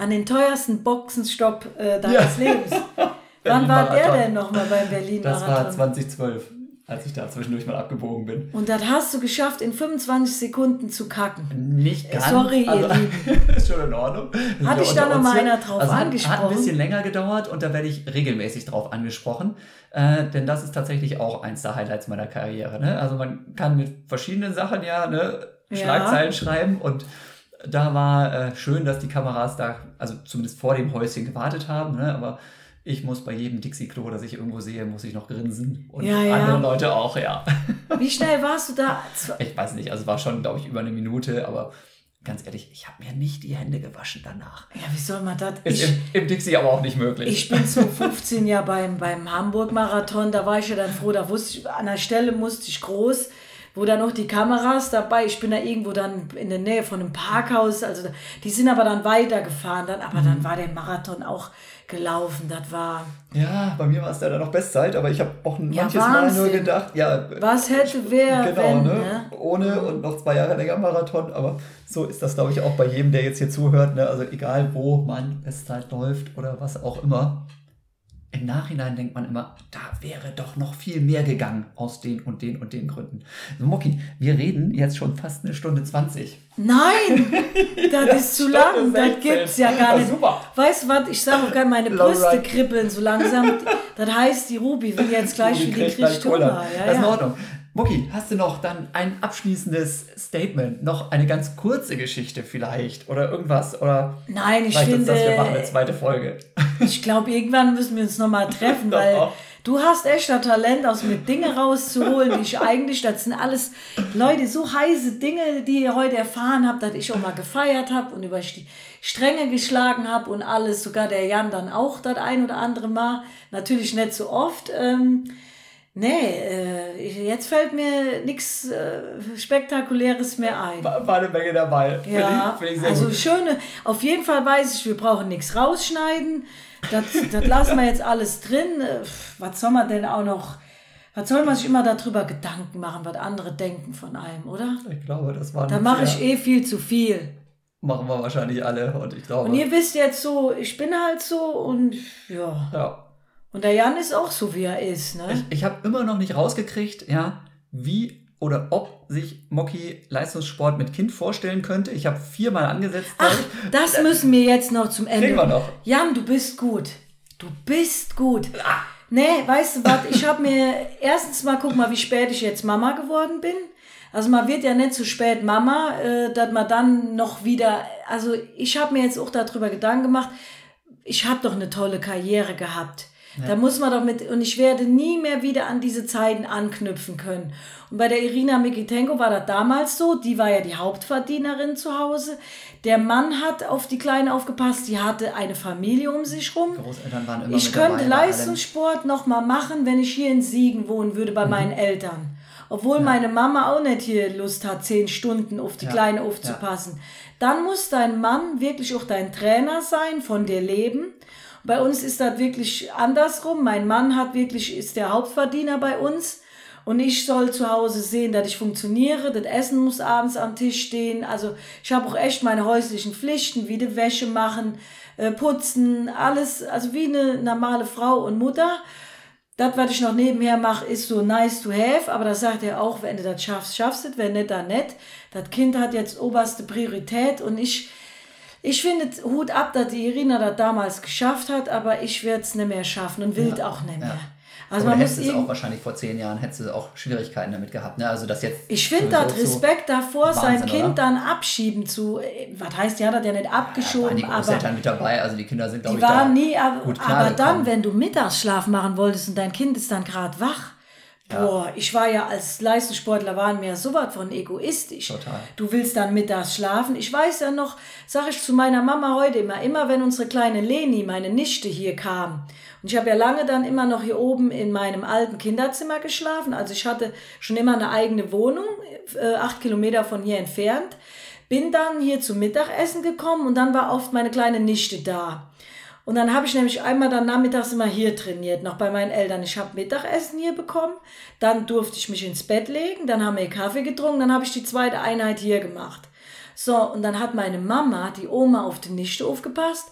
[SPEAKER 2] An den teuersten Boxenstopp äh, deines
[SPEAKER 1] Ja.
[SPEAKER 2] Lebens. Wann war der denn nochmal beim
[SPEAKER 1] Das war
[SPEAKER 2] Berlin-Marathon?
[SPEAKER 1] 2012, als ich da zwischendurch mal abgebogen bin.
[SPEAKER 2] Und das hast du geschafft, in 25 Sekunden zu kacken.
[SPEAKER 1] Nicht ganz.
[SPEAKER 2] Sorry, ihr
[SPEAKER 1] also,
[SPEAKER 2] Lieben.
[SPEAKER 1] ist schon in Ordnung. Das
[SPEAKER 2] Hat
[SPEAKER 1] ist
[SPEAKER 2] dich
[SPEAKER 1] ja
[SPEAKER 2] da noch
[SPEAKER 1] unter uns
[SPEAKER 2] mal
[SPEAKER 1] hier.
[SPEAKER 2] einer drauf
[SPEAKER 1] also, hat- Hat
[SPEAKER 2] angesprochen?
[SPEAKER 1] ein bisschen länger gedauert und da werde ich regelmäßig drauf angesprochen. Äh, denn das ist tatsächlich auch eins der Highlights meiner Karriere. Ne? Also man kann mit verschiedenen Sachen ja, ne,
[SPEAKER 2] Ja.
[SPEAKER 1] Schlagzeilen schreiben und da war äh, schön, dass die Kameras da, also zumindest vor dem Häuschen gewartet haben, ne? aber ich muss bei jedem Dixie-Klo, das ich irgendwo sehe, muss ich noch grinsen. Und
[SPEAKER 2] Ja, ja.
[SPEAKER 1] andere Leute auch, ja.
[SPEAKER 2] Wie schnell warst du da?
[SPEAKER 1] Ich weiß nicht, also es war schon, glaube ich, über eine Minute, aber ganz ehrlich, ich habe mir nicht die Hände gewaschen danach.
[SPEAKER 2] Ja, wie soll man das?
[SPEAKER 1] Ist
[SPEAKER 2] Ich,
[SPEAKER 1] im, im Dixie aber auch nicht möglich.
[SPEAKER 2] Ich bin so 15 ja beim, beim Hamburg-Marathon, da war ich ja dann froh, da wusste ich, an der Stelle musste ich groß, wo dann noch die Kameras dabei, ich bin da irgendwo dann in der Nähe von einem Parkhaus, also die sind aber dann weitergefahren, dann, aber
[SPEAKER 1] Mhm.
[SPEAKER 2] dann war der Marathon auch gelaufen, das war,
[SPEAKER 1] ja, bei mir war es leider noch Bestzeit, aber ich habe auch
[SPEAKER 2] Ja,
[SPEAKER 1] manches Mal nur gedacht, ja,
[SPEAKER 2] was hätte wer,
[SPEAKER 1] genau,
[SPEAKER 2] wenn,
[SPEAKER 1] ne?
[SPEAKER 2] ne?
[SPEAKER 1] Ohne und noch zwei Jahre länger Marathon, aber so ist das, glaube ich, auch bei jedem, der jetzt hier zuhört. Ne? Also egal, wo man Bestzeit läuft oder was auch immer. Im Nachhinein denkt man immer, da wäre doch noch viel mehr gegangen aus den und den und den Gründen. So, Moki, wir reden jetzt schon fast eine Stunde 20.
[SPEAKER 2] Nein, das ist zu lang,
[SPEAKER 1] Stunde
[SPEAKER 2] das
[SPEAKER 1] 16.
[SPEAKER 2] gibt's ja gar nicht.
[SPEAKER 1] super.
[SPEAKER 2] Weißt du was, ich sage auch gerne, meine Brüste kribbeln so langsam. Das heißt, die Ruby will jetzt gleich
[SPEAKER 1] Die
[SPEAKER 2] wie die.
[SPEAKER 1] Cola.
[SPEAKER 2] Ja,
[SPEAKER 1] das ist in. Ordnung. Mucki, hast du noch dann ein abschließendes Statement? Noch eine ganz kurze Geschichte vielleicht? Oder irgendwas? Oder
[SPEAKER 2] Nein, ich finde,
[SPEAKER 1] das, wir machen eine zweite Folge?
[SPEAKER 2] ich glaube, irgendwann müssen wir uns nochmal treffen, weil du hast echt das Talent, aus mir Dinge rauszuholen, die ich eigentlich, das sind alles Leute, so heiße Dinge, die ihr heute erfahren habt, dass ich auch mal gefeiert habe und über die Stränge geschlagen habe und alles, sogar der Jan dann auch das ein oder andere Mal, natürlich nicht so oft. Ähm, Nee, äh, jetzt fällt mir nichts äh, Spektakuläres mehr ein.
[SPEAKER 1] War, war eine Menge dabei.
[SPEAKER 2] Ja,
[SPEAKER 1] ich, finde ich sehr
[SPEAKER 2] also
[SPEAKER 1] gut.
[SPEAKER 2] schöne, auf jeden Fall weiß ich, wir brauchen nichts rausschneiden. Das, das lassen wir jetzt alles drin. Äh, Was soll man denn auch noch, was soll man sich immer darüber Gedanken machen, was andere denken von einem, oder?
[SPEAKER 1] Ich glaube, das war
[SPEAKER 2] Da mache ich eh viel zu viel.
[SPEAKER 1] Machen wir wahrscheinlich alle. Und ich glaube.
[SPEAKER 2] Und ihr wisst jetzt so, ich bin halt so und ja.
[SPEAKER 1] ja.
[SPEAKER 2] Und der Jan ist auch so, wie er ist, ne?
[SPEAKER 1] Ich, ich habe immer noch nicht rausgekriegt, ja, wie oder ob sich Moki Leistungssport mit Kind vorstellen könnte. Ich habe viermal angesetzt.
[SPEAKER 2] Ach,
[SPEAKER 1] ich.
[SPEAKER 2] das müssen wir jetzt noch zum Ende.
[SPEAKER 1] Kriegen wir noch.
[SPEAKER 2] Jan, du bist gut. Du bist gut.
[SPEAKER 1] Ah.
[SPEAKER 2] Nee, weißt du was? Ich habe mir erstens mal, guck mal, wie spät ich jetzt Mama geworden bin. Also man wird ja nicht zu spät Mama, äh, dass man dann noch wieder, also ich habe mir jetzt auch darüber Gedanken gemacht, ich habe doch eine tolle Karriere gehabt. Da muss man doch mit, und ich werde nie mehr wieder an diese Zeiten anknüpfen können. Und bei der Irina Mikitenko war das damals so, die war ja die Hauptverdienerin zu Hause. Der Mann hat auf die Kleine aufgepasst, die hatte eine Familie um sich rum.
[SPEAKER 1] Großeltern waren immer
[SPEAKER 2] Ich könnte
[SPEAKER 1] dabei.
[SPEAKER 2] Leistungssport noch mal machen, wenn ich hier in Siegen wohnen würde bei meinen Eltern. Obwohl meine Mama auch nicht hier Lust hat, zehn Stunden auf die
[SPEAKER 1] Ja,
[SPEAKER 2] Kleine aufzupassen. Dann muss dein Mann wirklich auch dein Trainer sein, von dir leben. Bei uns ist das wirklich andersrum. Mein Mann hat wirklich, ist der Hauptverdiener bei uns. Und ich soll zu Hause sehen, dass ich funktioniere. Das Essen muss abends am Tisch stehen. Also ich habe auch echt meine häuslichen Pflichten, wie die Wäsche machen, äh, putzen, alles. Also wie eine normale Frau und Mutter. Das, was ich noch nebenher mache, ist so nice to have, aber das sagt er auch, wenn du das schaffst, schaffst du es, wenn nicht, dann nicht. Das Kind hat jetzt oberste Priorität und ich, ich finde, Hut ab, dass die Irina das damals geschafft hat, aber ich werde es nicht mehr schaffen und will auch nicht mehr.
[SPEAKER 1] ja.
[SPEAKER 2] Also
[SPEAKER 1] Aber
[SPEAKER 2] man
[SPEAKER 1] hättest
[SPEAKER 2] muss
[SPEAKER 1] es auch wahrscheinlich vor zehn Jahren, hättest du auch Schwierigkeiten damit gehabt. Ne? Also das jetzt
[SPEAKER 2] ich finde das Respekt davor, sein
[SPEAKER 1] Wahnsinn,
[SPEAKER 2] Kind
[SPEAKER 1] oder?
[SPEAKER 2] dann abschieben zu, was heißt, ja, hat er ja nicht
[SPEAKER 1] Ja, waren
[SPEAKER 2] abgeschoben,
[SPEAKER 1] die
[SPEAKER 2] aber
[SPEAKER 1] Großeltern mit dabei, also die Kinder sind, glaube
[SPEAKER 2] Die
[SPEAKER 1] ich, da
[SPEAKER 2] waren nie, aber, aber dann, wenn du Mittagsschlaf machen wolltest und dein Kind ist dann gerade wach, Boah, ich war ja als Leistungssportler, waren wir so was von egoistisch.
[SPEAKER 1] Total.
[SPEAKER 2] Du willst dann mittags schlafen. Ich weiß ja noch, sage ich zu meiner Mama heute immer, immer wenn unsere kleine Leni, meine Nichte, hier kam. Und ich habe ja lange dann immer noch hier oben in meinem alten Kinderzimmer geschlafen. Also ich hatte schon immer eine eigene Wohnung, äh, acht Kilometer von hier entfernt. Bin dann hier zum Mittagessen gekommen und dann war oft meine kleine Nichte da. Und dann habe ich nämlich einmal dann nachmittags immer hier trainiert, noch bei meinen Eltern. Ich habe Mittagessen hier bekommen, dann durfte ich mich ins Bett legen, dann haben wir Kaffee getrunken, dann habe ich die zweite Einheit hier gemacht. So, und dann hat meine Mama, die Oma, auf die Nichte aufgepasst.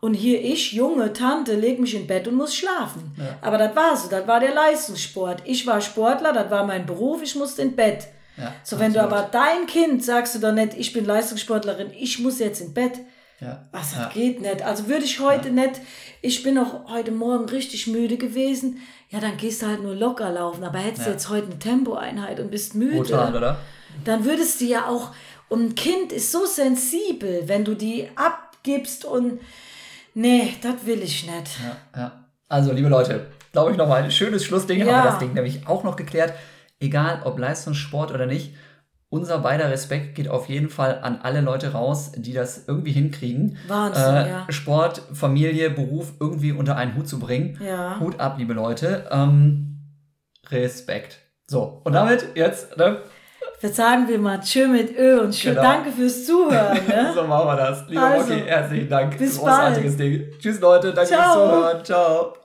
[SPEAKER 2] Und hier ich, junge Tante, leg mich in Bett und muss schlafen. Ja. Aber das war so, das war der Leistungssport. Ich war Sportler, das war mein Beruf, ich musste in Bett. Ja, so, wenn absolut. du aber dein Kind sagst du doch nicht, ich bin Leistungssportlerin, ich muss jetzt in Bett ja. Was, das ja. geht nicht. Also würde ich heute ja. nicht, ich bin auch heute Morgen richtig müde gewesen, ja, dann gehst du halt nur locker laufen. Aber hättest du jetzt heute eine Tempoeinheit und bist müde,
[SPEAKER 1] Brutal, oder?
[SPEAKER 2] dann würdest du ja auch, und ein Kind ist so sensibel, wenn du die abgibst und, nee, das will ich nicht.
[SPEAKER 1] Ja, ja. Also, liebe Leute, glaube ich nochmal ein schönes Schlussding, ja. haben wir das Ding nämlich auch noch geklärt. Egal, ob Leistungssport oder nicht, unser beider Respekt geht auf jeden Fall an alle Leute raus, die das irgendwie hinkriegen.
[SPEAKER 2] Wahnsinn, äh, ja.
[SPEAKER 1] Sport, Familie, Beruf irgendwie unter einen Hut zu bringen.
[SPEAKER 2] Ja.
[SPEAKER 1] Hut ab, liebe Leute. Ähm, Respekt. So, und damit jetzt, ne?
[SPEAKER 2] Verzagen wir mal Tschö mit Ö und schön genau. danke fürs Zuhören. Ne?
[SPEAKER 1] so machen wir das. Lieber also, Rocky, herzlichen Dank.
[SPEAKER 2] Bis Großartiges
[SPEAKER 1] bald. Ding. Tschüss Leute, danke
[SPEAKER 2] Ciao.
[SPEAKER 1] fürs Zuhören. Ciao.